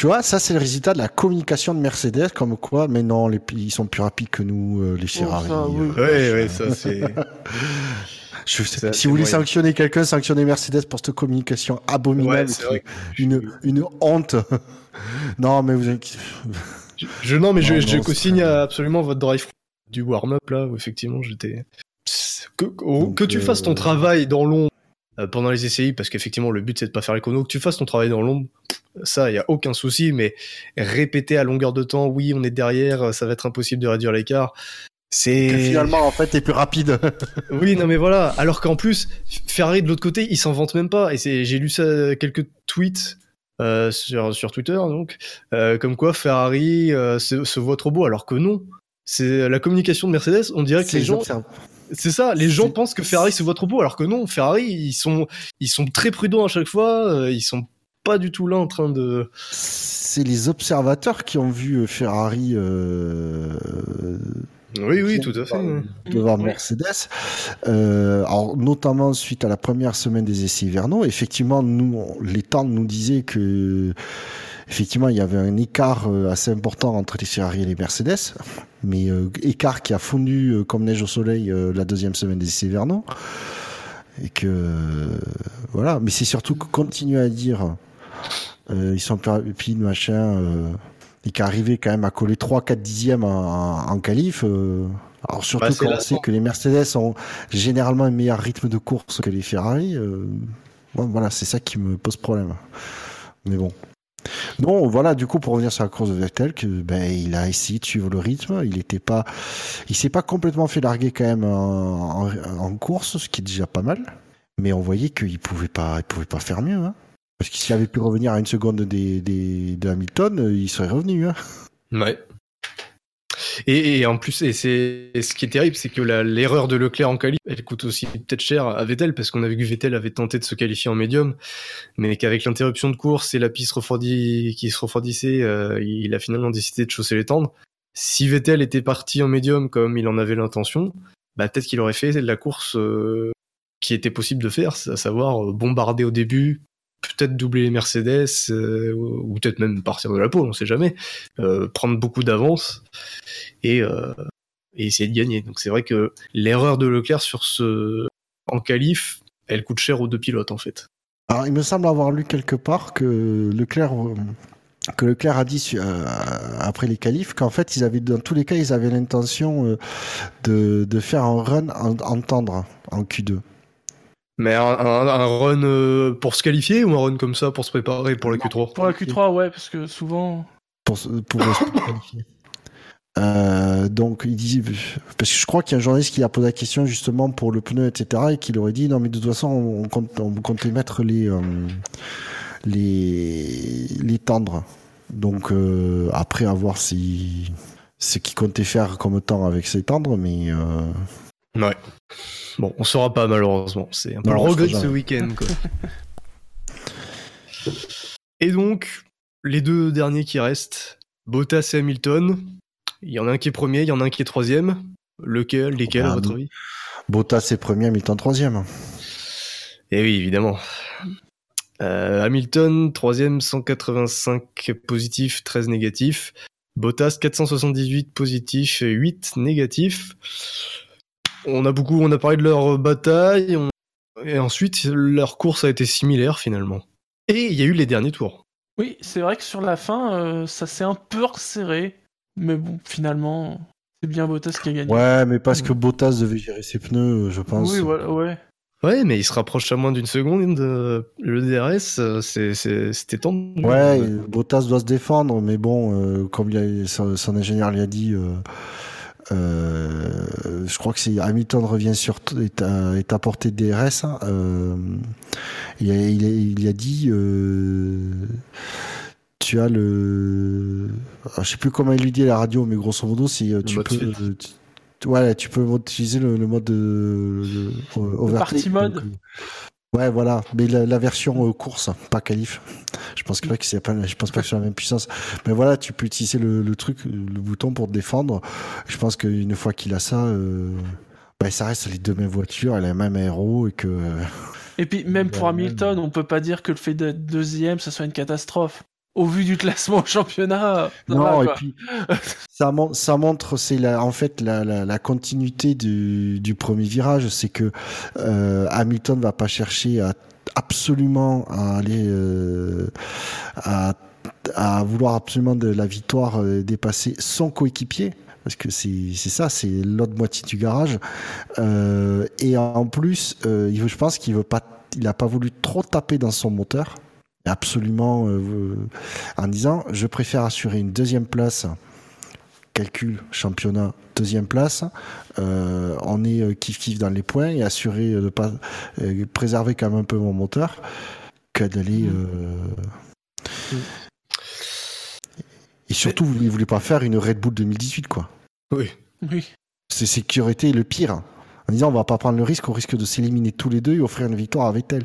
Tu vois, ça c'est le résultat de la communication de Mercedes, comme quoi, mais non, les, ils sont plus rapides que nous, euh, les Ferrari. ça, oui. euh, ouais, ça c'est. je- Ça, si vous voulez moyen. sanctionner quelqu'un, sanctionnez Mercedes pour cette communication abominable. Ouais, une, une honte. non, mais vous inquiétez- Je, je- non, mais je, Non, je non, co-signe absolument votre drive du warm-up là, où effectivement j'étais. Que, Donc, que tu fasses ton euh, travail dans l'ombre euh, pendant les essais, parce qu'effectivement le but c'est de pas faire l'écono, que tu fasses ton travail dans l'ombre, ça y a aucun souci, mais répéter à longueur de temps, oui on est derrière, ça va être impossible de réduire l'écart. C'est finalement, en fait, t'es plus rapide. oui, non mais voilà. Alors qu'en plus, Ferrari de l'autre côté, il s'en vante même pas. Et c'est, j'ai lu ça quelques tweets euh, sur sur Twitter donc, euh, comme quoi Ferrari euh, se, se voit trop beau, alors que non. C'est la communication de Mercedes. On dirait que les gens, c'est ça. Les gens pensent que Ferrari se voit trop beau, alors que non. Ferrari, ils sont ils sont très prudents à chaque fois. ils sont pas du tout là en train de. c'est les observateurs qui ont vu euh, Ferrari euh, Oui, oui, tout à fait. devant. Mercedes. Euh, alors, notamment suite à la première semaine des essais hivernaux, effectivement, nous, les temps nous disaient que effectivement, il y avait un écart euh, assez important entre les Ferrari et les Mercedes, mais euh, écart qui a fondu euh, comme neige au soleil euh, la deuxième semaine des essais hivernaux. Et que euh, voilà, mais c'est surtout que continuer à dire euh, ils sont rapides, machin, euh, et qu'arriver quand même à coller 3-4 dixièmes en, en qualif. euh, alors surtout Bah, quand on sait que les Mercedes ont généralement un meilleur rythme de course que les Ferrari. euh, bon, voilà, c'est ça qui me pose problème. Mais bon. Non, voilà, du coup, pour revenir sur la course de Vettel, que, ben, il a essayé de suivre le rythme. Il était pas, il s'est pas complètement fait larguer quand même en, en- en course, ce qui est déjà pas mal. Mais on voyait qu'il pouvait pas, il pouvait pas faire mieux, hein. Parce que s'il avait pu revenir à une seconde des, des, de Hamilton, euh, il serait revenu, hein. Ouais. Et, et en plus, et c'est ce qui est terrible, c'est que l'erreur de Leclerc en qualif, elle coûte aussi peut-être cher à Vettel, parce qu'on a vu que Vettel avait tenté de se qualifier en médium, mais qu'avec l'interruption de course et la piste refroidie, qui se refroidissait, euh, il a finalement décidé de chausser les tendres. Si Vettel était parti en médium comme il en avait l'intention, bah peut-être qu'il aurait fait la course euh, qui était possible de faire, à savoir euh, bombarder au début, peut-être doubler les Mercedes, euh, ou peut-être même partir de la pole, on sait jamais euh, prendre beaucoup d'avance et, euh, et essayer de gagner. Donc c'est vrai que l'erreur de Leclerc sur ce en qualif, elle coûte cher aux deux pilotes en fait. Alors, il me semble avoir lu quelque part que Leclerc, que Leclerc a dit après les qualifs qu'en fait, ils avaient, dans tous les cas, ils avaient l'intention de, faire un run en tendre en Q2. Mais un, un- un run euh, pour se qualifier ou un run comme ça pour se préparer pour la Q3 Pour la Q3, ouais, parce que souvent. pour, se- pour se qualifier. Euh, donc il dit parce que je crois qu'il y a un journaliste qui a posé la question justement pour le pneu etc et qui leur aurait dit non mais de toute façon on, compte, on comptait mettre les euh, les les tendres donc euh, après à voir si ce qu'il comptait faire comme temps avec ces tendres mais euh, Ouais. Bon, on saura pas malheureusement. C'est un peu le regret de ce jamais. week-end. quoi. et donc, les deux derniers qui restent, Bottas et Hamilton. Il y en a un qui est premier, il y en a un qui est troisième. Lequel, lesquels à Bah, votre avis? Bottas est premier Hamilton troisième Eh oui, évidemment. Euh, Hamilton, troisième, 185 positifs, 13 négatifs. Bottas, 478 positifs, 8 négatifs. On a beaucoup, on a parlé de leur bataille, on- et ensuite leur course a été similaire finalement. Et il y a eu les derniers tours. Oui, c'est vrai que sur la fin, euh, ça s'est un peu resserré. Mais bon, finalement, c'est bien Bottas qui a gagné. Ouais, mais parce que Bottas devait gérer ses pneus, je pense. Oui, voilà, ouais. Ouais, mais il se rapproche à moins d'une seconde. euh, Le DRS, euh, c'était tendu. Ouais, Bottas doit se défendre, mais bon, euh, comme il a- son, son ingénieur lui a dit, euh, euh, je crois que c'est Hamilton revient sur est à, est à portée de DRS. hein, euh, il, a, il, a, il a dit, euh, tu as le, ah, je sais plus comment il lui dit à la radio, mais grosso modo, euh, tu peux, tu, peux utiliser le, le mode de, de- euh, overtake, party mode. Ouais, voilà, mais la, la version euh, course, pas qualif. Je pense que là, que c'est pas, je pense pas que c'est la même puissance. Mais voilà, tu peux utiliser le, le truc, le bouton pour te défendre. Je pense qu'une fois qu'il a ça, euh, bah, ça reste les deux mêmes voitures, elle a le même aéro et que. euh, Et puis, même pour Ouais, Hamilton, on peut pas dire que le fait d'être deuxième, ça soit une catastrophe. Au vu du classement au championnat. non, va, et puis ça, mon- ça montre, c'est la, en fait la, la, la continuité du, du premier virage, c'est que euh, Hamilton va pas chercher à absolument à aller euh, à, à vouloir absolument de la victoire euh, dépasser son coéquipier. Parce que c'est ça, c'est l'autre moitié du garage. Euh, et en plus, euh, je pense qu'il veut pas, il a pas voulu trop taper dans son moteur absolument euh, en disant je préfère assurer une deuxième place calcul championnat deuxième place euh, on est euh, kiff kiff dans les points et assurer euh, de pas euh, préserver quand même un peu mon moteur que d'aller euh, et surtout vous ne voulez pas faire une Red Bull 2018 quoi. Oui. Oui. c'est été le pire. En disant on va pas prendre le risque on risque de s'éliminer tous les deux et offrir une victoire à Vettel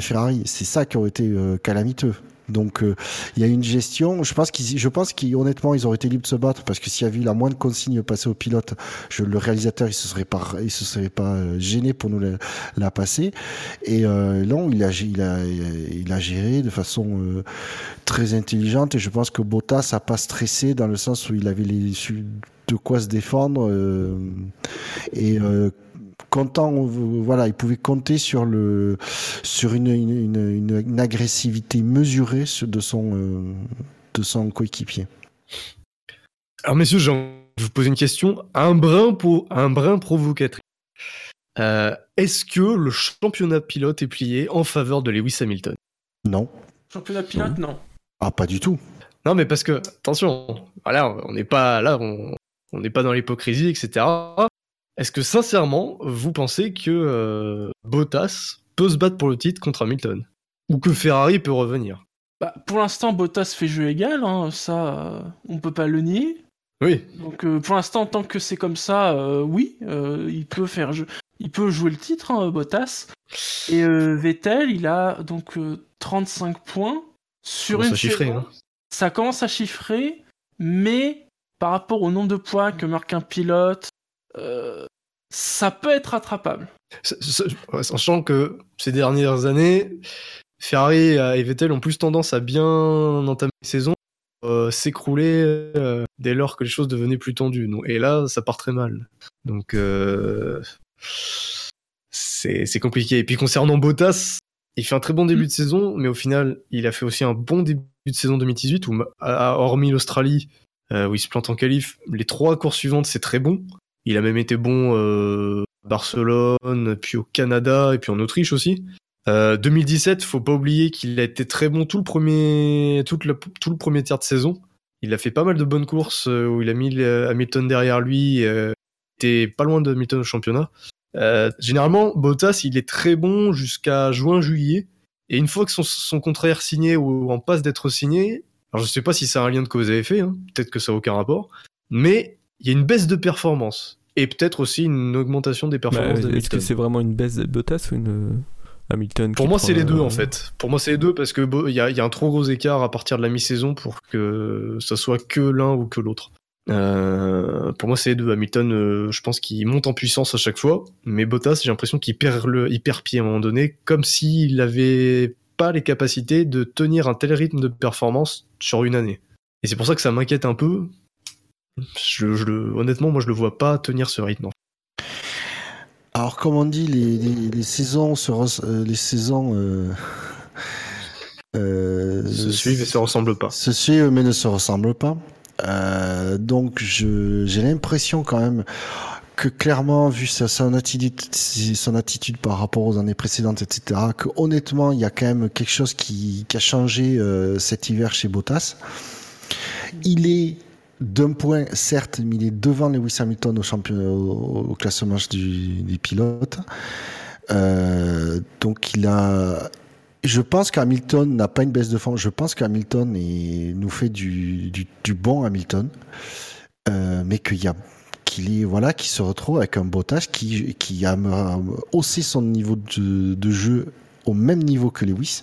Ferrari. C'est ça qui aurait été euh, calamiteux. Donc euh, il y a une gestion. Je pense qu'ils, je pense qu'honnêtement ils auraient été libres de se battre parce que s'il y avait eu la moindre consigne passée au pilote, je, le réalisateur il se serait pas, il se serait pas euh, gêné pour nous la, la passer. Et euh, non, il a, il a, il a géré de façon euh, très intelligente et je pense que Bottas a pas stressé dans le sens où il avait les, de quoi se défendre euh, et euh, content, voilà, il pouvait compter sur le sur une une, une, une- une agressivité mesurée sur- de son euh, de son coéquipier. Alors messieurs, de vous poser une question, un brin, pour, un brin provocatrice. Euh, Est-ce que le championnat pilote est plié en faveur de Lewis Hamilton? Non, Championnat pilote, non. ah pas du tout. Non, mais parce que attention, voilà, on n'est pas là, on on n'est pas dans l'hypocrisie, etc. Est-ce que sincèrement, vous pensez que euh, Bottas peut se battre pour le titre contre Hamilton? Ou que Ferrari peut revenir? Bah, pour l'instant, Bottas fait jeu égal, hein, ça, euh, on peut pas le nier. Oui. Donc, euh, pour l'instant, tant que c'est comme ça, oui, il peut faire jeu. Il peut jouer le titre, hein, Bottas. Et Vettel, il a donc euh, 35 points sur une chiffrer, saison. hein. Ça commence à chiffrer, mais par rapport au nombre de points que marque un pilote, euh, ça peut être rattrapable. Sachant que ces dernières années, Ferrari et Vettel ont plus tendance à bien entamer la saison, euh, s'écrouler euh, dès lors que les choses devenaient plus tendues. Et là, ça part très mal. Donc, euh, c'est compliqué. Et puis concernant Bottas, il fait un très bon début de saison, mais au final, il a fait aussi un bon début de saison 2018, où, hormis l'Australie, euh, où il se plante en qualif, les trois courses suivantes, c'est très bon. Il a même été bon euh, à Barcelone, puis au Canada, et puis en Autriche aussi. Euh, 2017, faut pas oublier qu'il a été très bon tout le premier, tout le, tout le premier tiers de saison. Il a fait pas mal de bonnes courses euh, où il a mis Hamilton derrière lui, euh, était pas loin de Hamilton au championnat. Euh, généralement, Bottas, il est très bon jusqu'à juin-juillet. Et une fois que son, son contrat est signé ou en passe d'être signé, alors je sais pas si c'est un lien de cause à effet, hein, peut-être que ça n'a aucun rapport, mais il y a une baisse de performance. Et peut-être aussi une augmentation des Bah, performances Est-ce d'Hamilton. que c'est vraiment une baisse de Bottas ou une euh, Hamilton Pour moi, c'est les deux en fait. Pour moi, c'est les deux parce que il y a, il y a un trop gros écart à partir de la mi-saison pour que ça soit que l'un ou que l'autre. Euh, pour moi, c'est les deux. Hamilton, euh, je pense qu'il monte en puissance à chaque fois, mais Bottas, j'ai l'impression qu'il perd le, il perd pied à un moment donné, comme s'il avait pas les capacités de tenir un tel rythme de performance sur une année. Et c'est pour ça que ça m'inquiète un peu. Je, je le- honnêtement, moi, je le vois pas tenir ce rythme. Alors comme on dit, les, les, les saisons se euh, les saisons euh, euh, Se suivent et se ressemblent pas. se suivent mais ne se ressemblent pas. Euh, donc j'ai l'impression quand même que clairement, vu sa, son, attitude, son attitude par rapport aux années précédentes, etc., que honnêtement, il y a quand même quelque chose qui, qui a changé cet hiver chez Bottas. Il est d'un point, certes, mais il est devant Lewis Hamilton au, au, classement du, des pilotes. Euh, donc il a. Je pense qu'Hamilton n'a pas une baisse de forme. Je pense qu'Hamilton nous fait du, bon Hamilton, euh, mais qu'il y qu'il voilà se retrouve avec un Bottas qui a euh, haussé son niveau de, jeu au même niveau que Lewis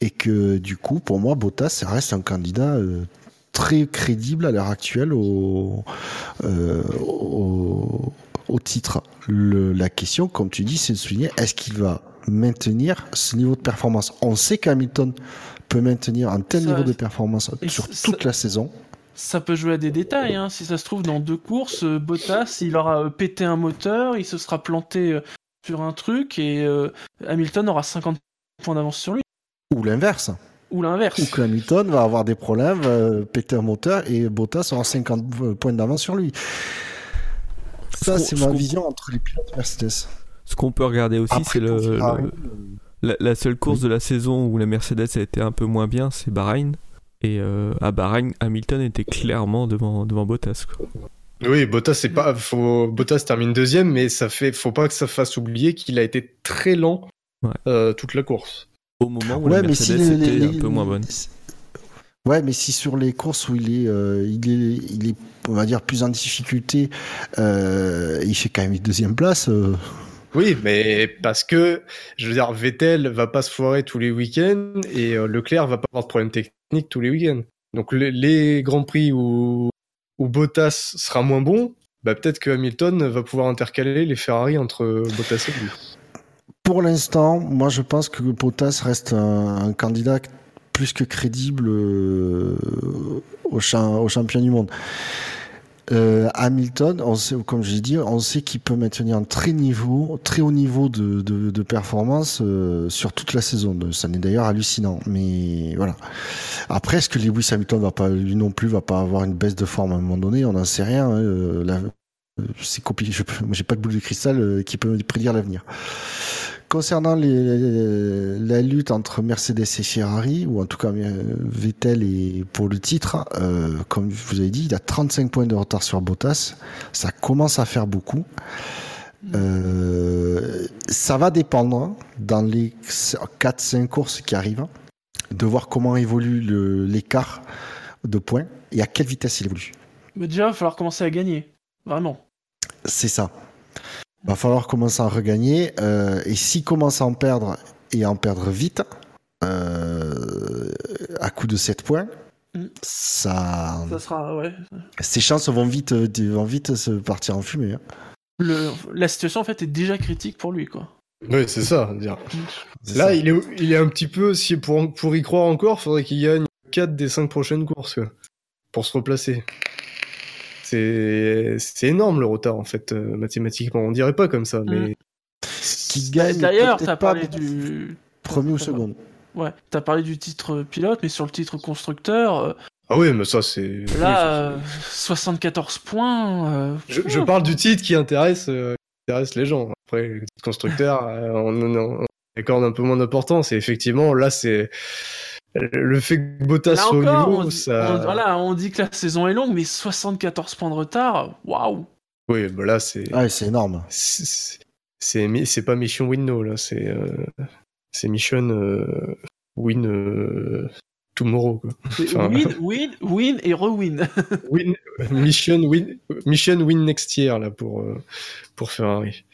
et que du coup pour moi Bottas reste un candidat très crédible à l'heure actuelle au, euh, au, au titre. Le- la question, comme tu dis, c'est de souligner est-ce qu'il va maintenir ce niveau de performance? On sait qu'Hamilton peut maintenir un tel Ça- niveau de performance sur ça- toute la saison. Ça peut jouer à des détails, hein. si ça se trouve dans deux courses, euh, Bottas il aura euh, pété un moteur, il se sera planté sur un truc et euh, Hamilton aura 50 points d'avance sur lui. Ou l'inverse. Ou l'inverse. Ou que Hamilton va avoir des problèmes, euh, péter un moteur et Bottas aura 50 points d'avance sur lui. Ça, Ce c'est ma vision entre les pilotes Mercedes. Ce qu'on peut regarder aussi, c'est le, le- la, la seule course de la saison où la Mercedes a été un peu moins bien, c'est Bahreïn. Et euh, à Bahreïn, Hamilton était clairement devant, devant Bottas. quoi. Oui, Bottas, c'est pas, faut, Bottas termine deuxième, mais ça fait, faut pas que ça fasse oublier qu'il a été très lent Ouais. euh, toute la course. Au moment où Ouais, la mais si les- les- un peu moins bonne. Ouais, mais si sur les courses où il est, euh, il est, il est, on va dire plus en difficulté, euh, il fait quand même une deuxième place. euh, Oui, mais parce que, je veux dire, Vettel va pas se foirer tous les week-ends et euh, Leclerc va pas avoir de problème technique tous les week-ends. Donc les, les grands prix où, où Bottas sera moins bon, bah peut-être que Hamilton va pouvoir intercaler les Ferrari entre Bottas et lui. Pour l'instant, moi je pense que Bottas reste un, candidat plus que crédible euh, au, cha- au champion du monde. Euh, Hamilton, on sait, comme j'ai dit, on sait qu'il peut maintenir un très niveau, très haut niveau de, de, de performance euh, sur toute la saison. Ça n'est d'ailleurs hallucinant. Mais voilà. Après, est-ce que Lewis Hamilton va pas, lui non plus, va pas avoir une baisse de forme à un moment donné? On n'en sait rien. hein. Euh, euh, c'est compliqué. Je moi, j'ai pas de boule de cristal euh, qui peut prédire l'avenir. Concernant les- la lutte entre Mercedes et Ferrari, ou en tout cas euh, Vettel et pour le titre, euh, comme vous avez dit, il a 35 points de retard sur Bottas. Ça commence à faire beaucoup. Euh, ça va dépendre dans les 4-5 courses qui arrivent de voir comment évolue l'écart de points et à quelle vitesse il évolue. Mais déjà, il va falloir commencer à gagner. Vraiment. C'est ça. Va falloir commencer à regagner. euh, et s'il commence à en perdre et à en perdre vite, euh, à coup de 7 points, Mm. ça, Ça sera, ouais. ses chances vont vite, vont vite se partir en fumée. hein. Le, la situation, en fait, est déjà critique pour lui, quoi. Oui, c'est ça. dire. C'est Là, ça. il est, il est un petit peu, si pour, pour y croire encore, faudrait qu'il gagne 4 des 5 prochaines courses quoi, pour se replacer. C'est c'est énorme le retard en fait, euh, mathématiquement. On dirait pas comme ça, mais. Qui gagne D'ailleurs, t'as pas parlé du. premier ou second. Ouais, t'as parlé du titre pilote, mais sur le titre constructeur, euh, Ah oui, mais ça c'est. là, euh, 74 points. euh, Je, je parle du titre qui intéresse, euh, qui intéresse les gens. Après, le titre constructeur, euh, on, on, on accorde un peu moins d'importance. Et effectivement, là, c'est le fait que Bottas soit au niveau, on, dit- ça. on- voilà, on dit que la saison est longue, mais 74 points de retard, waouh! Oui, bah là, c'est. Ouais, c'est énorme. c'est- C'est mi- c'est pas mission win no là, c'est euh, c'est mission euh, win euh, tomorrow quoi. Enfin- Win, win, win et re-win. Win mission win mission win next year là pour euh, pour Ferrari.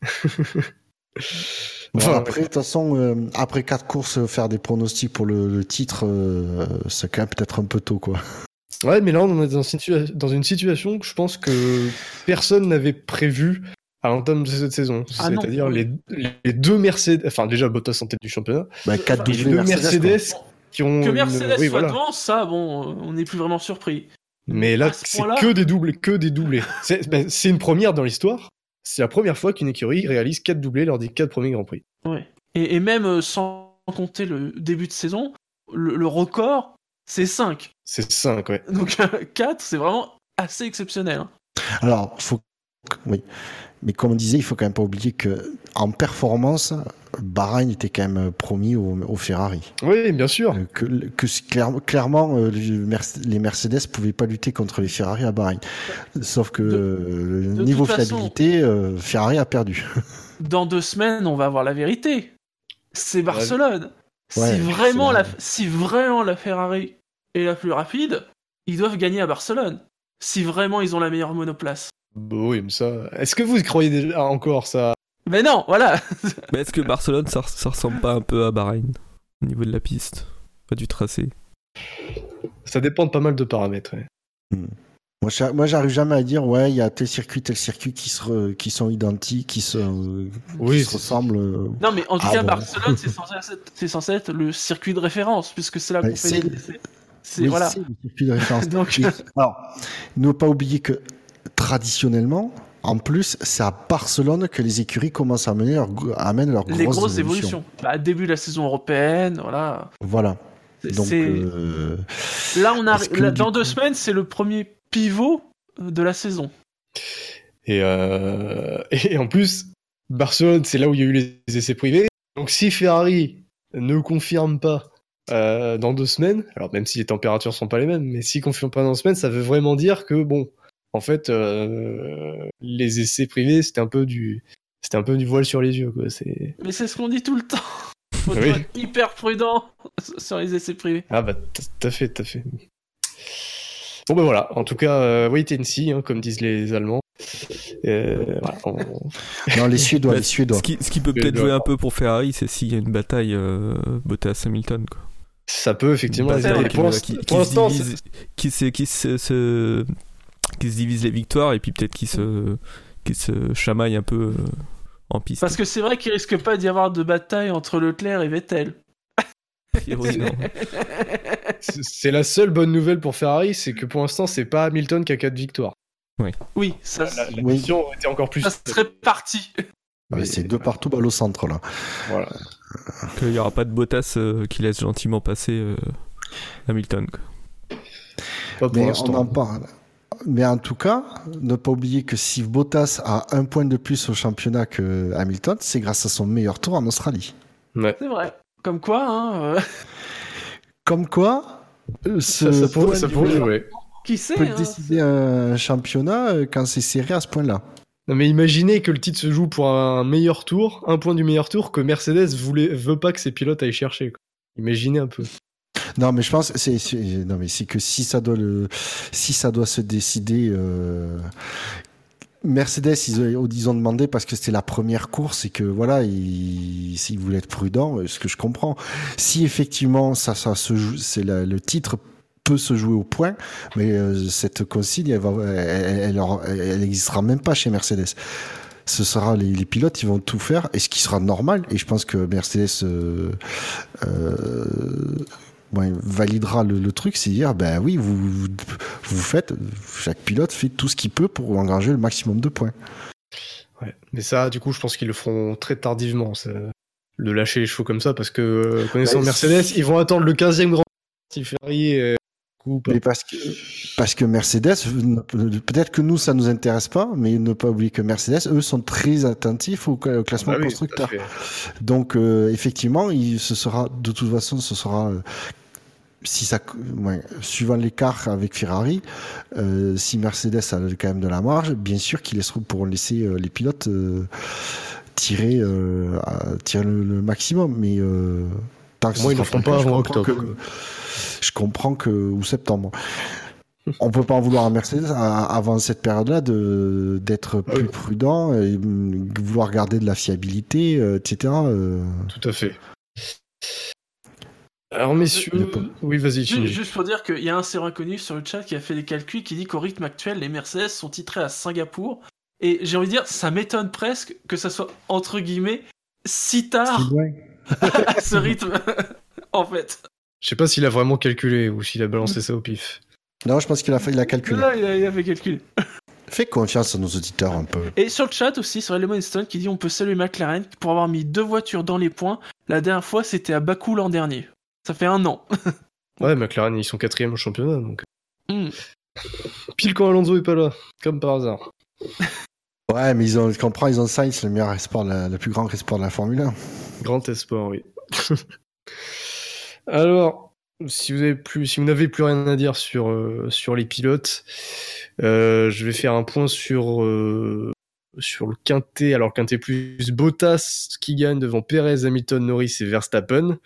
Bon, Enfin, après, de toute façon, euh, après quatre courses, euh, faire des pronostics pour le, le titre, euh, c'est quand même peut-être un peu tôt, quoi. Ouais, mais là, on est dans, situa- dans une situation que je pense que personne n'avait prévu à l'entame de cette saison. Ah C'est-à-dire les, les deux Mercedes, enfin déjà Bottas en tête du championnat, Bah, quatre Enfin, et les deux Mercedes, qui ont. Que une- Mercedes oui, soit voilà. devant, ça, bon, euh, on n'est plus vraiment surpris. Mais là, ce c'est que des doublés, que des doublés. C'est ben, c'est une première dans l'histoire. C'est la première fois qu'une écurie réalise quatre doublés lors des quatre premiers Grands Prix. Ouais. Et, et même euh, sans compter le début de saison, le, le record, c'est 5. C'est 5, ouais. Donc 4, c'est vraiment assez exceptionnel. hein. Alors, faut, oui. Mais comme on disait, il faut quand même pas oublier que en performance, Bahreïn était quand même promis au, au Ferrari. Oui, bien sûr. Euh, Que, que c'est clair- clairement, euh, les Mercedes pouvaient pas lutter contre les Ferrari à Bahreïn. Sauf que De- euh, de niveau façon- fiabilité, euh, Ferrari a perdu. Dans deux semaines, on va avoir la vérité. C'est Barcelone. Ouais, si, vraiment c'est la, la- si vraiment la Ferrari est la plus rapide, ils doivent gagner à Barcelone. Si vraiment ils ont la meilleure monoplace. Bah oui, mais ça. Est-ce que vous y croyez déjà encore ça? Mais non, voilà. Mais est-ce que Barcelone, ça, ça ressemble pas un peu à Bahreïn au niveau de la piste, pas du tracé? Ça dépend de pas mal de paramètres. ouais. Moi, j'a- moi, j'arrive jamais à dire, ouais, il y a tel circuit, tel circuit qui, se re- qui sont identiques, qui se, qui Oui, se c'est- ressemblent. euh. Non, mais en tout Ah cas, bon. Barcelone, c'est censé, être- c'est censé être le circuit de référence, puisque c'est là qu'on fait c'est- les. C'est Oui, voilà. le circuit de référence. Donc, Et- alors, ne pas oublier que traditionnellement, en plus, c'est à Barcelone que les écuries commencent à mener leur, amènent leurs les grosses, grosses évolutions. évolutions. Bah, début de la saison européenne, voilà. Voilà. Donc, euh, Là, on là, du dans coup- deux semaines, c'est le premier pivot euh, de la saison. Et, euh, et en plus, Barcelone, c'est là où il y a eu les essais privés. Donc si Ferrari ne confirme pas euh, dans deux semaines, alors même si les températures sont pas les mêmes, mais s'il confirme pas dans deux semaines, ça veut vraiment dire que bon, en fait, euh, les essais privés, c'était un peu du, c'était un peu du voile sur les yeux, quoi. C'est Mais c'est ce qu'on dit tout le temps. Faut Oui. être hyper prudent sur les essais privés. ah bah t- t'as fait, t'as fait. Bon ben voilà, en tout cas, euh, wait and see, hein, comme disent les Allemands. Euh, voilà, on- non, les Suédois, Bah, les Suédois. Ce qui, ce qui peut peut-être jouer un peu pour Ferrari, c'est s'il y a une bataille euh, Bottas-Hamilton. Quoi. Ça peut effectivement. Qui, Pour l'instant- qui- qui qui se, qui se, se- qui se divise les victoires et puis peut-être qui se, qui se chamaille un peu euh, en piste. Parce que c'est vrai qu'il risque pas d'y avoir de bataille entre Leclerc et Vettel. C'est la seule bonne nouvelle pour Ferrari, c'est que pour l'instant, c'est pas Hamilton qui a 4 victoires. Oui, ça, La, la Oui. mission été encore plus. ça serait parti. Ouais, c'est deux partout balle au centre, là. Voilà. Qu'il n'y aura pas de Bottas euh, qui laisse gentiment passer euh, Hamilton. Quoi. Pas pour Mais on en parle. Mais en tout cas, ne pas oublier que si Bottas a un point de plus au championnat que Hamilton, c'est grâce à son meilleur tour en Australie. Ouais. C'est vrai. Comme quoi, hein, euh, Comme quoi, euh, ce Ça, ça jouer. qui sait peut hein, décider un championnat euh, quand c'est serré à ce point-là. Non, mais imaginez que le titre se joue pour un meilleur tour, un point du meilleur tour, que Mercedes voulait, veut pas que ses pilotes aillent chercher. quoi. Imaginez un peu. Non, mais je pense non mais c'est que si ça doit si ça doit se décider euh, Mercedes ils, ont- demandé parce que c'était la première course et que voilà ils, voulaient être prudents euh, ce que je comprends si effectivement ça ça c'est le titre peut se jouer au point mais euh, cette consigne elle va elle, elle, existera même pas chez Mercedes ce sera les, pilotes, ils vont tout faire, et ce qui sera normal. Et je pense que Mercedes ouais, validera le, le truc, c'est dire, ben oui, vous, vous, vous faites, chaque pilote fait tout ce qu'il peut pour engranger le maximum de points. Ouais. Mais ça, du coup, je pense qu'ils le feront très tardivement, ça, de lâcher les chevaux comme ça, parce que euh, connaissant Ouais, Mercedes, ils vont attendre le 15e grand Ferrari euh. Mais parce que, parce que Mercedes, peut-être que nous, ça nous intéresse pas, mais ne pas oublier que Mercedes, eux, sont très attentifs au, classement Ah oui, constructeur. Donc, euh, effectivement, il, ce sera, de toute façon, ce sera, si ça, ouais, suivant l'écart avec Ferrari, euh, si Mercedes a quand même de la marge, bien sûr qu'ils laisseront, pourront laisser euh, les pilotes euh, tirer, le, le maximum. Mais tant que Moi, ils le sera feront pas avant comprends octobre, que- je comprends que ou septembre. On peut pas en vouloir à Mercedes avant cette période-là de d'être plus oui. prudent et vouloir garder de la fiabilité, etc. Tout à fait. Alors, messieurs. Le po- Oui, vas-y. Juste pour dire qu'il y a un sérum inconnu sur le chat qui a fait des calculs qui dit qu'au rythme actuel, les Mercedes sont titrés à Singapour. Et j'ai envie de dire, ça m'étonne presque que ça soit entre guillemets si tard à ce rythme. en fait. Je sais pas s'il a vraiment calculé ou s'il a balancé ça au pif. Non, je pense qu'il a fait, il a calculé. Il a, il a fait calcul. Fais confiance à nos auditeurs un peu. Et sur le chat aussi, sur Lemon Stone qui dit on peut saluer McLaren pour avoir mis deux voitures dans les points. La dernière fois, c'était à Bakou l'an dernier. Ça fait un an. Ouais, McLaren, ils sont quatrième au championnat, donc. Hmm. Pile quand Alonso est pas là, comme par hasard. Ouais, mais ils ont, je comprends, ils ont Sainz, le meilleur sport, le plus grand sport de la Formule 1. Grand espoir, oui. Alors, si vous avez plus, si vous n'avez plus rien à dire sur euh, sur les pilotes, euh, je vais faire un point sur euh, sur le quintet. Alors quintet plus Bottas qui gagne devant Perez, Hamilton, Norris et Verstappen.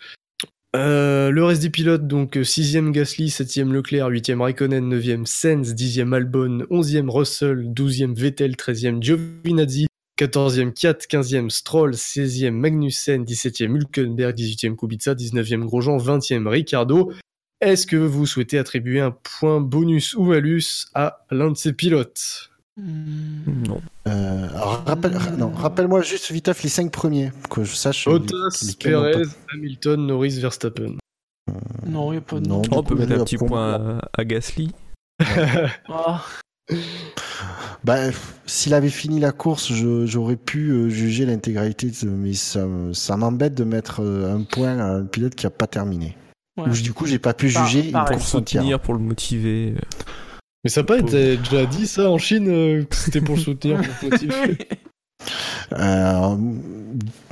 Euh, le reste des pilotes, donc 6ème Gasly, 7ème Leclerc, 8ème Raikkonen, 9ème Sainz, 10ème Albon, 11ème Russell, 12ème Vettel, 13ème Giovinazzi, 14e Kiat, 15e Stroll, 16e Magnussen, 17e Hülkenberg, 18e Kubica, 19e Grosjean, 20e Ricardo. Est-ce que vous souhaitez attribuer un point bonus ou malus à l'un de ces pilotes? Non. Euh, rappelle, non, rappelle-moi juste vite les cinq premiers, que je sache. Bottas, lesquels ont Perez, Hamilton, Norris, Verstappen. Non, il a pas de Non, on peut mettre un petit point à, à Gasly. Ah, Bah, s'il avait fini la course, je- j'aurais pu euh, juger l'intégralité, de- mais ça, me- ça m'embête de mettre euh, un point à un pilote qui a pas terminé. ouais. Ou, du coup, j'ai pas pu Par- juger une pareil. Pour le course entière. soutenir, pour le motiver. Mais ça n'a pas été déjà dit ça en Chine euh, que c'était pour le soutenir. Euh,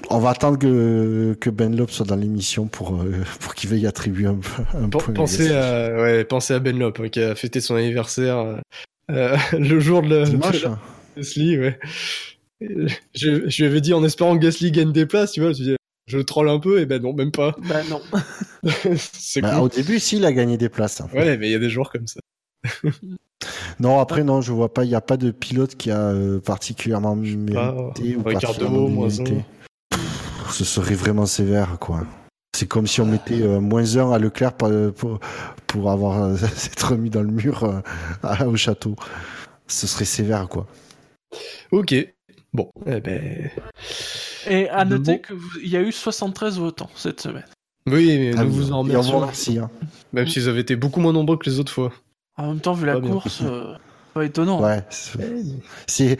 on va attendre que, que Ben Lop soit dans l'émission pour, euh, pour qu'il veuille attribuer un, point. Pensez à, ouais, pensez à Ben Lop, hein, qui a fêté son anniversaire euh, euh, le jour de la, Dimanche, de la- Gasly, ouais. Je, je lui avais dit en espérant que Gasly gagne des places, tu vois, je, je troll un peu, et ben non, même pas. bah non. C'est bah, cool. au début, si, il a gagné des places. hein. Ouais, mais il y a des jours comme ça. Non, après, non, je vois pas, il n'y a pas de pilote qui a euh, particulièrement mérité ou Ricardo, particulièrement un. Pff, Ce serait vraiment sévère, quoi. C'est comme si on mettait euh, moins un à Leclerc pour, pour, pour avoir euh, s'être remis dans le mur euh, à- au château. Ce serait sévère, quoi. Ok. Bon, eh ben. Et à De noter bon. qu'il y a eu 73 votants cette semaine. Oui, mais Ah nous vous en remercions. remercie. hein. Même s'ils avaient été beaucoup moins nombreux que les autres fois. En même temps, vu la bien. course, euh, pas étonnant. Ouais, c'est-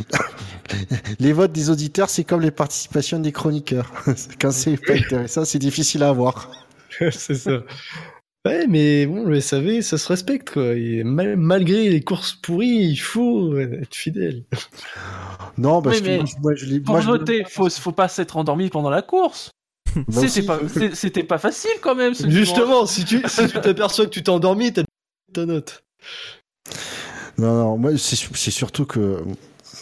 les votes des auditeurs, c'est comme les participations des chroniqueurs. Quand c'est pas intéressant, c'est difficile à avoir. c'est ça. Ouais, mais bon, le SAV, ça se respecte, quoi. Et mal- malgré les courses pourries, il faut être fidèle. Non, parce mais que moi, je l'ai. Pour moi, je- voter, faut, faut pas s'être endormi pendant la course. C'était pas, facile quand même. Justement, si tu si tu t'aperçois que tu t'es endormi, t'as ta note. Non, non, moi, c'est c'est surtout que.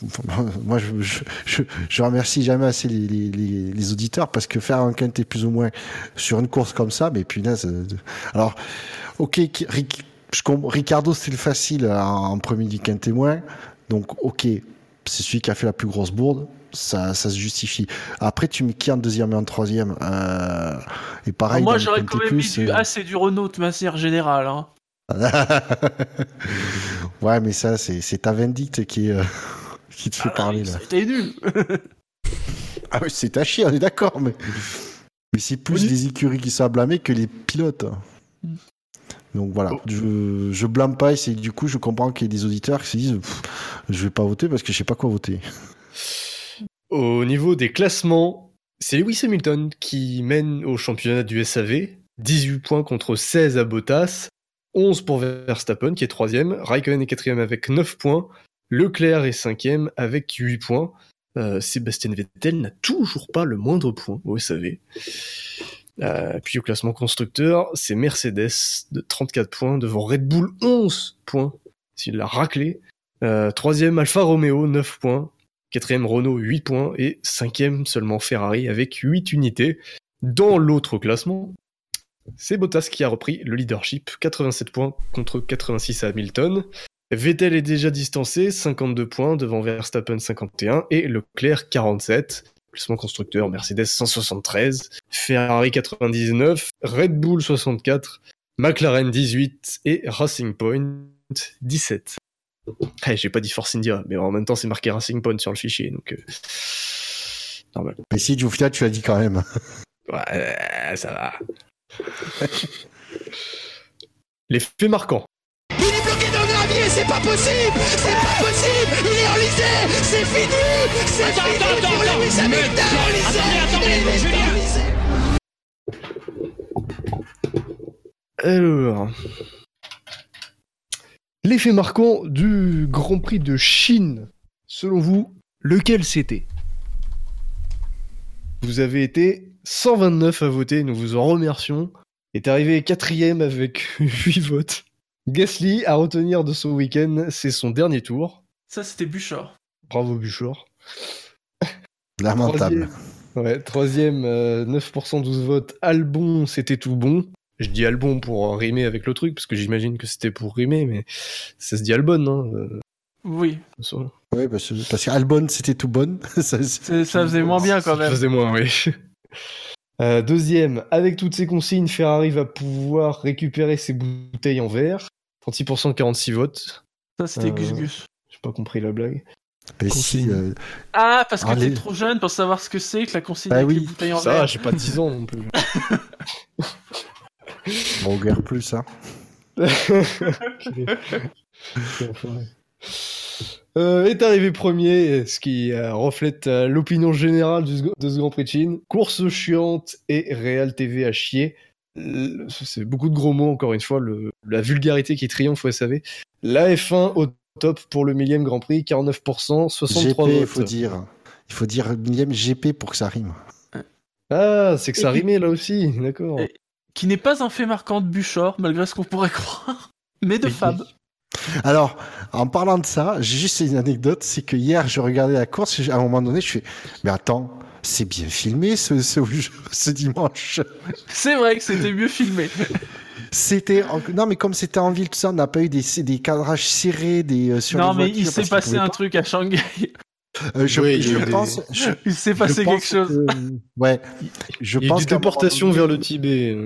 Moi, je, je, je, je remercie jamais assez les, les, les, les auditeurs parce que faire un quintet plus ou moins sur une course comme ça, mais punaise. Alors, ok, Ricardo, c'était le facile en, en premier du quintet moins. Donc, ok, c'est celui qui a fait la plus grosse bourde. Ça, ça se justifie. Après, tu mets qui en deuxième et en troisième euh, Et pareil, Moi, dans le j'aurais quand même mis du, euh, ah, c'est du Renault de manière générale. Hein. ouais, mais ça, c'est ta vindicte qui, euh, qui te fait Ah, parler là. C'était nul. Ah oui, c'est à chier, on est d'accord, mais. Mais c'est plus Oui. les écuries qui sont à blâmer que les pilotes. Mm. Donc voilà, Oh. je, je blâme pas et c'est du coup je comprends qu'il y ait des auditeurs qui se disent je vais pas voter parce que je sais pas quoi voter. Au niveau des classements, c'est Lewis Hamilton qui mène au championnat du SAV. 18 points contre 16 à Bottas. 11 pour Verstappen qui est troisième. Raikkonen est quatrième avec 9 points. Leclerc est cinquième avec 8 points. Euh, Sébastien Vettel n'a toujours pas le moindre point au SAV. Euh, puis au classement constructeur, c'est Mercedes de 34 points devant Red Bull 11 points. S'il l'a raclé. Euh, troisième Alfa Romeo 9 points. Quatrième Renault 8 points et cinquième seulement Ferrari avec 8 unités. Dans l'autre classement, c'est Bottas qui a repris le leadership, 87 points contre 86 à Hamilton. Vettel est déjà distancé, 52 points devant Verstappen 51 et Leclerc 47. Classement constructeur, Mercedes 173, Ferrari 99, Red Bull 64, McLaren 18 et Racing Point 17. Eh, j'ai pas dit Force India, mais en même temps c'est marqué Racing Point sur le fichier, donc euh, normal. Mais si du final tu l'as dit quand même. Ouais, ça va. Les faits marquants. Il est bloqué dans le gravier, c'est pas possible C'est pas possible Il est enlisé C'est fini C'est fini pour Lewis Hamilton est enlisé. Alors. L'effet marquant du Grand Prix de Chine, selon vous, lequel c'était? Vous avez été 129 à voter, nous vous en remercions. Est arrivé quatrième avec 8 votes. Gasly, à retenir de ce week-end, c'est son dernier tour. Ça, c'était Bouchard. Bravo Buchor. Lamentable. Ouais, troisième, euh, 9% 12 votes. Albon, c'était tout bon. Je dis Albon pour rimer avec le truc, parce que j'imagine que c'était pour rimer, mais ça se dit Albon, hein. euh, Oui, ça- Ouais, parce que, parce qu'Albon, c'était tout bonne. ça, c'est- ça faisait moins bien quand Ça même. faisait moins, oui. Euh, deuxième, avec toutes ces consignes, Ferrari va pouvoir récupérer ses bouteilles en verre. 36%, 46 votes. Ça, c'était Euh, Gus Gus. J'ai pas compris la blague. Mais si, Consigne. euh, Ah, parce que Allez. t'es trop jeune pour savoir ce que c'est que la consigne Bah avec oui. les bouteilles en Ça, verre. j'ai pas 10 ans non plus. bon, guère plus, hein. Euh, est arrivé premier, ce qui euh, reflète euh, l'opinion générale du, de ce Grand Prix de Chine. Course chiante et Real TV à chier. C'est beaucoup de gros mots, encore une fois, le- la vulgarité qui triomphe au SAV. La F1 au top pour le millième Grand Prix, 49%, 63 GP, il votes. faut dire. Il faut dire millième GP pour que ça rime. Ah, c'est que ça Et rimait là aussi, d'accord. Qui n'est pas un fait marquant de Bouchard, malgré ce qu'on pourrait croire, mais de Fab. Alors, en parlant de ça, j'ai juste une anecdote, c'est que hier, je regardais la course, et à un moment donné, je fais, mais attends, c'est bien filmé ce, ce, ce dimanche. C'est vrai que c'était mieux filmé. C'était, en- non, mais comme c'était en ville, tout ça, on n'a pas eu des, des cadrages serrés, des, euh, sur non, les mais voitures, il s'est passé un pas. truc à Shanghai. Euh, je, Oui, y a je des- pense, je, Il s'est je passé quelque chose. que- ouais, je Il y a eu pense des déportations donné- vers le Tibet.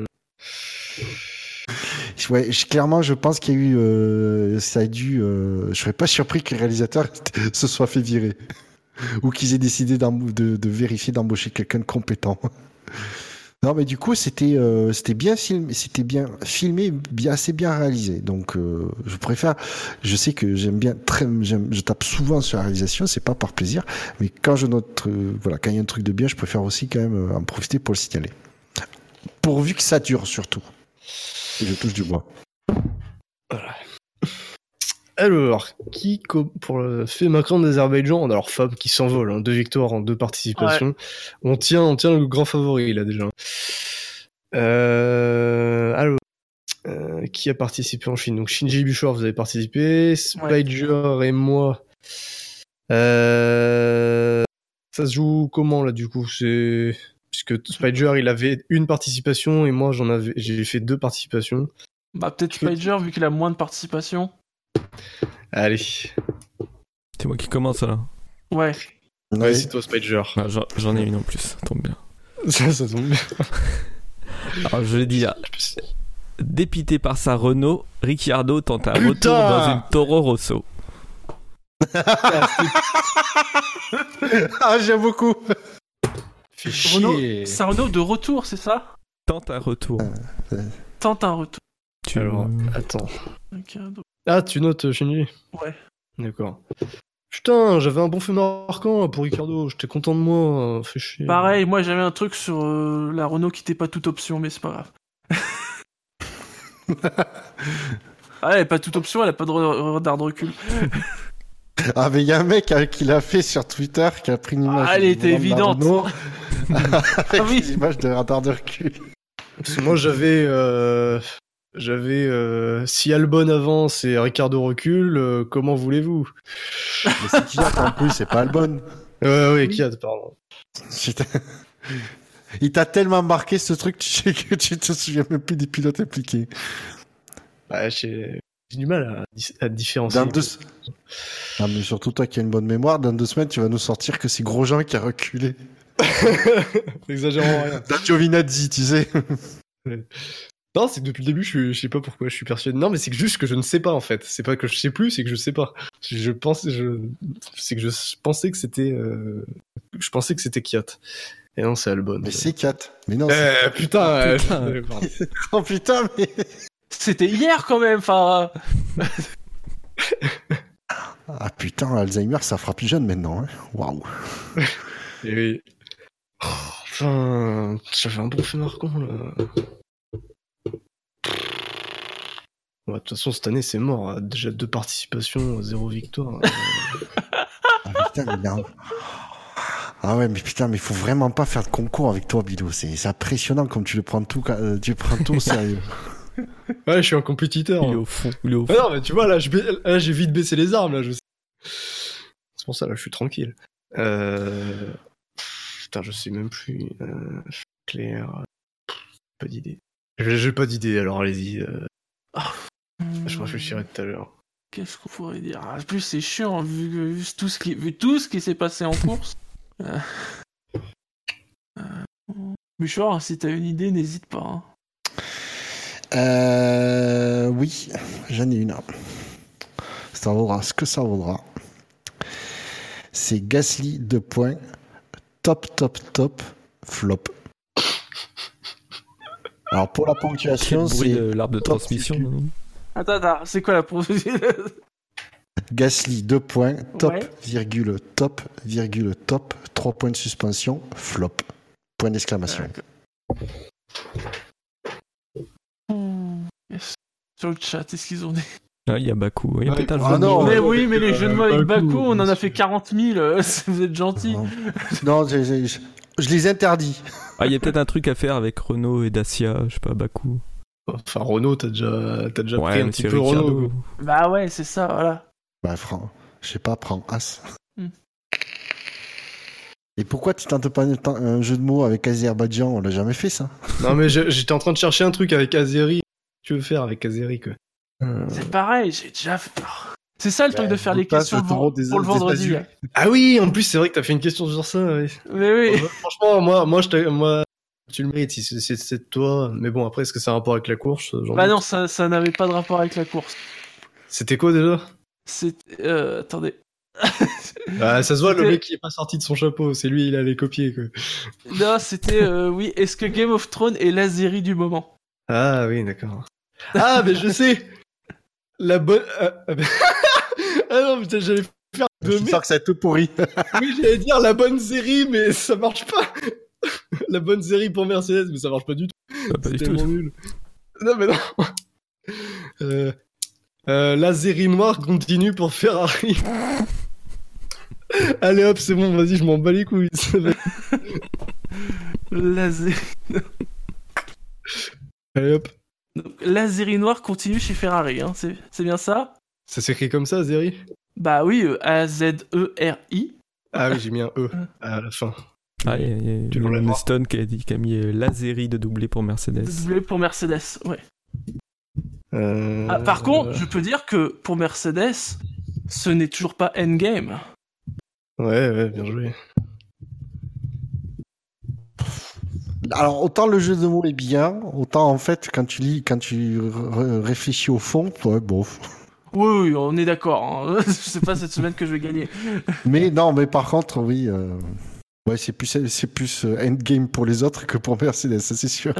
Ouais, clairement, je pense qu'il y a eu, euh, ça a dû, euh, je serais pas surpris que le réalisateur se soit fait virer. Ou qu'ils aient décidé de, vérifier d'embaucher quelqu'un de compétent. Non, mais du coup, c'était euh, bien filmé, c'était bien filmé, bien assez bien réalisé. Donc, je préfère. Je sais que j'aime bien, très, je tape souvent sur la réalisation. C'est pas par plaisir, mais quand je note, voilà, quand il y a un truc de bien, je préfère aussi quand même en profiter pour le signaler. Pourvu que ça dure surtout. Et je touche du bois. Alors, qui pour le fait Macron d'Azerbaïdjan Alors Fab qui s'envole, hein, deux victoires en deux participations. On tient, on tient le grand favori là déjà. Euh, alors, euh, qui a participé en Chine? Donc Shinji Buchor, vous avez participé. Spider et moi. Euh, ça se joue comment là du coup? C'est puisque Spider il avait une participation et moi j'en avais, j'ai fait deux participations. Bah, peut-être Spider, vu qu'il a moins de participation. Allez, C'est moi qui commence là. Ouais. ouais, c'est toi Spider. Ah, J'en j'en ai une en plus, ça tombe bien. Ça, ça tombe bien. Alors je l'ai dit là. Dépité par sa Renault, Ricciardo tente un Putain retour dans une Toro Rosso. Ah, j'aime beaucoup. Chier. c'est un Renault de retour, c'est ça? Tente un retour. Tente un retour. Tu... Alors, attends. Donc- Ah, tu notes, Shinji Ouais. D'accord. Putain, j'avais un bon fait marquant pour Ricardo, j'étais content de moi, fais chier. Pareil, moi j'avais un truc sur euh, la Renault qui était pas toute option, mais c'est pas grave. ah, elle est pas toute option, elle a pas de re- radar de recul. Ah, mais il y a un mec euh, qui l'a fait sur Twitter qui a pris une image. Ah, elle était évidente. Avec Ah oui. une image de radar de recul. Parce que moi j'avais. euh, J'avais. euh, si Albon avance et Ricardo recule, euh, comment voulez-vous? Mais c'est Kiat en plus, c'est pas Albon. Ouais, ouais, Kiat, pardon. Il t'a tellement marqué ce truc tu sais, que tu te souviens même plus des pilotes impliqués. Bah, j'ai du mal à, à différencier. Dans deux... Non, mais surtout toi qui as une bonne mémoire, dans deux semaines, tu vas nous sortir que c'est Grosjean qui a reculé. N'exagérons rien. Dans Giovinazzi, tu sais. Non, c'est que depuis le début, je, je sais pas pourquoi je suis persuadé. Non, mais c'est juste que je ne sais pas en fait. C'est pas que je sais plus, c'est que je sais pas. Je pense, je, c'est que je pensais que c'était, euh, je pensais que c'était Kiat. Et non, c'est Albon. Mais c'est Kiat. Mais non, c'est- Eh, putain. euh, Putain. euh. Oh putain, mais. C'était hier quand même, enfin. Ah putain, Alzheimer, ça fera plus jeune maintenant. hein. Waouh. Et oui. Oh, putain, j'avais un bon fait marquant là. Ouais, De toute façon, cette année, c'est mort. hein. Déjà deux participations, zéro victoire. Ah, putain, mais non. Ah ouais, mais putain, mais faut vraiment pas faire de concours avec toi, Bilou. C'est impressionnant comme tu le prends tout, euh, tu prends tout au sérieux. ouais, je suis un compétiteur. Il est au fond. Il est au Ouais, fond. non, mais tu vois, là, j'ai vite baissé les armes, là, je sais. C'est pour ça, là, je suis tranquille. Euh... Putain, je sais même plus. Euh... Claire... Pas d'idée. J'ai pas d'idée, alors allez-y. euh, Je réfléchirai tout à l'heure. Qu'est-ce qu'on pourrait dire? Ah, En plus, c'est chiant, vu, que- vu tout ce qui, vu tout ce qui s'est passé en course. Euh... Euh... Bouchard, si t'as une idée, n'hésite pas. hein. Euh, oui, j'en ai une. Ça vaudra ce que ça vaudra. C'est Gasly, deux points. Top, top, top, flop. Alors pour la ponctuation, c'est l'arbre de top transmission. Attends, attends, c'est quoi la proposition Gasly, deux points. Top, Ouais. virgule, top, virgule, top. Trois points de suspension, flop. Point d'exclamation. Yes. Sur le chat, est-ce qu'ils ont des. Ah, il y a Baku. Il y a Ouais, peut-être un ah jeu de non, mots. mais oui, mais les euh, jeux de mots avec Baku, Baku, on en a fait 40 000, euh, vous êtes gentils. Non, je, je les interdis. Ah, il y a peut-être un truc à faire avec Renault et Dacia. Je sais pas, Baku. Enfin, Renault, t'as déjà, t'as déjà pris un petit peu. Renault. Bah ouais, c'est ça, voilà. Bah, Fran, je sais pas, prends As. Hmm. Et pourquoi tu tentes pas un, un jeu de mots avec Azerbaïdjan? On l'a jamais fait ça. Non, mais j'étais en train de chercher un truc avec Azeri. Tu veux faire avec Azeri, quoi? C'est pareil, j'ai déjà fait. C'est ça le truc Bah, de faire les questions pour, tourner des- pour le vendredi. Ah oui, en plus, c'est vrai que t'as fait une question sur ça. ouais. Mais oui. Franchement, moi, moi, je moi, tu le mérites si c'est- de toi. Mais bon, après, est-ce que c'est un rapport avec la course Bah non, ça, ça n'avait pas de rapport avec la course. C'était quoi déjà? C'est. Euh, attendez. Ah, Ça se voit, le mec qui est pas sorti de son chapeau. C'est lui, il a les copier, quoi. Non, c'était. euh, oui, est-ce que Game of Thrones est la série du moment? Ah oui, d'accord. Ah, mais je sais La bonne. ah, ah, non, putain, j'allais faire Je de suis sûr que ça va être tout pourri. Oui, j'allais dire la bonne série, mais ça marche pas. la bonne série pour Mercedes, mais ça marche pas du tout. Ah, pas du tout. tellement nul. Non, mais non. Euh, euh, la série noire continue pour Ferrari. Allez hop, c'est bon, vas-y, je m'en bats les couilles. La série. Allez hop. Donc, la série noire continue chez Ferrari, hein. c'est bien ça? Ça s'écrit comme ça, Zeri? Bah oui, euh, A-Z-E-R-I. Ah oui, j'ai mis un E à la fin. Ah, il y a, y Stone qui a, dit, qui a mis euh, la série de doublé pour Mercedes. Doublé pour Mercedes, ouais. Euh, Ah, par contre, je peux dire que pour Mercedes, ce n'est toujours pas endgame. Ouais, ouais, bien joué. Alors autant le jeu de mots est bien, autant en fait quand tu lis, quand tu r- réfléchis au fond, ouais, bof. Oui, oui, on est d'accord. hein. c'est pas cette semaine que je vais gagner. Mais non, mais par contre, oui, euh, ouais, c'est plus c'est plus euh, endgame pour les autres que pour Mercedes, ça c'est sûr.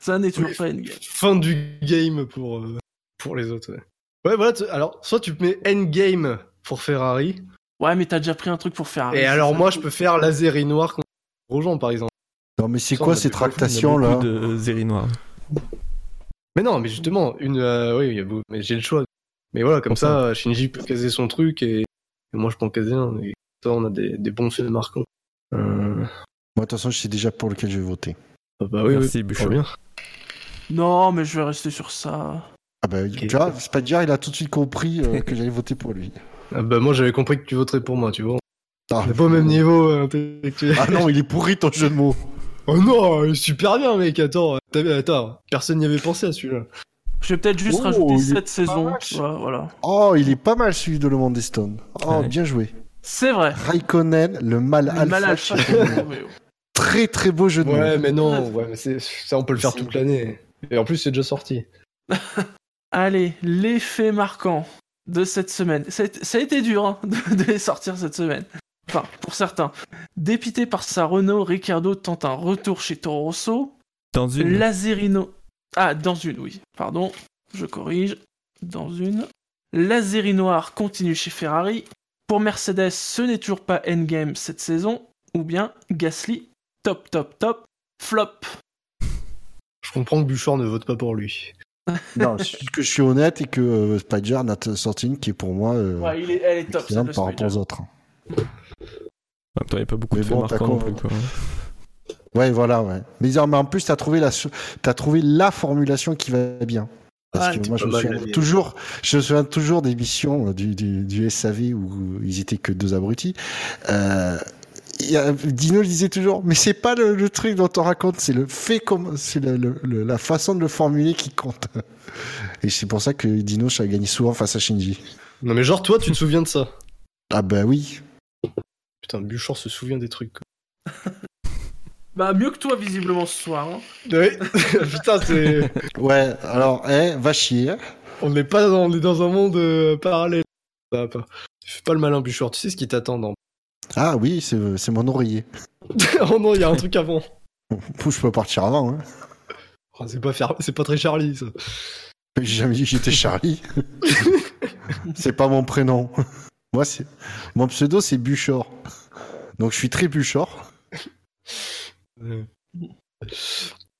Ça n'est toujours Oui. pas endgame. Fin du game pour, euh, pour les autres. Ouais, ouais voilà. tu- Alors, soit tu mets endgame pour Ferrari, Ouais, mais t'as déjà pris un truc pour faire. et alors moi je peux faire la série noire contre Grosjean par exemple. Non, mais c'est quoi ces tractations là de séries noires. Mais non, mais justement, une, euh, oui, mais j'ai le choix. Mais voilà, comme ça, Shinji peut caser son truc et, et moi je peux en caser un. Et ça, on a des, des bons faits marquants. Euh... Moi, de toute façon, je sais déjà pour lequel je vais voter. ah bah oui, Merci, oui, bien. Non, mais je vais rester sur ça. Ah bah, tu vois, Spadger, il a tout de suite compris euh, que j'allais voter pour lui. Ah bah moi j'avais compris que tu voterais pour moi, tu vois. Ah, pas au même niveau euh, intellectuel. Ah non, il est pourri ton jeu de mots. Oh non, il est super bien mec, attends. t'as- Attends, personne n'y avait pensé à celui-là. Je vais peut-être juste Oh, rajouter cette saison. mal. Voilà, voilà. Oh, il est pas mal celui de Le Monde des Stones. Oh, Ouais. bien joué. C'est vrai. Raikkonen, le mal Le alpha. mal alpha. Très très beau jeu de mots. Ouais, mais non, ouais, mais c'est- ça on peut le faire toute l'année. Et en plus c'est déjà sorti. Allez, l'effet marquant de cette semaine. Ça a été, dur hein, de, de les sortir cette semaine. Enfin, pour certains. Dépité par sa Renault, Ricciardo tente un retour chez Toro Rosso. Dans une. Lazerino. Ah, dans une, oui. Pardon, je corrige. Dans une. Lazeri Noir continue chez Ferrari. Pour Mercedes, ce n'est toujours pas endgame cette saison. Ou bien Gasly, top, top, top, flop. Je comprends que Bouchard ne vote pas pour lui. non, c'est que je suis honnête et que euh, Spider en a sorti une qui est pour moi euh, Ouais, il est, elle est top. par rapport aux autres. En même temps, il n'y a pas beaucoup Mais de faits bon, t'as marquants non plus. Quoi. Ouais, voilà, ouais. Mais, mais en plus, t'as trouvé la, so- t'as trouvé la formulation qui va bien. Parce Ah, que moi, je me souviens toujours, je me souviens toujours des missions euh, du, du, du SAV où ils étaient que deux abrutis. Euh, il y a- Dino disait toujours, mais c'est pas le, le truc dont on raconte, c'est le fait comme, c'est le- le- le- la façon de le formuler qui compte. Et c'est pour ça que Dino a gagné souvent face à Shinji. Non, mais genre, toi, tu te souviens de ça? Ah bah oui. Putain, Buchor se souvient des trucs. quoi. Bah, mieux que toi, visiblement, ce soir. hein. Ouais, putain, c'est. Ouais, alors, eh, va chier. On n'est pas dans... on est dans un monde euh, parallèle. Ça va pas. Fais pas le malin, Buchor. Tu sais ce qui t'attend dans. Ah oui, c'est c'est mon oreiller. oh non, il y a un truc avant. Pou, je peux partir avant. Hein. Oh, c'est pas faire... c'est pas très Charlie, ça. J'ai jamais dit que j'étais Charlie. c'est pas mon prénom. Moi, c'est mon pseudo, c'est Buchor. Donc, je suis très Buchor.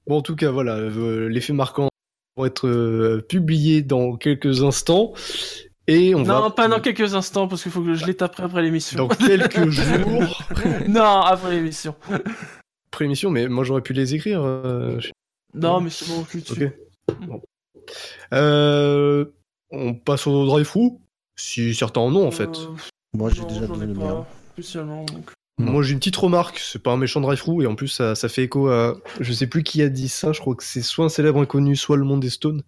Bon, en tout cas, voilà, euh, les faits marquants vont être euh, publiés dans quelques instants. Et on Non, va. pas dans quelques instants, parce qu'il faut que je les taperai après l'émission. Dans quelques jours. non, après l'émission. Après émission, mais moi j'aurais pu les écrire. euh, Non, mais c'est bon, je suis dessus. Ok. Bon. Euh, on passe au drive through Si certains en ont, en fait. Euh, Moi, j'ai déjà donné le mien. spécialement, donc. Non. Moi j'ai une petite remarque, c'est pas un méchant drive through et en plus ça, ça fait écho à. Je sais plus qui a dit ça, je crois que c'est soit un célèbre inconnu, soit le monde des Stones.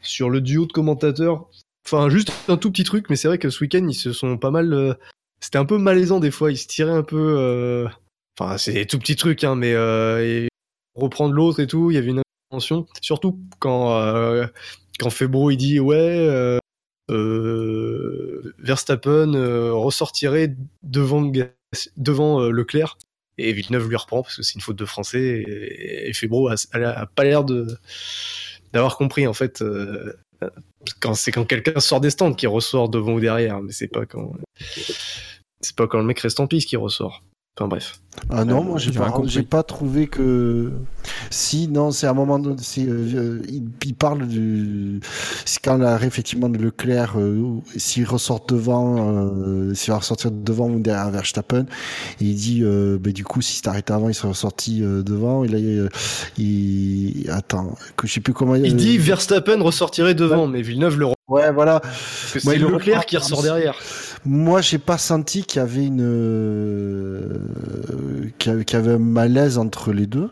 Sur le duo de commentateurs. Enfin, juste un tout petit truc, mais c'est vrai que ce week-end ils se sont pas mal. euh, C'était un peu malaisant des fois, ils se tiraient un peu. euh, Enfin, c'est des tout petits trucs, hein, mais euh, et reprendre l'autre et tout, il y avait une intention. Surtout quand, euh, quand Febro il dit ouais. Euh, Verstappen euh, ressortirait devant, devant euh, Leclerc. Et Villeneuve lui reprend parce que c'est une faute de français et, et a, pas l'air de d'avoir compris en fait quand c'est quand quelqu'un sort des stands qui ressort devant ou derrière mais c'est pas quand c'est pas quand le mec reste en piste qui ressort enfin bref Ah non, Euh, moi, j'ai pas, j'ai trouvé que. Si, non, c'est à un moment donné. euh, il, il parle du. C'est quand l'arrêt, effectivement, de Leclerc, euh, s'il ressort devant, euh, s'il va ressortir devant ou derrière Verstappen, il dit, euh, bah, du coup, si arrêté avant, il serait ressorti euh, devant. Et là, il, il- Attends, que je sais plus comment il dit Verstappen ressortirait devant mais Villeneuve le Ouais, voilà. c'est le Leclerc qui ressort derrière Moi, j'ai pas senti qu'il y avait une, euh, qu'il y avait- un malaise entre les deux.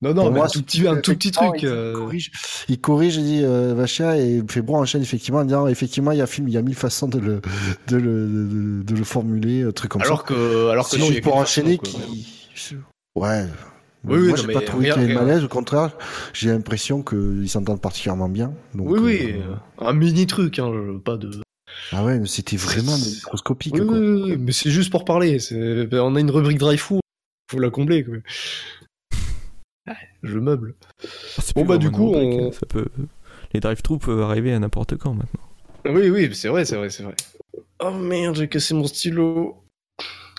non non mais moi, un tout petit un tout petit truc Il, euh, corrige, il corrige, il dit euh, Vacha et fait bon enchaîne effectivement en disant effectivement il y a film, il y a mille façons de le de le de, de le formuler, un truc comme alors ça. que alors que Sinon non, il peut enchaîner qui ouais. Oui, oui, Moi, non, j'ai pas trouvé qu'il y avait malaise, au contraire, j'ai l'impression qu'ils s'entendent particulièrement bien. Donc, oui oui euh, un mini truc hein pas de Ah ouais, mais c'était vraiment microscopique. Oui, quoi. oui, oui, oui, mais c'est juste pour parler. c'est- ben, On a une rubrique drive fou, faut la combler. Quoi. Je meuble. Ah, c'est Bon, bah, du coup, une rubrique, on- hein, ça peut... Les drive-thru peuvent arriver à n'importe quand maintenant. Oui, oui, c'est vrai, c'est vrai, c'est vrai. Oh merde, j'ai cassé mon stylo.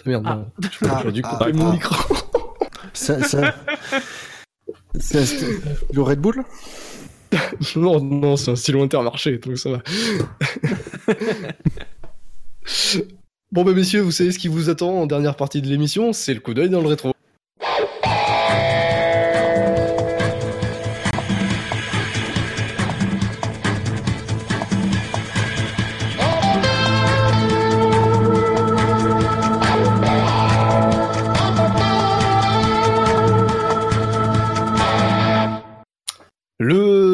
Merde, Ah. non. J'aurais dû Ah, couper ah, mon ah. micro. Ça, ça... st- le Red Bull? Non, non, c'est un stylo intermarché, donc ça va. bon, bah, messieurs, vous savez ce qui vous attend en dernière partie de l'émission c'est le coup d'œil dans le rétro.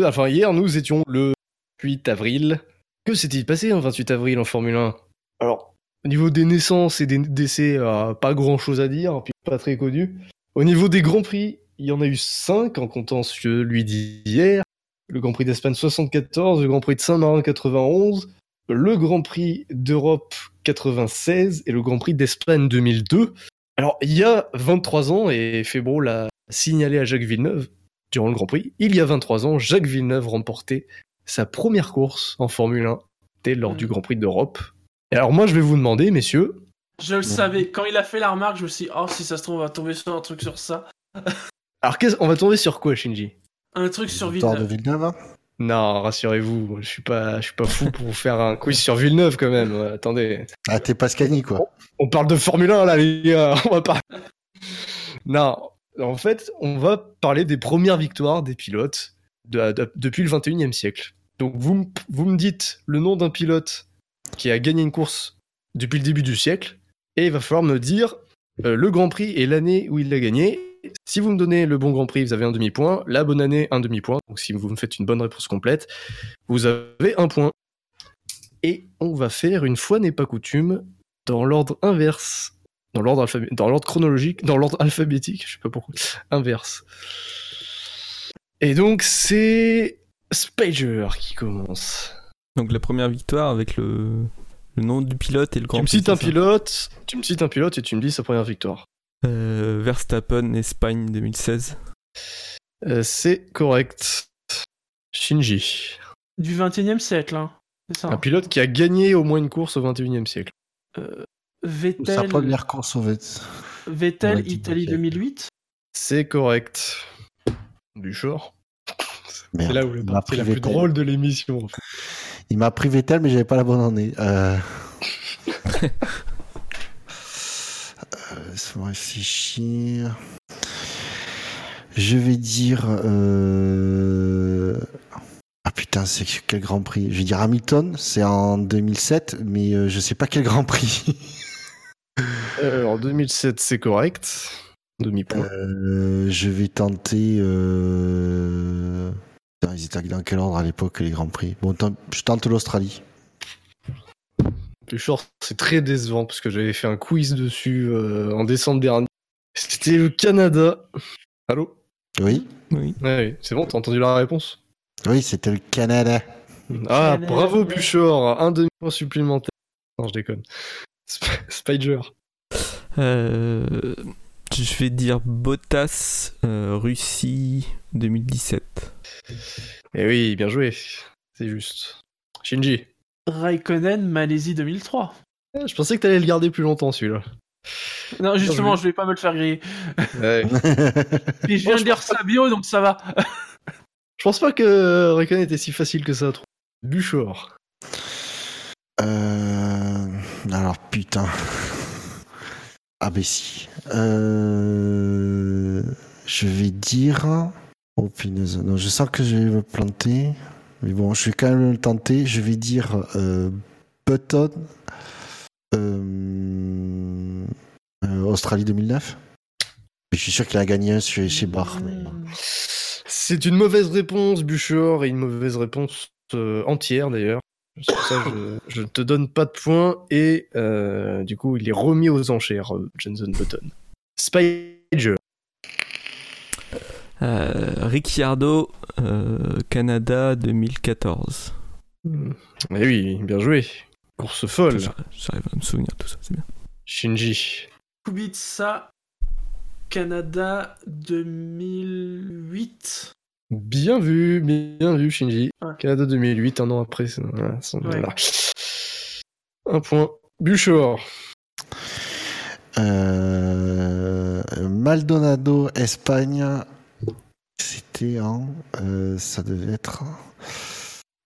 Enfin, hier, nous étions le 8 avril. Que s'est-il passé en 28 avril en Formule 1 Alors, au niveau des naissances et des décès, euh, pas grand-chose à dire, puis pas très connu. Au niveau des Grands Prix, il y en a eu 5 en comptant celui d'hier. Le Grand Prix d'Espagne 74, le Grand Prix de Saint-Marin 91, le Grand Prix d'Europe 96 et le Grand Prix d'Espagne 2002. Alors, il y a 23 ans, et Febro l'a signalé à Jacques Villeneuve, durant le Grand Prix, il y a 23 ans, Jacques Villeneuve remportait sa première course en Formule 1, c'était lors Mm. du Grand Prix d'Europe. Et alors moi, je vais vous demander, messieurs, Je le savais. Quand il a fait la remarque, je me suis dit, oh, si ça se trouve, on va tomber sur un truc sur ça. alors qu'est-ce- on va tomber sur quoi, Shinji? Un truc sur Victoire de Villeneuve. Villeneuve. hein Non, rassurez-vous, je suis pas, je suis pas fou pour vous faire un quiz sur Villeneuve quand même. Ouais, attendez, Ah, t'es Pascani, quoi. on parle de Formule 1 là, les gars. On va pas. Non, en fait, on va parler des premières victoires des pilotes de- de- depuis le 21e siècle. Donc vous, me- vous me dites le nom d'un pilote qui a gagné une course depuis le début du siècle, et il va falloir me dire euh, le Grand Prix et l'année où il l'a gagné. Si vous me donnez le bon Grand Prix, vous avez un demi-point. La bonne année, un demi-point. Donc si vous me faites une bonne réponse complète, vous avez un point. Et on va faire, une fois n'est pas coutume, dans l'ordre inverse. Dans l'ordre alphabé- dans l'ordre chronologique, dans l'ordre alphabétique, je sais pas pourquoi. Inverse. Et donc c'est Spager qui commence. Donc la première victoire avec le, le nom du pilote et le grand tu me cites un pilote, tu me cites un pilote et tu me dis sa première victoire. Euh, Verstappen, Espagne 2016. Euh, c'est correct. Shinji. Du 21 e siècle, hein. C'est ça. Un pilote qui a gagné au moins une course au 21e siècle. Vettel, Sa première course au Vet. Vettel dis Italie Vettel. 2008. C'est correct. Du short. C'est là où m'a partie pris la plus Vettel. drôle de l'émission. en fait. Il m'a pris Vettel, mais j'avais pas la bonne année. Euh... euh, Laisse-moi réfléchir. Je vais dire. euh, Ah putain, c'est quel Grand Prix? Je vais dire Hamilton, c'est en 2007, mais euh, je sais pas quel Grand Prix. Euh, en 2007, c'est correct. Demi-point. Euh, je vais tenter. Euh... Putain, ils étaient dans quel ordre à l'époque les Grands Prix? Bon, je tente l'Australie. Plus short, c'est très décevant parce que j'avais fait un quiz dessus euh, en décembre dernier. C'était le Canada. Allô? Oui Oui. Ouais, oui, c'est bon, t'as entendu la réponse? Oui, c'était le Canada. Ah, Canada. bravo Buchor, un demi-point supplémentaire. Non, je déconne. Sp- Spider. Euh, je vais dire Bottas, euh, Russie 2017. Eh oui, bien joué. C'est juste. Shinji. Raikkonen Malaisie 2003. Eh, Je pensais que t'allais le garder plus longtemps celui-là. Non, justement, je vais pas me le faire griller. Ouais. Puis je viens de je dire Sabio, donc ça va. Je pense pas que Raikkonen était si facile que ça à trouver. Buchor. Euh... Alors, putain. Ah, ben si. Euh... Je vais dire. Oh, punaise. Non, je sens que je vais me planter. Mais bon, je vais quand même le tenter. Je vais dire euh, Button. Euh... euh, Australie 2009. Mais je suis sûr qu'il a gagné un chez, chez C'est une mauvaise réponse, Buchor, et une mauvaise réponse entière d'ailleurs. Pour ça je, je te donne pas de points, et euh, du coup, il est remis aux enchères, euh, Jenson Button. Spider. Euh, Ricciardo, euh, Canada 2014. Hmm. Eh oui, bien joué. Course folle. J'arrive j'arrive à me souvenir de tout ça, c'est bien. Shinji. Kubica Canada 2008. Bien vu, bien vu, Shinji. Ouais. Canada 2008, un an après. c'est- voilà, c'est- Ouais. voilà. Un point. Buchor. Euh, Maldonado, Espagne. C'était en. euh, ça devait être.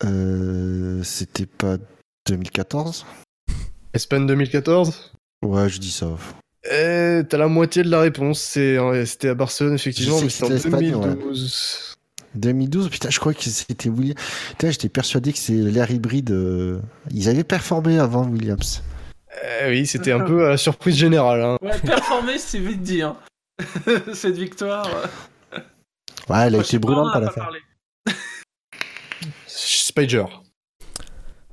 euh, C'était pas 2014 Espagne 2014 Ouais, je dis ça. Eh, t'as la moitié de la réponse. C'était à Barcelone, effectivement, mais c'était en c'était l'Espagne, ouais. 2012. 2012, putain, je crois que c'était Williams. Putain, j'étais persuadé que c'est l'air hybride. euh, Ils avaient performé avant Williams. Eh oui, c'était un peu à la surprise générale. Hein. Ouais, performer, c'est vite dit. Hein. Cette victoire. euh, Ouais, elle a été brûlante à la fin. Spider.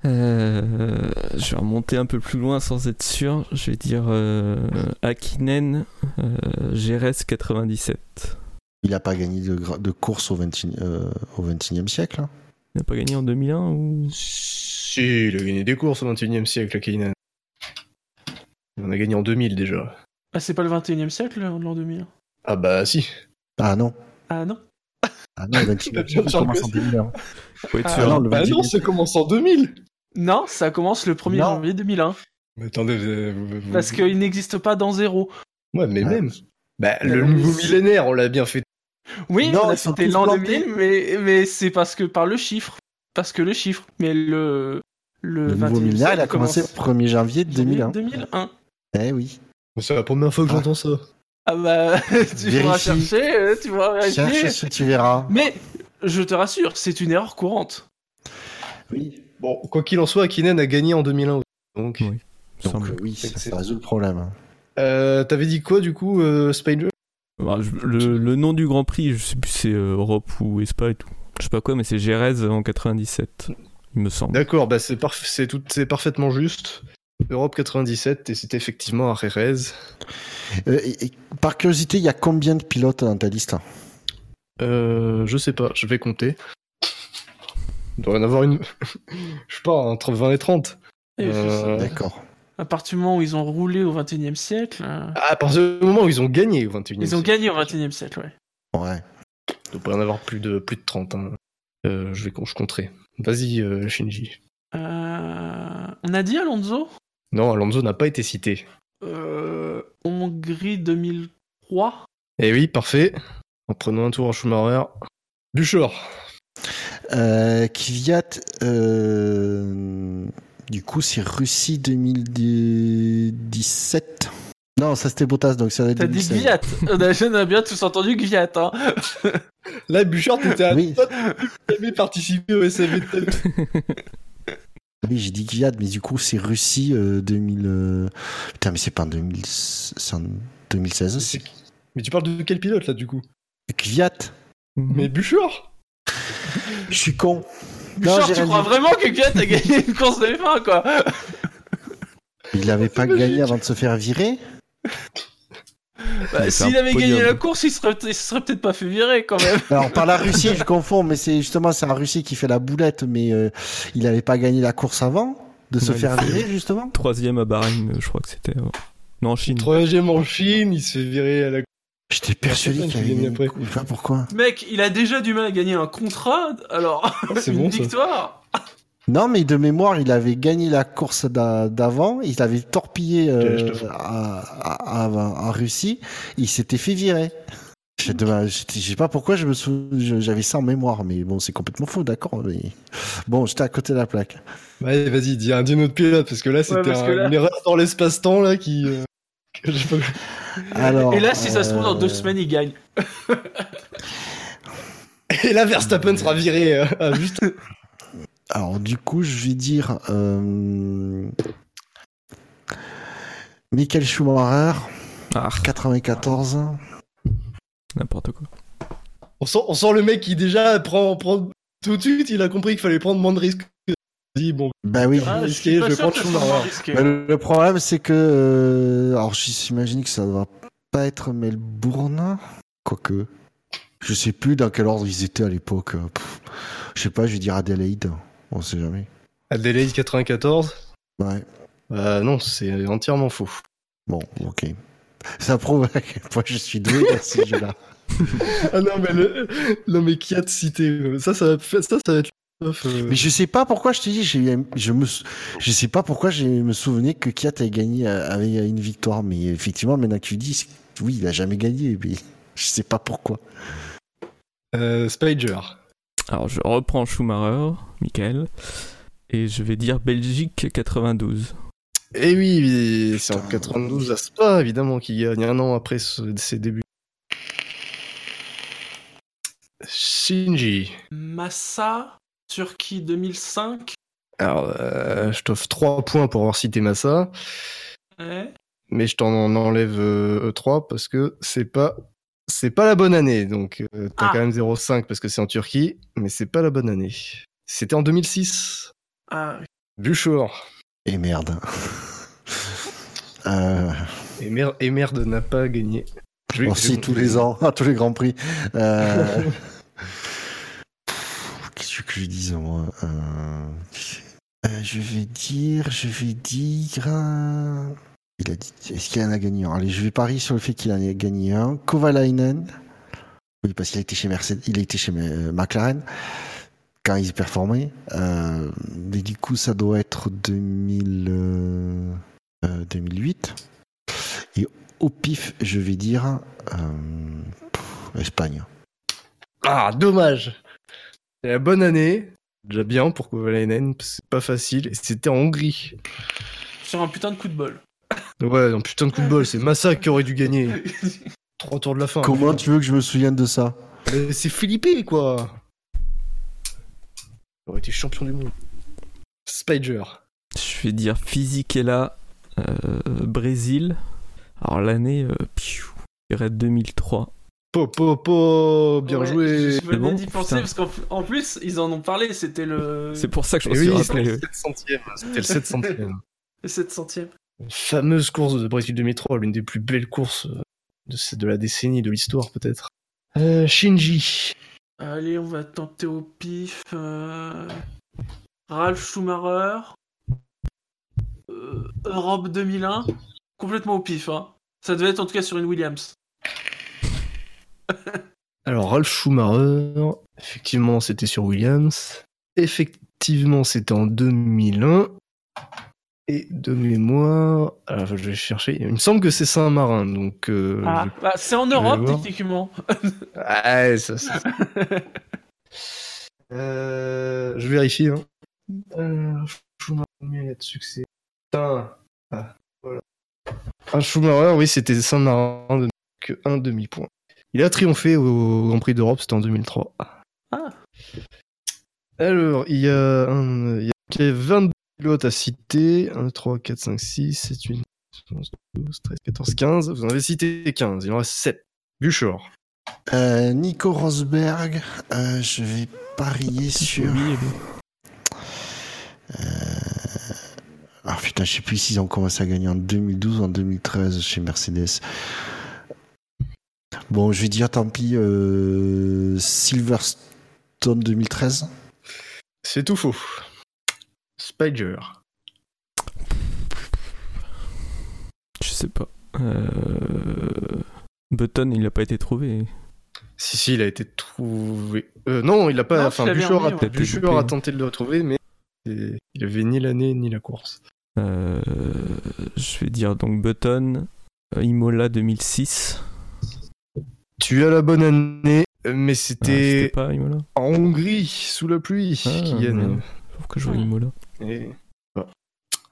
Euh, je vais remonter un peu plus loin sans être sûr. Je vais dire euh, Akinen, euh, GRS 97. Il a pas gagné de, course au 20, euh, au 21e siècle. hein. Il n'a pas gagné en 2001 ou? Si, il a gagné des courses au 21 e siècle, Keynan. Il en a gagné en 2000 déjà. Ah, c'est pas le 21 e siècle, l'an 2000 Ah bah si. Ah non. Ah non Ah non, le 21e Bien siècle sûr commence que en si. 2001. Faut être Ah, sûr. non, le Bah 21e non, ça commence en 2000 Non, ça commence le 1er Non. janvier 2001. Mais attendez, vous- vous- Parce qu'il n'existe pas dans zéro. Ouais, mais Ouais. même. Bah, Mais le nouveau millénaire, on l'a bien fait. Oui, tous l'an plantés. 2000, mais, mais c'est parce que par le chiffre. Parce que le chiffre. Mais le. Le, Le nouveau 21e millénaire, il a commencé le commence 1er janvier 2001. 2001. Eh oui. C'est la première fois que Ah. j'entends ça. Ah bah, tu pourras Vérifie. chercher, euh, tu pourras vérifier. Cherche ce que tu verras. Mais, je te rassure, c'est une erreur courante. Oui. Bon, quoi qu'il en soit, Akinen a gagné en 2001. Donc, Oui. Donc Semble. euh, oui, ça, C'est- ça résout le problème. Hein. Euh, t'avais dit quoi du coup, euh, Spider Bah, je- le, le nom du Grand Prix, je sais plus si c'est euh, Europe ou Espa et tout. Je sais pas quoi, mais c'est Jerez en 97, il me semble. D'accord, bah c'est parf- c'est tout, c'est parfaitement juste. Europe 97 et c'était effectivement à Jerez. Euh, et- et par curiosité, il y a combien de pilotes dans ta liste Euh, je sais pas, je vais compter. Il doit y en avoir une, je sais pas, entre 20 et 30. Et Euh, D'accord. À partir du moment où ils ont roulé au 21 e siècle, euh, Ah, à partir du moment où ils ont gagné au 21 e ils ont gagné au 21 e siècle, ouais. Ouais. Il devrait y en avoir plus de, plus de 30. hein. Euh, je, vais, je compterai. Vas-y, euh, Shinji. Euh, on a dit Alonso? Non, Alonso n'a pas été cité. euh, Hongrie 2003 Eh oui, parfait. En prenant un tour en Schumacher. Buchor. Euh, Kvyat, euh, du coup, c'est Russie 2017. Non, ça c'était Bottas, donc ça va être T'as dit 2016. Gviat on a, on a bien tous entendu Gviat, hein. Là, Buchor, t'étais à Oui. jamais participer au SAV. Oui, j'ai dit Kvyat, mais du coup, c'est Russie euh, 2000. euh, Putain, mais c'est pas en 2000... c'est en 2016 aussi. Mais tu parles de quel pilote là du coup? Kvyat Mais Buchor Je suis con. Bouchard, j'ai tu crois dit. vraiment que Gviat a gagné une course de F1, quoi Il avait pas gagné avant de se faire virer Bah, S'il avait gagné la course, il serait, il se serait peut-être pas fait virer, quand même. Alors par la Russie, je confonds, mais c'est justement c'est la Russie qui fait la boulette, mais euh, il avait pas gagné la course avant de se Ouais, faire virer justement? Troisième à Bahreïn, je crois que c'était. euh, Non, en Chine. Troisième en Chine, il se fait virer à la. J'étais persuadé qu'il qui avait gagné. après. Je sais pas pourquoi. Mec, il a déjà du mal à gagner un contrat, alors c'est une bon ça. victoire Non, mais de mémoire, il avait gagné la course d'a- d'avant, il avait torpillé euh, à, à- à- en Russie, il s'était fait virer. Je sais pas pourquoi je me sou- j'avais ça en mémoire, mais bon, c'est complètement faux, d'accord. Mais... Bon, j'étais à côté de la plaque. Ouais, vas-y, dis un dis notre pilote parce que là c'était un- là- une erreur dans l'espace-temps là qui. euh, Alors, Et là, si ça se trouve, dans deux euh, semaines, il gagne. Et là, Verstappen sera viré euh, juste. Alors, du coup, je vais dire. Euh... Michael Schumacher, Ah, 94. n'importe quoi. On sent, on sent le mec qui déjà prend, prend tout de suite, il a compris qu'il fallait prendre moins de risques. Dit bon, Bah oui. Ah, je risqué, je Schumacher. risqué. Bah, le, le problème, c'est que. euh, Alors, j'imagine que ça va pas être Melbourne. Quoique. Je sais plus dans quel ordre ils étaient à l'époque. Je sais pas, je vais dire Adelaide. On sait jamais. Adelaide 94. Ouais. Euh, non, c'est entièrement faux. Bon, ok. Ça prouve à quel point je suis doué dans ce jeu-là. Ah non, mais le, non, mais qui a de cité? Ça, ça va, fa- ça, ça va être. Euh, Mais je sais pas pourquoi je te dis, je me, je sais pas pourquoi je me souvenais que Kiat avait gagné euh, avec une victoire, mais effectivement, maintenant que tu dis, oui, il a jamais gagné, mais je sais pas pourquoi. euh, Spider. Alors, je reprends Schumacher, Michael, et je vais dire Belgique 92. Et Eh oui, c'est en Putain. 92 à Spa, évidemment, qui gagne un an après ce- ses débuts. Shinji. Massa, Turquie 2005. Alors, euh, je t'offre 3 points pour avoir cité Massa, Ouais. mais je t'en en enlève 3 parce que c'est pas. C'est pas la bonne année, donc euh, t'as Ah. quand même 0,5 parce que c'est en Turquie, mais c'est pas la bonne année. C'était en 2006. Ah, Buchor. Et merde. euh, Et, mer- et merde n'a pas gagné. Je on sait tous les ans, à tous les grands prix. Euh, dise, moi Euh, euh, Je vais dire, je vais dire. euh, Il a dit, est-ce qu'il en a gagné un? Allez, je vais parier sur le fait qu'il en a gagné un. Kovalainen. Oui, parce qu'il a été chez Mercedes, il a été chez euh, McLaren quand il performait. Euh, mais du coup, ça doit être 2000, euh, euh, 2008. Et au pif, je vais dire euh, Espagne. Ah, dommage. C'est la bonne année. Déjà bien pour Kovalainen, c'est pas facile. Et c'était en Hongrie. Sur un putain de coup de bol. Ouais, un putain de coup de bol, c'est Massa qui aurait dû gagner. Trois tours de la fin. Comment tu veux que je me souvienne de ça C'est Philippe, quoi. Il aurait été champion du monde. Spider. Je vais dire Fisichella, euh, Brésil. Alors l'année, euh, piou, je dirais 2003. Po, po, po, bien Ouais, joué. Je venais bon d'y penser Putain. parce qu'en en plus, ils en ont parlé, c'était le, C'est pour ça que je me Et suis oui, rappelé. c'était le 700e. C'était le 700e. le 700e. Fameuse course de Brésil 2003, l'une des plus belles courses de la décennie, de l'histoire peut-être. Euh, Shinji. Allez, on va tenter au pif. euh, Ralph Schumacher. Euh, Europe 2001. Complètement au pif, hein. Ça devait être en tout cas sur une Williams. Alors, Ralph Schumacher, effectivement, c'était sur Williams. Effectivement, c'était en 2001. Et de mémoire, alors je vais chercher. Il me semble que c'est Saint-Marin, donc. euh, Ah, je- bah, c'est en Europe, techniquement. Ouais, ça, ça- Euh, je vérifie. Hein. Euh, Schumacher, de succès Putain. Ah, voilà. Ah, Schumacher, oui, c'était Saint-Marin, de- que un demi-point. Il a triomphé au Grand Prix d'Europe, c'était en 2003. Ah. Alors, il y a, un, il y a il y a 22 pilotes à citer. 1, 3, 4, 5, 6, 7, 8, 11, 12, 13, 14, 15. Vous en avez cité 15, il en reste 7. Buchor. Euh, Nico Rosberg, euh, je vais parier sur. Euh... Ah putain, je sais plus s'ils ont commencé à gagner en 2012 ou en 2013 chez Mercedes. Bon, je vais dire tant pis, euh, Silverstone 2013. C'est tout faux. Spider. Je sais pas. Euh... Button, il n'a pas été trouvé. Si, si, il a été trouvé. Euh, non, il a pas. Non, enfin, Buchor, a. Buchor a tenté de le retrouver, mais il avait ni l'année ni la course. Euh, je vais dire donc Button, Imola 2006. Tu as la bonne année, mais Ah, c'était Imola en Hongrie, sous la pluie, Ah, qui gagne. que je vois. Imola. Et-.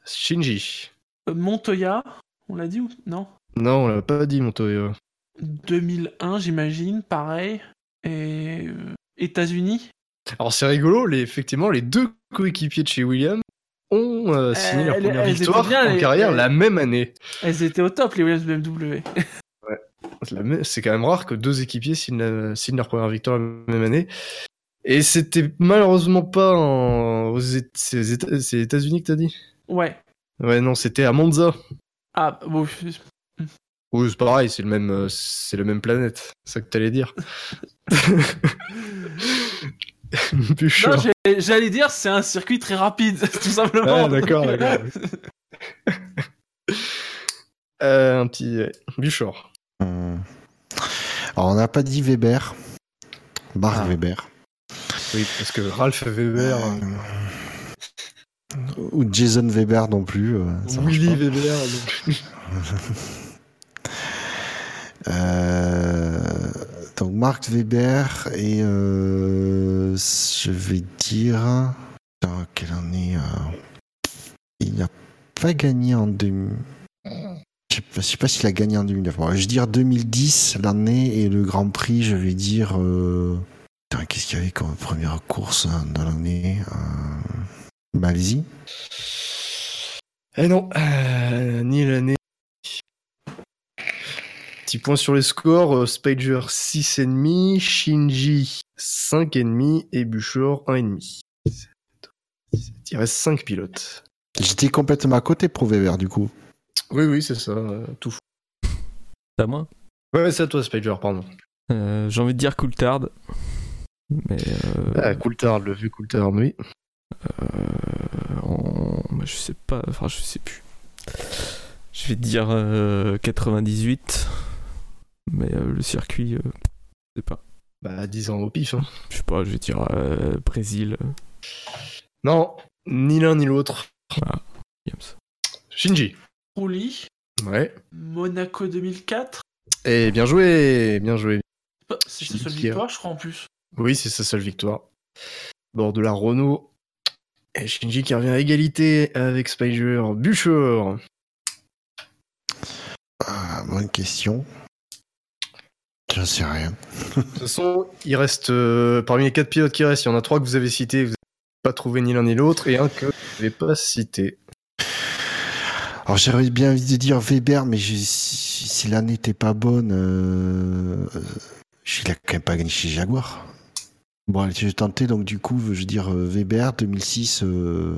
Shinji. Euh, Montoya, on l'a dit ou non? Non, on l'a pas dit, Montoya. 2001, j'imagine, pareil. Et euh, États-Unis? Alors, c'est rigolo, les, effectivement, les deux coéquipiers de chez Williams ont euh, signé leur première victoire bien, en les- carrière elles- la même année. Elles étaient au top, les Williams BMW. C'est quand même rare que deux équipiers signent, leur première victoire la même année. Et c'était malheureusement pas en... aux États-Unis que t'as dit? Ouais. Ouais, non, c'était à Monza. Ah, bon, Oui, c'est pareil, c'est le même, euh, c'est la même planète. C'est ça que t'allais dire. J'allais dire, c'est un circuit très rapide, tout simplement. Ah, d'accord, d'accord. Euh, un petit ouais. Hum. Alors, on n'a pas dit Weber. Marc Ah. Weber. Oui, parce que Ralph Weber, euh, Ou Jason Weber non plus. euh, ça Willy pas. Weber. donc. Euh, donc Mark Weber et euh, je vais dire quelle année il n'a pas gagné en 2000 je sais pas, je sais pas s'il a gagné en 2009 Bon, je vais dire 2010 l'année et le Grand Prix je vais dire euh, qu'est-ce qu'il y avait comme première course hein, dans l'année euh, Malaisie Eh non, euh, ni l'année. Petit point sur les scores, euh, Spager 6,5, Shinji 5,5 et Buchor 1,5. Il reste 5 pilotes. j'étais complètement à côté pour Weber du coup Oui, oui, c'est ça, euh, tout fou. C'est à moi Ouais, ouais, c'est à toi, Spager, pardon. Euh, J'ai envie de dire Coulthard. Mais euh, Ah, Coulthard, le vieux Coulthard, oui. euh, en- bah, je sais pas, enfin je sais plus. Je vais dire euh, 98. Mais euh, le circuit, euh, je sais pas. Bah, 10 ans au pif. Hein. Je sais pas, je vais dire euh, Brésil. Non, ni l'un ni l'autre. Williams. Shinji. Ouais. Monaco 2004. Et bien joué, bien joué. C'est sa seule victoire, je crois, en plus. Oui, c'est sa seule victoire. Bord de la Renault. Et Shinji qui revient à égalité avec Spider. Bûcheur. Ah, bonne question. J'en sais rien. De toute façon, il reste euh, parmi les quatre pilotes qui restent, il y en a trois que vous avez cités, vous n'avez pas trouvé ni l'un ni l'autre, et un que vous n'avez pas cité. Alors j'aurais bien envie de dire Weber, mais je- si, si l'année n'était pas bonne, euh, il a quand même pas gagné chez Jaguar. Bon, allez, je vais tenter, donc du coup, je veux dire euh, Weber 2006, euh,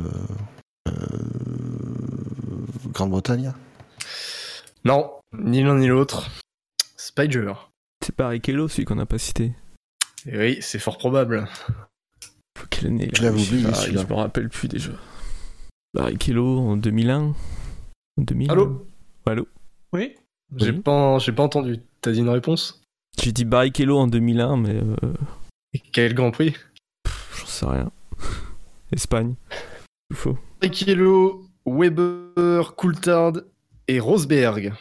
euh, Grande-Bretagne. Non, ni l'un ni l'autre. Spider. C'est Barrichello, celui qu'on n'a pas cité. Et oui, c'est fort probable. Quelle année Je l'avais oublié, pas. Je me rappelle plus déjà. Barrichello en 2001. En 2000. Allô Allô Oui J'ai Oui. pas, j'ai pas entendu. T'as dit une réponse J'ai dit Barrichello en 2001, mais euh, Et quel est le Grand Prix j'en sais rien. Espagne. Il faut. Barrichello, Weber, Coulthard et Rosberg.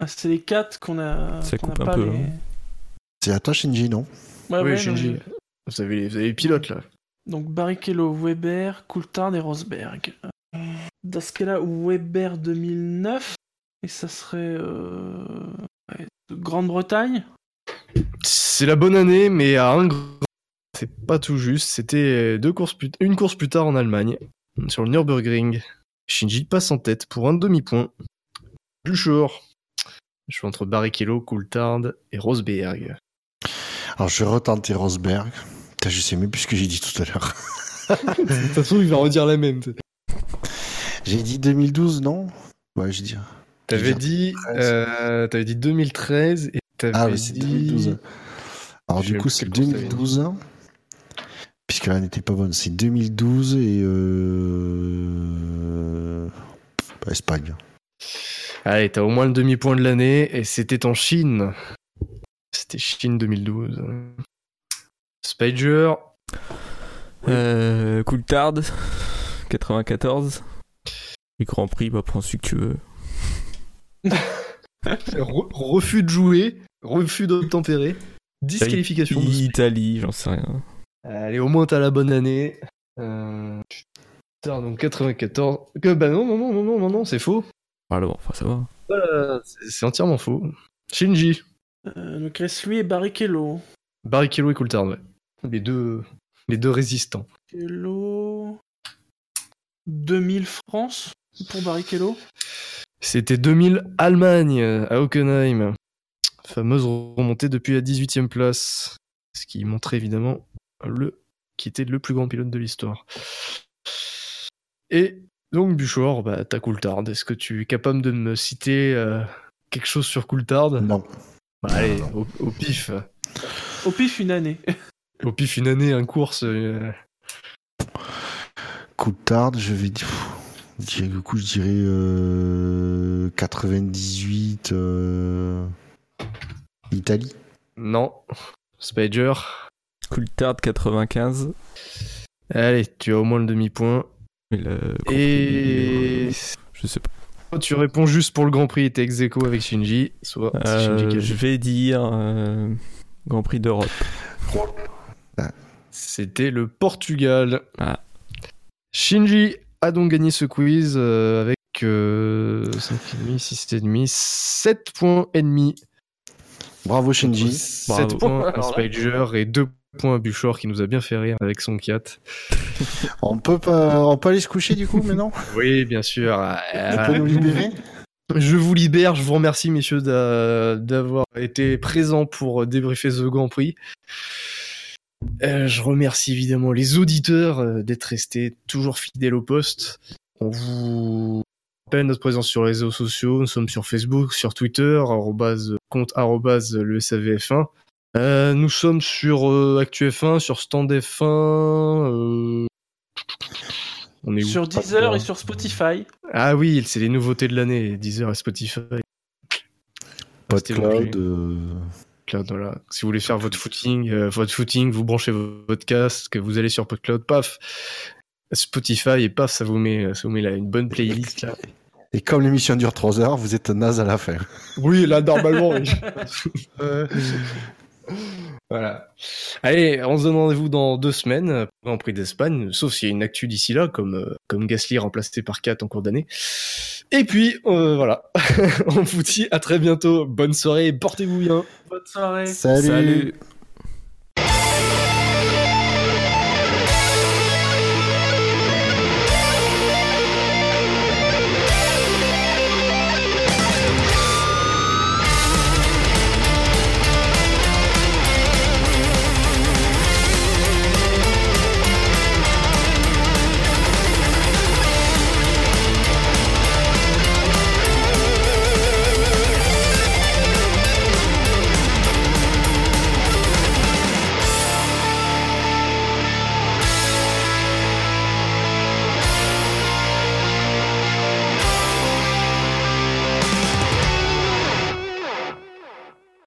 Ah, c'est les quatre qu'on a. Ça a coupe un pas peu, les- hein. C'est à toi, Shinji, non Ouais, oui, ouais, Shinji. mais- Vous avez, les, vous avez les pilotes là. Donc Barrichello, Weber, Coulthard et Rosberg. Euh, Dans ce cas-là, Weber 2009. Et ça serait. Euh... ouais, Grande-Bretagne C'est la bonne année, mais à un grand. C'est pas tout juste. C'était deux courses plus... une course plus tard en Allemagne, sur le Nürburgring. Shinji passe en tête pour un demi-point. Bûcheur. Je suis entre Barrichello, Coulthard et Rosberg. Alors je vais retenter Rosberg. Putain, je sais même plus ce que j'ai dit tout à l'heure. De toute façon, il va redire la même. J'ai dit 2012, non? Ouais, je dis. T'avais Je vais dit, 13. euh, t'avais dit 2013 et t'avais Ah, mais c'est dit 2012. Alors Je du coup, c'est quelle course t'avais 2012. Puisque là n'était pas bonne. C'est 2012 et euh... Espagne. Allez, t'as au moins le demi-point de l'année et c'était en Chine. C'était Chine 2012. Spider, Euh, Coulthard, 94. Et Grand Prix, bah prends celui que tu veux. re- refus de jouer, refus d'obtempérer, disqualification. de Italie, j'en sais rien. Allez, au moins t'as la bonne année. Euh... Putain, donc 94. Que, bah non, non, non, non, non, non, non, c'est faux. Alors, enfin, ça va. Voilà, c'est c'est entièrement faux. Shinji, Euh, Donc reste lui et Barrichello. Barrichello et Coulthard, ouais. Les deux, les deux résistants. Barrichello. 2000 France pour Barrichello. C'était 2000 Allemagne à Hockenheim. Fameuse remontée depuis la 18e place. Ce qui montrait évidemment le qui était le plus grand pilote de l'histoire. Et donc Buchor, bah, t'as Coulthard. Est-ce que tu es capable de me citer euh, quelque chose sur Coulthard? Non. Bah, Allez, au, au pif. Au pif une année. Au pif une année, un course. euh, Coulthard, je vais dire. Pff, je dirais- Du coup, je dirais euh, 98 euh, Italie. Non. Spider. Coulthard, 95. Allez, tu as au moins le demi-point. Et Je sais pas. Soit tu réponds juste pour le Grand Prix et t'es ex aequo avec Shinji, soit Euh, Shinji je vais dire euh, Grand Prix d'Europe. C'était le Portugal. Ah. Shinji a donc gagné ce quiz euh, avec euh, 5,5, 6,5, 7 points et demi. Bravo Shinji. 7 Bravo. points à. Spider et 2 points à Buchor qui nous a bien fait rire avec son 4. On peut pas, on peut aller se coucher du coup maintenant? Oui, bien sûr. On peut nous libérer? Je vous libère, je vous remercie messieurs d'a- d'avoir été présents pour débriefer ce Grand Prix. Euh, je remercie évidemment les auditeurs euh, d'être restés toujours fidèles au poste. On vous rappelle notre présence sur les réseaux sociaux. Nous sommes sur Facebook, sur Twitter, arrobase, compte arrobase le SAVF1. Euh, nous sommes sur euh, ActuF1, sur Stand F1. euh, On est où? Sur Deezer et sur Spotify. Ah oui, c'est les nouveautés de l'année, Deezer et Spotify. C'était PodCloud. L'objet. euh, PodCloud, voilà. Si vous voulez faire votre footing, euh, votre footing, vous branchez vo- votre casque, vous allez sur PodCloud, paf, Spotify et paf, ça vous met, ça vous met là une bonne playlist là. Et comme l'émission dure 3 heures, vous êtes naze à la fin. Oui, là normalement. oui. Euh, Voilà. Allez, on se donne rendez-vous dans deux semaines Grand Prix d'Espagne, sauf s'il y a une actu d'ici là, comme, euh, comme Gasly remplacé par 4 en cours d'année. Et puis, euh, voilà. on vous dit à très bientôt. Bonne soirée, portez-vous bien. Bonne soirée. Salut. Salut.